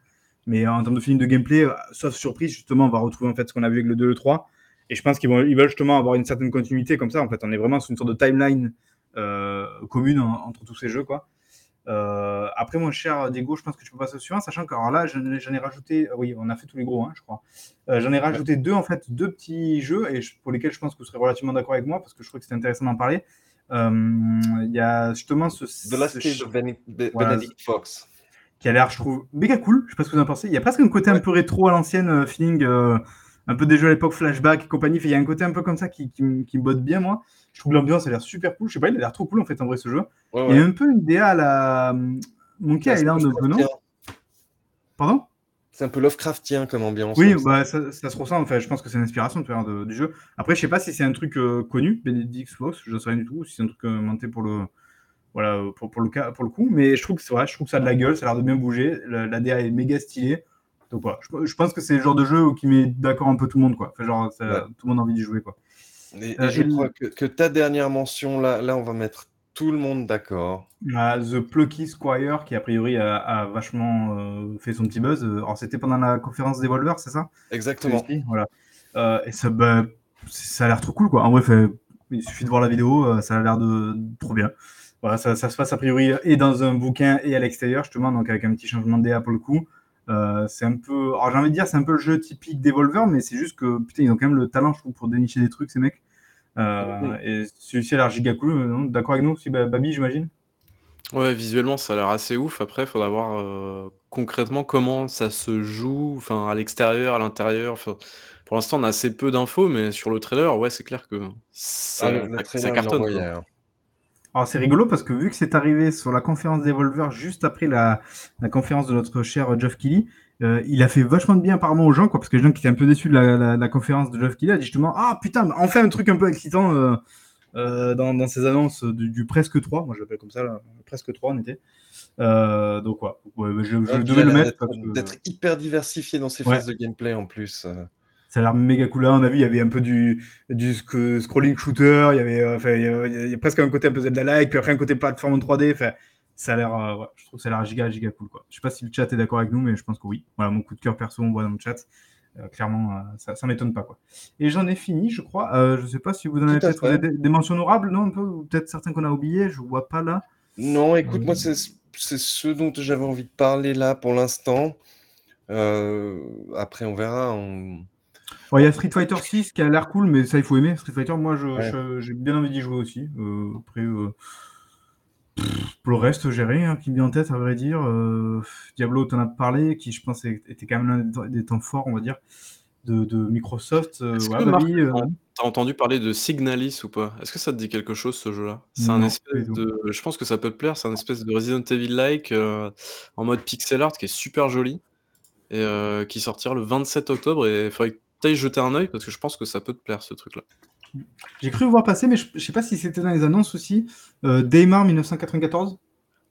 Mais en termes de feeling de gameplay, sauf surprise, justement, on va retrouver en fait ce qu'on a vu avec le 2 et le 3. Et je pense qu'ils ils veulent justement avoir une certaine continuité comme ça. En fait, on est vraiment sur une sorte de timeline euh, commune entre tous ces jeux, quoi. Euh, après, mon cher Diego, je pense que tu peux passer au suivant, sachant que alors là, j'en ai, rajouté, oui, on a fait tous les gros, hein, je crois. Euh, j'en ai rajouté deux, en fait, deux petits jeux, et pour lesquels je pense que vous serez relativement d'accord avec moi, parce que je trouve que c'est intéressant d'en parler. Il y a justement ce. The Last Case of Benedict Fox. Qui a l'air, je trouve, méga cool. Je sais pas ce que vous en pensez. Il y a presque un côté un peu rétro à l'ancienne, feeling un peu des jeux à l'époque flashback et compagnie. Il y a un côté un peu comme ça qui, qui, me botte bien, moi. Je trouve l'ambiance a l'air super cool. Je sais pas, il a l'air trop cool en fait, en vrai, ce jeu. Il y a un peu une DA à la Monkey Island, non Pardon c'est un peu Lovecraftien comme ambiance. Oui, bah, ça, ça, se ressent. Enfin, je pense que c'est une inspiration de, du jeu. Après, je sais pas si c'est un truc euh, connu, Benedict Fox, je ne sais rien du tout, si c'est un truc euh, monté pour le, voilà, pour, pour, le cas, pour le coup. Mais je trouve que vrai, je trouve que ça a de la gueule, ça a l'air de bien bouger. La, la DA est méga stylée. Donc voilà, je, pense que c'est le genre de jeu qui met d'accord un peu tout le monde, quoi. genre, tout le monde a envie d'y jouer, quoi. Et, euh, je crois que, ta dernière mention, là, là, on va mettre tout le monde d'accord. The Plucky Squire, qui a priori a, vachement euh, fait son petit buzz. Alors, c'était pendant la conférence des Volvers, c'est ça? Exactement. voilà. Euh, et ça, bah, ça a l'air trop cool, quoi. En vrai, il suffit de voir la vidéo, ça a l'air de, trop bien. Voilà, ça, ça, se passe a priori et dans un bouquin et à l'extérieur, justement, donc avec un petit changement de DA pour le coup. Euh, c'est un peu. Alors j'ai envie de dire, c'est un peu le jeu typique d'Evolver, mais c'est juste que putain, ils ont quand même le talent, je trouve, pour dénicher des trucs, ces mecs. Euh, et celui-ci a l'air giga cool. Euh, d'accord avec nous aussi, Babi, j'imagine? Ouais, visuellement, ça a l'air assez ouf. Après, il faudra voir concrètement comment ça se joue, enfin, à l'extérieur, à l'intérieur. Pour l'instant, on a assez peu d'infos, mais sur le trailer, ouais, c'est clair que ça, Ah, le- le ça- trailer, ça il cartonne. hein. Alors c'est rigolo parce que vu que c'est arrivé sur la conférence des Volvers juste après la, la conférence de notre cher Geoff Kelly, euh, il a fait vachement de bien apparemment aux gens, quoi, parce que les gens qui étaient un peu déçus de la, la- la conférence de Geoff Kelly a dit justement Ah putain, enfin un truc un peu excitant euh, euh, dans, dans ces annonces du, du presque 3, moi je l'appelle comme ça, là, presque 3 on était. Euh, donc ouais, ouais, je, puis devais le mettre. d'être- que- hyper diversifié dans ses Ouais. phases de gameplay en plus. Ça a l'air méga cool. Là, on a vu, il y avait un peu du, du sc- scrolling shooter, il y avait, euh, enfin, il y a, il y a presque un côté un peu Zelda-like, puis après un côté plateforme en 3D. Enfin, ça a l'air, euh, ouais, je trouve que ça a l'air giga, giga cool. Quoi. Je sais pas si le chat est d'accord avec nous, mais je pense que oui. Voilà, mon coup de cœur perso, on voit dans le chat. Euh, clairement, euh, ça, ça m'étonne pas. Quoi. Et j'en ai fini, je crois. Euh, je sais pas si vous en avez peut-être des, des mentions honorables, non un peu, ou peut-être certains qu'on a oubliés, je vois pas là. Non, écoute, moi, c'est c'est ce dont j'avais envie de parler là pour l'instant. Après, on verra. on- Ouais, Il y a Street Fighter 6 qui a l'air cool, mais ça, il faut aimer. Street Fighter, moi, Ouais. j'ai bien envie d'y jouer aussi. Euh, après, euh, pff, pour le reste, j'ai rien qui me vient en tête, à vrai dire. Euh, Diablo, t'en as parlé, qui, je pense, était quand même l'un des temps- forts, on va dire, de, de Microsoft. Euh, ouais, euh, T'as entendu parler de Signalis ou pas? Est-ce que ça te dit quelque chose ce jeu-là? C'est un espèce de. Je pense que ça peut te plaire. C'est un espèce de Resident Evil-like euh, en mode pixel art qui est super joli et euh, qui sortira le 27 octobre. Et il faudrait que ailles jeter un œil parce que je pense que ça peut te plaire ce truc-là. j'ai cru voir passer, mais je, je sais pas si c'était dans les annonces aussi. Euh, Daymar 1994.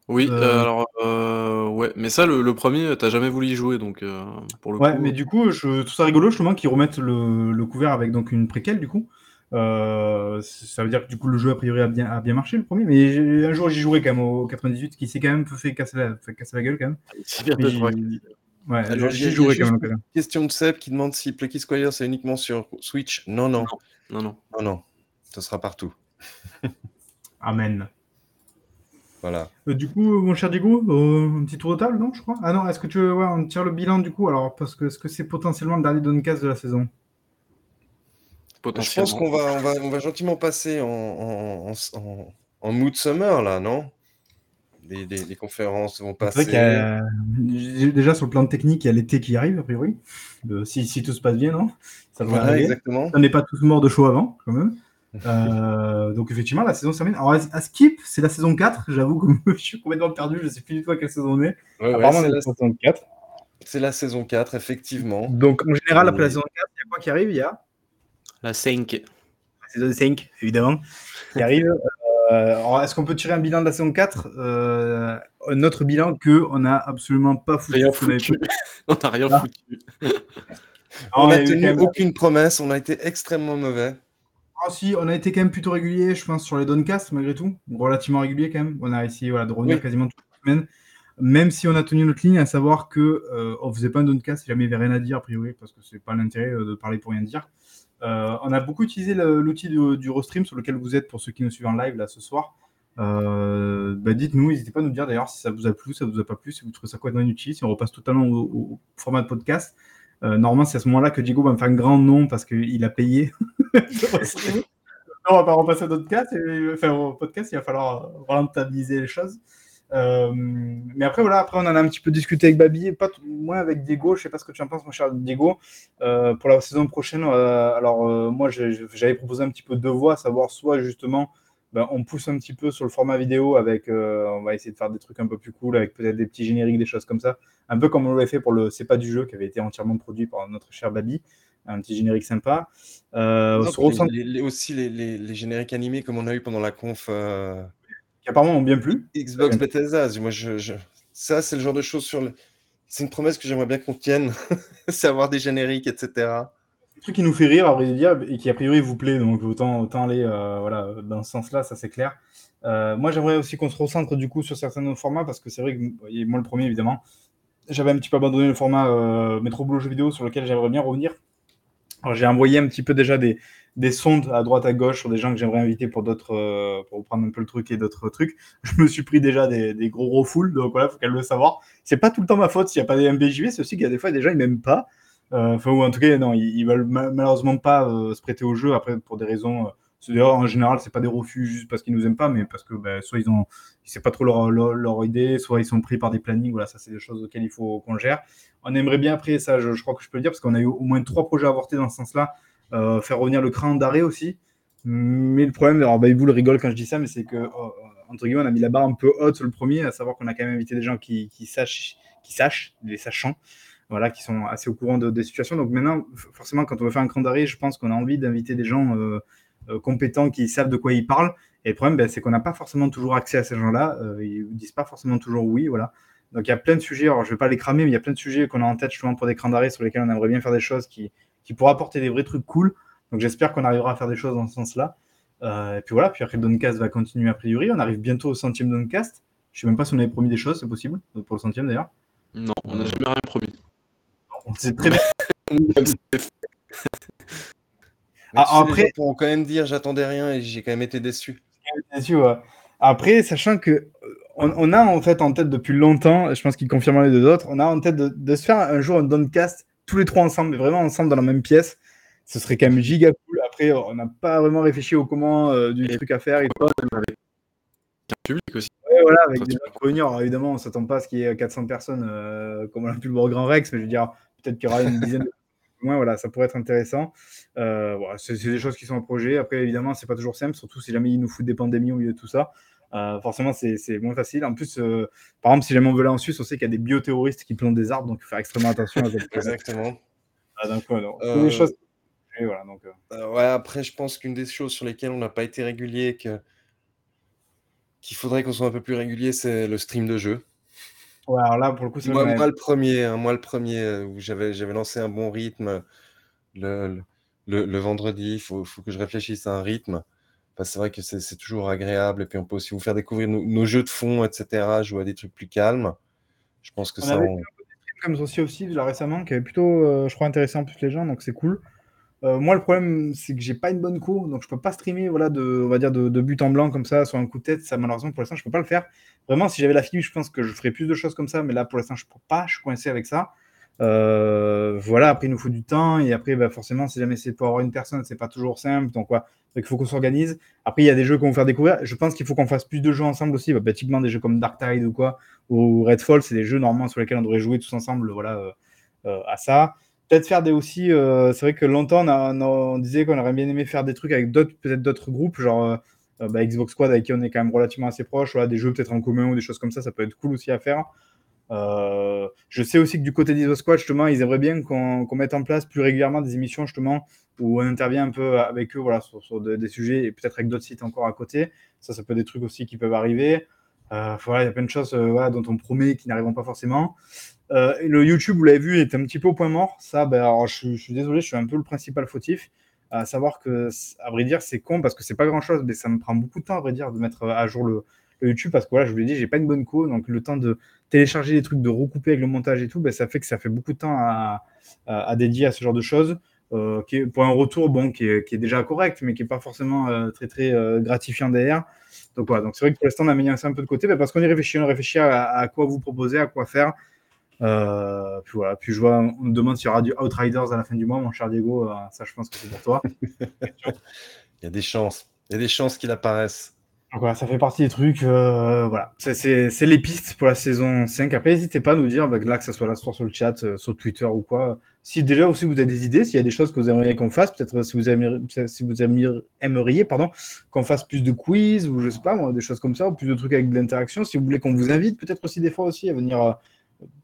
Oui, Euh, euh, alors euh, ouais, mais ça, le, le premier, t'as jamais voulu y jouer donc euh, pour le Ouais, coup. mais du coup, je trouve ça rigolo justement qu'ils remettent le, le couvert avec donc une préquelle du coup. Euh, ça veut dire que du coup le jeu a priori a bien, a bien marché le premier, mais un jour j'y jouerai quand même au 98 qui s'est quand même fait casser la, fait casser la gueule quand même. bien Ouais, Alors, jouerai quand même. Question de Seb qui demande si Plucky Squire c'est uniquement sur Switch. Non, non, Non, non. non, non. Ce sera partout. (laughs) Amen. Voilà. Euh, du coup, mon cher Diego, euh, un petit tour de table, non, je crois? Ah non, est-ce que tu veux, ouais, on tire le bilan du coup Alors, parce que est-ce que c'est potentiellement le dernier Doncast de la saison? Je pense qu'on va, on va, on va gentiment passer en, en, en- en- en mood summer là, non? Les, les- les conférences vont passer. qu'il y a- j'ai- déjà sur le plan technique, il y a l'été qui arrive, a priori. Euh, si, si tout se passe bien, non? Ça devrait Voilà, arriver. exactement. On n'est pas tous morts de chaud avant, quand même. (laughs) Euh, donc effectivement, la saison se termine. Alors, à Skip, c'est la saison 4. J'avoue que (laughs) je suis complètement perdu. Je ne sais plus du tout à quelle saison on est. Ouais, ouais, Apparemment, c'est est la, saison 4. c'est la saison 4, effectivement. Donc en général, après la Et- saison 4, il y a quoi qui arrive? Il y a La 5. la saison 5, évidemment, qui arrive. (laughs) Euh, alors, est-ce qu'on peut tirer un bilan de la saison 4 euh, Un autre bilan que on n'a absolument pas foutu. Rien foutu. (laughs) On n'a rien Ah. foutu. (laughs) On n'a a eu tenu même- aucune promesse, on a été extrêmement mauvais. Ah si, on a été quand même plutôt régulier, je pense, sur les Doncasts, malgré tout. Relativement régulier quand même. On a essayé voilà, de revenir Oui. quasiment toutes les semaines. Même si on a tenu notre ligne, à savoir que euh, on faisait pas un Doncast si jamais il n'y avait rien à dire, a priori, parce que c'est pas l'intérêt euh, de parler pour rien dire. Euh, on a beaucoup utilisé l'outil du, du Rostream sur lequel vous êtes pour ceux qui nous suivent en live là ce soir. Euh, bah, Dites-nous, n'hésitez pas à nous dire d'ailleurs si ça vous a plu, ça vous a pas plu, si vous trouvez ça complètement inutile, si on repasse totalement au, au format de podcast. Euh, normalement, c'est à ce moment-là que Diego va me faire un grand nom parce qu'il a payé. (laughs) Non, on va pas repasser à d'autres cas. Enfin, au podcast, il va falloir rentabiliser les choses. Euh, mais après, voilà, après, on en a un petit peu discuté avec Babi, pas moins avec Diego. Je sais pas ce que tu en penses, mon cher Diego. Euh, pour la saison prochaine, euh, alors moi, j'avais proposé un petit peu deux voies, à savoir soit justement, ben, on pousse un petit peu sur le format vidéo avec, on va essayer de faire des trucs un peu plus cool avec peut-être des petits génériques, des choses comme ça, un peu comme on l'avait fait pour le C'est pas du jeu qui avait été entièrement produit par notre cher Babi, un petit générique sympa. Euh, Non, les- les- aussi les, les- les génériques animés comme on a eu pendant la conf euh, qui apparemment ont bien plu. Xbox. Bethesda. Moi, je, je- Ça, c'est le genre de choses sur le... C'est une promesse que j'aimerais bien qu'on tienne. (laughs) c'est avoir des génériques, etc. Un truc qui nous fait rire, à vrai dire, et qui a priori vous plaît, donc autant, autant aller euh, voilà, dans ce sens-là, ça c'est clair. Euh, moi j'aimerais aussi qu'on se recentre du coup sur certains de nos formats, parce que c'est vrai que et moi le premier évidemment, j'avais un petit peu abandonné le format euh, Métro Boulot Jeux vidéo sur lequel j'aimerais bien revenir. Alors j'ai envoyé un petit peu déjà des, des sondes à droite à gauche sur des gens que j'aimerais inviter pour d'autres, euh, pour prendre un peu le truc et d'autres trucs. Je me suis pris déjà des, gros gros donc voilà, faut qu'elle le savoir. C'est pas tout le temps ma faute s'il n'y a pas des MBJV, c'est aussi qu'il y a des fois des gens ils m'aiment pas. Euh, Enfin, ou en tout cas, non, ils, ils veulent ma- malheureusement pas euh, se prêter au jeu après pour des raisons D'ailleurs, en général, c'est pas des refus juste parce qu'ils nous aiment pas, mais parce que ben, soit ils ont, c'est pas trop leur, leur, idée, soit ils sont pris par des plannings. Voilà, ça c'est des choses auxquelles il faut qu'on gère. On aimerait bien après ça, je, crois que je peux le dire parce qu'on a eu au moins trois projets avortés dans ce sens-là. Euh, faire revenir le cran d'arrêt aussi. Mais le problème, alors bah, le rigole quand je dis ça, mais c'est que oh, entre guillemets, on a mis la barre un peu haute sur le premier, à savoir qu'on a quand même invité des gens qui, sachent, qui sachent, les sachants, voilà, qui sont assez au courant de, des situations. Donc maintenant, forcément, quand on veut faire un cran d'arrêt, je pense qu'on a envie d'inviter des gens euh, euh, compétents qui savent de quoi ils parlent. Et le problème, ben, c'est qu'on n'a pas forcément toujours accès à ces gens-là. Euh, ils ne disent pas forcément toujours oui, voilà. Donc il y a plein de sujets, alors je ne vais pas les cramer, mais il y a plein de sujets qu'on a en tête justement pour des crans d'arrêt sur lesquels on aimerait bien faire des choses qui, qui pourraient apporter des vrais trucs cool. Donc j'espère qu'on arrivera à faire des choses dans ce sens-là. et puis voilà, puis après Doncast va continuer a priori. On arrive bientôt au centième Doncast. Je ne sais même pas si on avait promis des choses, c'est possible, pour le centième d'ailleurs. Non, on n'a jamais rien promis. C'est très bien. (laughs) ah, après, pour quand même dire j'attendais rien et j'ai quand même été déçu. déçu Après, sachant que euh, on, a en fait en tête depuis longtemps, je pense qu'il confirme les deux autres, on a en tête de, se faire un jour un Doncast tous les trois ensemble, mais vraiment ensemble dans la même pièce. Ce serait quand même giga cool. Après, on n'a pas vraiment réfléchi au comment euh, du truc à faire. Et tout. Avec public aussi voilà, avec des. Alors évidemment, on ne s'attend pas à ce qu'il y ait 400 personnes euh, comme on a pu le voir Grand Rex, mais je veux dire, peut-être qu'il y aura une dizaine de moins, voilà, ça pourrait être intéressant. Euh, voilà, c'est des choses qui sont en projet. Après, évidemment, c'est pas toujours simple, surtout si jamais ils nous foutent des pandémies au milieu de tout ça. Euh, forcément, c'est moins facile. En plus, par exemple, si jamais on veut aller en Suisse, on sait qu'il y a des bioterroristes qui plantent des arbres, donc il faut faire extrêmement attention. À (laughs) Exactement. Ah, donc, des choses. Voilà, donc, ouais, après, je pense qu'une des choses sur lesquelles on n'a pas été régulier, que qu'il faudrait qu'on soit un peu plus régulier, c'est le stream de jeu. Ouais, alors là, pour le coup, moi, moi, le premier, hein, moi le premier euh, où j'avais, j'avais lancé un bon rythme le, le, le vendredi. Il faut, faut, que je réfléchisse à un rythme. Parce que c'est vrai que c'est, toujours agréable. Et puis on peut aussi vous faire découvrir nos, jeux de fond, etc. Jouer à des trucs plus calmes. Je pense que on ça. Avait on... comme aussi, aussi là récemment, qui avait plutôt, euh, je crois, intéressé en plus les gens. Donc c'est cool. Euh, moi, le problème, c'est que j'ai pas une bonne co, donc je peux pas streamer voilà, de, on va dire de, but en blanc comme ça sur un coup de tête. Ça, malheureusement, pour l'instant, je peux pas le faire. Vraiment, si j'avais la fibre, je pense que je ferais plus de choses comme ça, mais là, pour l'instant, je peux pas. Je suis coincé avec ça. Euh, voilà, après, il nous faut du temps, et après, bah, forcément, si jamais c'est pour avoir une personne, c'est pas toujours simple. Donc, quoi, il faut qu'on s'organise. Après, il y a des jeux qu'on va faire découvrir. Je pense qu'il faut qu'on fasse plus de jeux ensemble aussi. Bah, typiquement, des jeux comme Dark Tide ou quoi, ou Redfall, c'est des jeux normalement sur lesquels on devrait jouer tous ensemble. Voilà, euh, à ça peut-être faire des aussi. Euh, c'est vrai que longtemps, on, disait qu'on aurait bien aimé faire des trucs avec d'autres, peut-être d'autres groupes, genre euh, euh, bah, Xbox Squad avec qui on est quand même relativement assez proche, des jeux peut-être en commun ou des choses comme ça, ça peut être cool aussi à faire. Je sais aussi que du côté d'Xbox Squad, justement, ils aimeraient bien qu'on mette en place plus régulièrement des émissions, justement, où on intervient un peu avec eux voilà, sur, des sujets et peut-être avec d'autres sites encore à côté. Ça, ça peut être des trucs aussi qui peuvent arriver. voilà, il y a plein de choses dont on promet qui n'arriveront pas forcément. Euh, le YouTube, vous l'avez vu, est un petit peu au point mort. Ça, ben, alors, je, suis désolé, je suis un peu le principal fautif. À savoir que, à vrai dire, c'est con parce que c'est pas grand chose, mais ça me prend beaucoup de temps, à vrai dire, de mettre à jour le, YouTube parce que voilà, je vous l'ai dit, j'ai pas une bonne co, donc le temps de télécharger des trucs, de recouper avec le montage et tout, ben, ça fait que ça fait beaucoup de temps à, à, dédier à ce genre de choses. Euh, qui pour un retour bon, qui est, qui est, déjà correct, mais qui n'est pas forcément euh, très très gratifiant derrière. Donc voilà, donc c'est vrai que pour l'instant on a mis ça un peu de côté, ben, parce qu'on y réfléchit, on réfléchit à, à, quoi vous proposer, à quoi faire. Euh, puis voilà, puis je vois, on me demande s'il y aura du Outriders à la fin du mois, mon cher Diego. Euh, ça, je pense que c'est pour toi. (laughs) il y a des chances. Il y a des chances qu'il apparaisse. Donc voilà, ça fait partie des trucs. Euh, voilà, c'est les pistes pour la saison 5. Après, n'hésitez pas à nous dire, bah, là, que ce soit là soit sur le chat, sur Twitter ou quoi. Si déjà aussi vous avez des idées, s'il y a des choses que vous aimeriez qu'on fasse, peut-être si vous aimeriez, si vous aimeriez, pardon, qu'on fasse plus de quiz ou je sais pas, des choses comme ça, ou plus de trucs avec de l'interaction. Si vous voulez qu'on vous invite, peut-être aussi des fois aussi à venir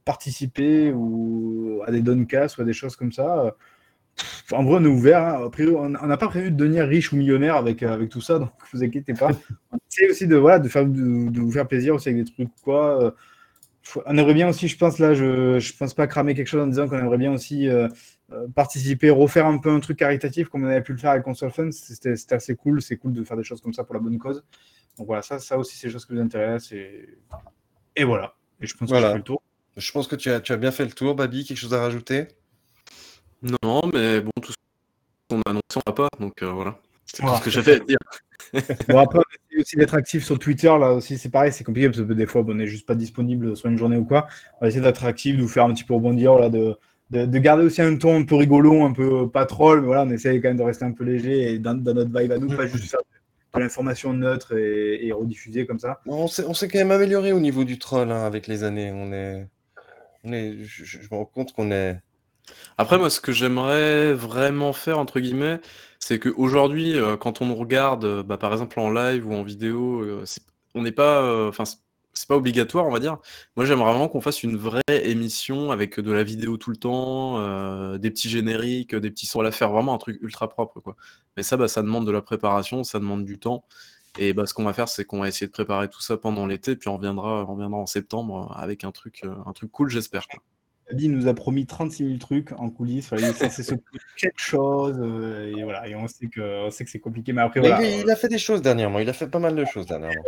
participer ou à des doncasts ou à des choses comme ça. En vrai, on est ouvert. Hein. On n'a pas prévu de devenir riche ou millionnaire avec, euh, avec tout ça, (laughs) donc vous inquiétez pas. On essaie aussi de, voilà, de, faire, de, vous faire plaisir aussi avec des trucs quoi. Euh, on aimerait bien aussi, je pense, là, je ne pense pas cramer quelque chose en disant qu'on aimerait bien aussi euh, participer, refaire un peu un truc caritatif comme on avait pu le faire avec Console Fun. C'était assez cool. C'est cool de faire des choses comme ça pour la bonne cause. Donc voilà, ça, ça aussi, c'est des choses qui vous intéressent. Et, et voilà. Et je pense que j'ai fait le tour. Je pense que tu as, tu as bien fait le tour, Babi. Quelque chose à rajouter? Non, mais bon, tout ce qu'on a annoncé, on n'a pas. Donc euh, voilà. C'est tout ce que j'avais à dire. (laughs) bon, après, on aussi d'être actif sur Twitter. Là aussi, c'est pareil, c'est compliqué parce que des fois, on n'est juste pas disponible sur une journée ou quoi. On va essayer d'être actif, de vous faire un petit peu rebondir là, de, de, garder aussi un ton un peu rigolo, un peu pas troll. Mais voilà, on essaye quand même de rester un peu léger et dans, notre vibe à nous, pas juste faire de l'information neutre et, et rediffusée comme ça. On s'est, on s'est quand même amélioré au niveau du troll hein, avec les années. On est, on est, je, me rends compte qu'on est. Après, moi, ce que j'aimerais vraiment faire, entre guillemets, c'est qu'aujourd'hui, euh, quand on nous regarde, euh, bah, par exemple en live ou en vidéo, euh, on n'est pas. Enfin, c'est pas obligatoire, on va dire. Moi, j'aimerais vraiment qu'on fasse une vraie émission avec de la vidéo tout le temps, euh, des petits génériques, des petits sons à la faire, vraiment un truc ultra propre, quoi. Mais ça, bah, ça demande de la préparation, ça demande du temps. Et bah, ce qu'on va faire, c'est qu'on va essayer de préparer tout ça pendant l'été, puis on reviendra, on en septembre avec un truc, euh, un truc cool, j'espère. Adi nous a promis 36 000 trucs en coulisses. est censé se quelque chose. Euh, et voilà, et on sait que, sait que c'est compliqué. Mais après, il a fait des choses dernièrement. Il a fait pas mal de choses dernièrement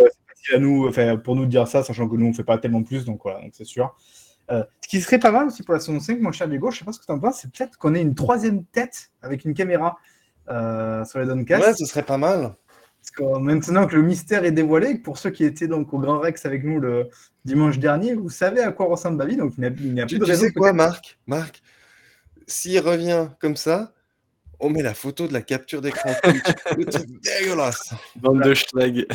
à nous, enfin, pour nous dire ça, sachant que nous, on fait pas tellement plus, donc voilà, donc c'est sûr. Euh, ce qui serait pas mal aussi pour la saison 5, mon cher Diego, je sais pas ce que tu en penses, c'est peut-être qu'on ait une troisième tête avec une caméra euh, sur les Doncast. Ouais, ce serait pas mal. Maintenant que le mystère est dévoilé, pour ceux qui étaient donc au Grand Rex avec nous le dimanche dernier, vous savez à quoi ressemble Babi, donc il n'y a, plus de raison. Tu sais quoi, Marc? Marc S'il revient comme ça, on met la photo de la capture d'écran (laughs) dégueulasse. Bande de schlag.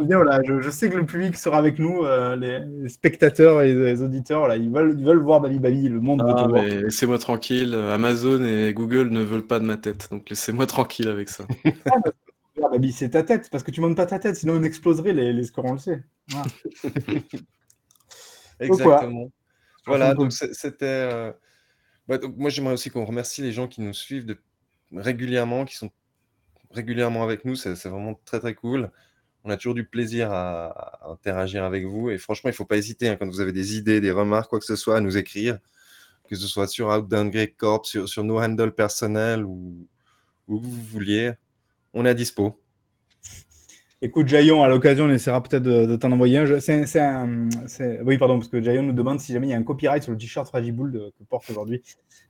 voilà, je, sais que le public sera avec nous, euh, les, spectateurs et les, auditeurs, là, ils, veulent, ils veulent voir Bali Bali, le monde ah, Laissez-moi tranquille, Amazon et Google ne veulent pas de ma tête, donc laissez-moi (laughs) tranquille avec ça. ah, Babi, c'est ta tête, parce que tu montes pas ta tête, sinon on exploserait les, les scores, on le sait. (laughs) Exactement. voilà, donc c'était. Euh, bah, moi, j'aimerais aussi qu'on remercie les gens qui nous suivent de... régulièrement, qui sont régulièrement avec nous. C'est vraiment très, très cool. On a toujours du plaisir à, interagir avec vous. Et franchement, il ne faut pas hésiter, hein, quand vous avez des idées, des remarques, quoi que ce soit, à nous écrire. Que ce soit sur Outdowngrade Corp, sur, sur nos handles personnels ou où vous vouliez. On est à dispo. Écoute, Jayon, à l'occasion, on essaiera peut-être de, t'en envoyer un. Un oui, pardon, parce que Jayon nous demande si jamais il y a un copyright sur le t-shirt Fragiboule que porte aujourd'hui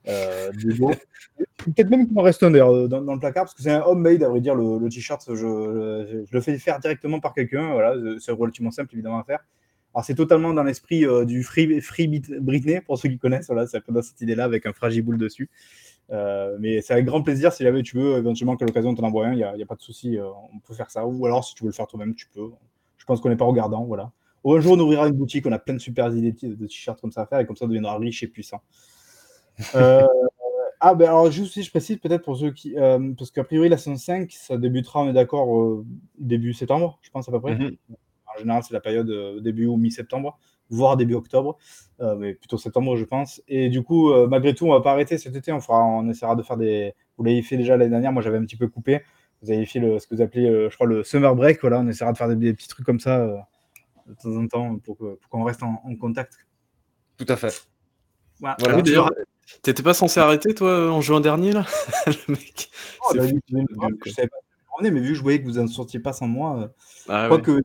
euh, Peut-être même qu'il en reste un d'ailleurs dans, le placard, parce que c'est un homemade, à vrai dire, le, t-shirt. Je, le fais faire directement par quelqu'un. Voilà, c'est relativement simple, évidemment, à faire. Alors, c'est totalement dans l'esprit euh, du Free, free Britney, pour ceux qui connaissent. Voilà, c'est dans cette idée-là, avec un Fragiboule dessus. Euh, mais c'est avec grand plaisir. Si jamais tu veux, éventuellement, qu'à l'occasion, t'en envoies un, il n'y a, a, pas de souci. Euh, on peut faire ça. Ou alors, si tu veux le faire toi-même, tu peux. Je pense qu'on n'est pas regardant. Voilà. Un jour, on ouvrira une boutique. On a plein de super idées de t-shirts comme ça à faire. Et comme ça, on deviendra riche et puissant. Euh, (laughs) ah, ben alors, juste si je précise, peut-être pour ceux qui. parce qu'a priori, la saison 5, ça débutera, on est d'accord, début septembre, je pense à peu près. Mm-hmm. En général, c'est la période début ou mi-septembre voire début octobre, euh, mais plutôt septembre, je pense. Et du coup, euh, malgré tout, on va pas arrêter cet été. On, fera, on essaiera de faire des. Vous l'avez fait déjà l'année dernière. Moi, j'avais un petit peu coupé. Vous avez fait le, ce que vous appelez, euh, je crois, le summer break. Voilà, on essaiera de faire des, petits trucs comme ça de temps en temps pour, qu'on reste en, contact. Tout à fait. Voilà. Ah d'ailleurs, t'étais pas censé arrêter, toi, en juin dernier, là? (laughs) Le mec. Oh, bah, je savais pas mais vu que je voyais que vous n'en sortiez pas sans moi, ah, je crois que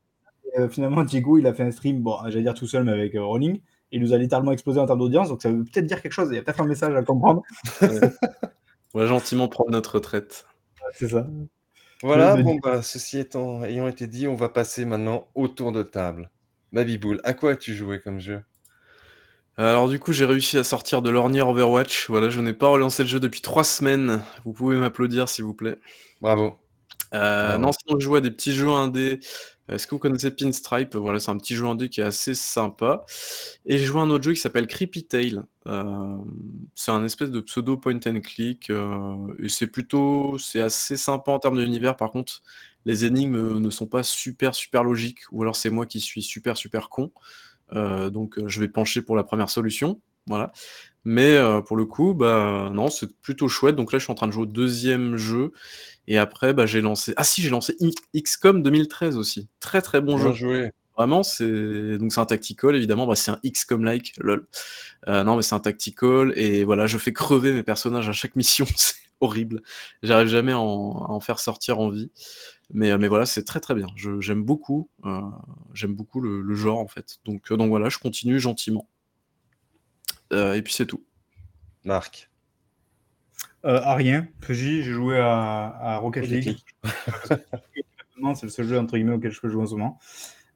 euh, finalement, Diego, il a fait un stream, bon, j'allais dire tout seul, mais avec euh, Rolling. Il nous a littéralement explosé en termes d'audience, donc ça veut peut-être dire quelque chose. Il y a peut-être un message à comprendre. on va gentiment prendre notre retraite. C'est ça. Voilà, bon, bah, ceci étant, ayant été dit, on va passer maintenant au tour de table. Mabiboul, à quoi as-tu joué comme jeu? Alors du coup j'ai réussi à sortir de l'ornière Overwatch. Voilà, je n'ai pas relancé le jeu depuis trois semaines. Vous pouvez m'applaudir s'il vous plaît. Bravo. Euh, non, sinon je joue à des petits jeux indés est-ce que vous connaissez Pinstripe? Voilà, c'est un petit jeu indé qui est assez sympa et j'ai joué à un autre jeu qui s'appelle Creepy Tale. Euh, c'est un espèce de pseudo point and click, euh, et c'est plutôt c'est assez sympa en termes d'univers. Par contre, les énigmes, ne sont pas super, super logiques ou alors c'est moi qui suis super, super con. Euh, donc je vais pencher pour la première solution, voilà. Mais pour le coup, bah, non, c'est plutôt chouette. Donc là, je suis en train de jouer au deuxième jeu et après, bah, j'ai lancé ah si, j'ai lancé XCOM 2013 aussi. Très, très bon jeu. joué. Vraiment, c'est donc c'est un tactical évidemment, bah, c'est un XCOM-like, lol. Euh, non, mais c'est un tactical et voilà, je fais crever mes personnages à chaque (laughs) mission, c'est horrible. J'arrive jamais à en faire sortir en vie. Mais euh, mais voilà, c'est très, très bien. j'aime beaucoup, euh, j'aime beaucoup le genre en fait. Donc donc voilà, je continue gentiment. Et puis c'est tout. Marc? Euh, à rien. j'ai joué à, à Rocket League. (laughs) c'est le seul jeu entre guillemets auquel je peux jouer en ce moment.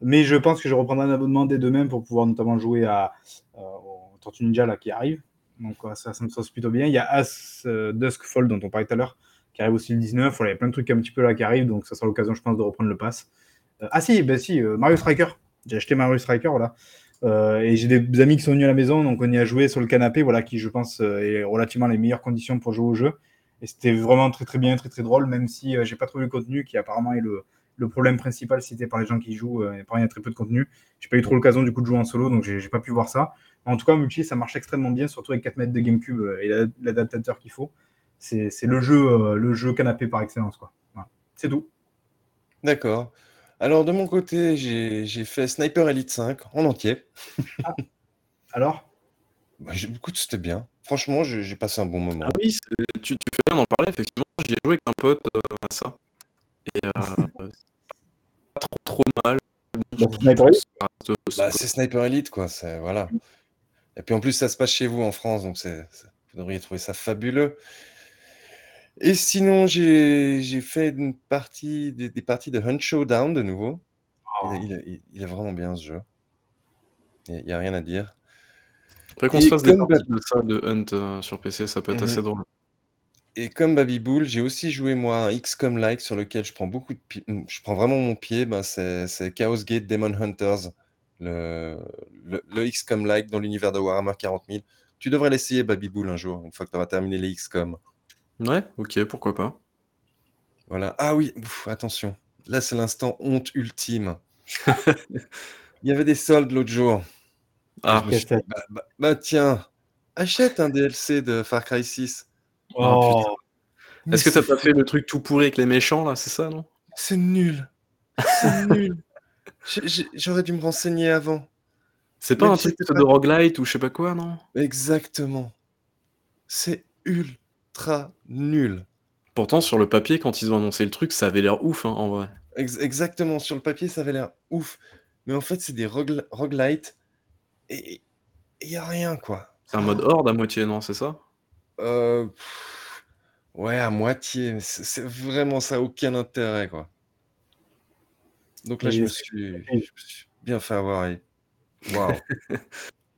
Mais je pense que je reprendrai un abonnement dès demain pour pouvoir notamment jouer à, euh, au Tortue Ninja là, qui arrive. Donc ça, ça me sens plutôt bien. Il y a As Duskfall dont on parlait tout à l'heure, qui arrive aussi le 19. Voilà, il y a plein de trucs un petit peu là qui arrivent, donc ça sera l'occasion, je pense, de reprendre le pass. ah si, ben si, Mario Striker. J'ai acheté Mario Striker, voilà. Et j'ai des amis qui sont venus à la maison, donc on y a joué sur le canapé, voilà, qui je pense est relativement les meilleures conditions pour jouer au jeu. Et c'était vraiment très très bien, très très drôle, même si j'ai pas trouvé le contenu qui apparemment est le, problème principal cité par les gens qui jouent. Euh, il y a très peu de contenu. J'ai pas eu trop l'occasion du coup de jouer en solo, donc j'ai pas pu voir ça. En tout cas, multi, ça marche extrêmement bien, surtout avec 4 mètres de GameCube euh, et l'adaptateur qu'il faut. C'est le jeu, euh, le jeu canapé par excellence. quoi. C'est tout. D'accord. Alors, de mon côté, j'ai fait Sniper Elite 5 en entier. Ah. Alors? Bah, Écoute, c'était bien. Franchement, j'ai passé un bon moment. Ah oui, tu, tu, fais bien d'en parler, effectivement. J'y ai joué avec un pote à ça. Et euh, (laughs) trop, trop mal. Bah, c'est Sniper Elite, quoi. Voilà. Et puis en plus, ça se passe chez vous en France, donc vous devriez trouver ça fabuleux. Et sinon, j'ai fait une partie, des, parties de Hunt Showdown de nouveau. Oh. Il, est vraiment bien ce jeu. Il n'y a, rien à dire. Après qu'on se fasse des parties de ça de Hunt euh, sur PC, ça peut être assez mhm. drôle. Et comme Baby Bull, j'ai aussi joué moi un XCOM like sur lequel je prends beaucoup de je prends vraiment mon pied, ben c'est Chaos Gate Demon Hunters, le, le, XCOM like dans l'univers de Warhammer 40 000. Tu devrais l'essayer Baby Bull un jour, une fois que tu auras terminé les XCOM. Ouais, ok, pourquoi pas. Voilà. Ah oui, attention. Là, c'est l'instant honte ultime. (laughs) Il y avait des soldes l'autre jour. Ah, bah, bah, bah, tiens, achète un DLC de Far Cry 6. Oh. Est-ce que t'as pas fait le truc tout pourri avec les méchants là, c'est ça, non? C'est nul. C'est (laughs) nul. J'aurais dû me renseigner avant. C'est pas un truc de roguelite ou je sais pas quoi, non? Exactement. C'est ultra nul. Pourtant, sur le papier, quand ils ont annoncé le truc, ça avait l'air ouf, hein, en vrai. exactement, sur le papier, ça avait l'air ouf. Mais en fait, c'est des roguelites et il y a rien, quoi. C'est un mode horde à moitié, non, c'est ça? Euh, ouais, à moitié. C'est vraiment ça, aucun intérêt, quoi. Donc là, je me, suis, bien fait avoir. Waouh. (laughs)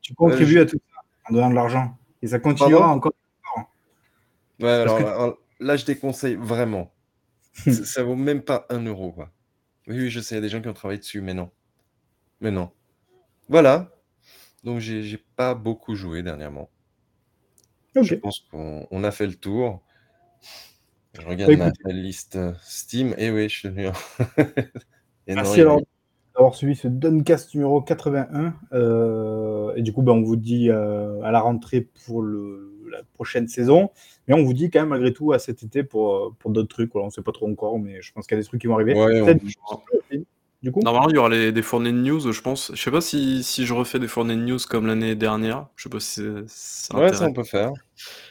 Tu contribues à tout ça en donnant de l'argent. Et ça continuera encore. Ouais, alors, là, je déconseille vraiment. (laughs) ça, vaut même pas un euro, quoi. Oui, oui, je sais, il y a des gens qui ont travaillé dessus, mais non. Mais non. Voilà. Donc, j'ai pas beaucoup joué dernièrement. Je pense qu'on a fait le tour. Je regarde bah, ma, liste euh, Steam. Et eh oui, je suis. (laughs) Merci d'avoir suivi ce Duncast numéro 81. Euh, et du coup, ben, on vous dit euh, à la rentrée pour le, la prochaine saison. Mais on vous dit quand même malgré tout à cet été pour, pour d'autres trucs. on ne sait pas trop encore, mais je pense qu'il y a des trucs qui vont arriver. Du coup Normalement, il y aura les, des fournées de news, je pense. Je sais pas si, si je refais des fournées de news comme l'année dernière. Je sais pas si c'est. Ouais, ça, on peut faire.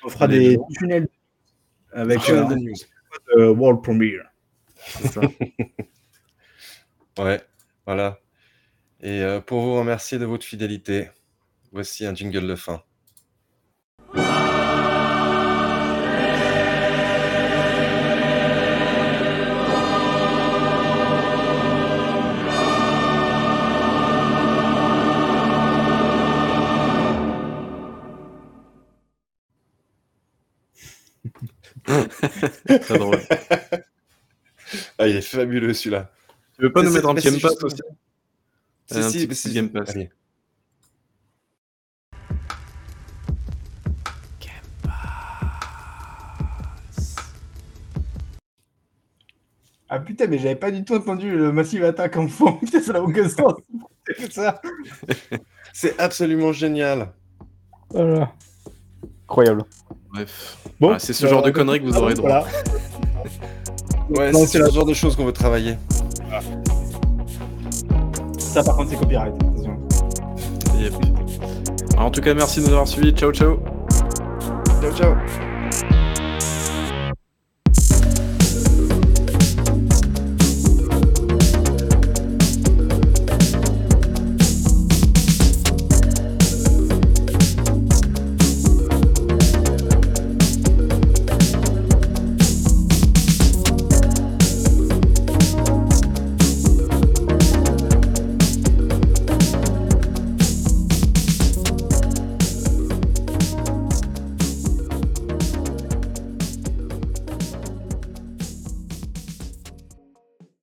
On fera des tunnels avec euh, news. Euh, World Premiere. Ça. (laughs) ouais, voilà. Et euh, pour vous remercier de votre fidélité, voici un jingle de fin. (laughs) Très drôle. Ah, il est fabuleux celui-là. Tu veux pas nous mettre un Game Pass aussi Si, un si, petit, si, Game Pass. Allez. Ah putain, mais j'avais pas du tout entendu le Massive Attack en fond. (laughs) Putain, ça n'a aucun sens. (laughs) C'est absolument génial. Voilà. Incroyable. Bref. Bon, c'est ce genre de conneries que vous aurez droit. ouais, c'est ce genre de choses qu'on veut travailler. Ça, par contre, c'est copyright. Yep. en tout cas, merci de nous avoir suivis. Ciao, ciao. Ciao, ciao.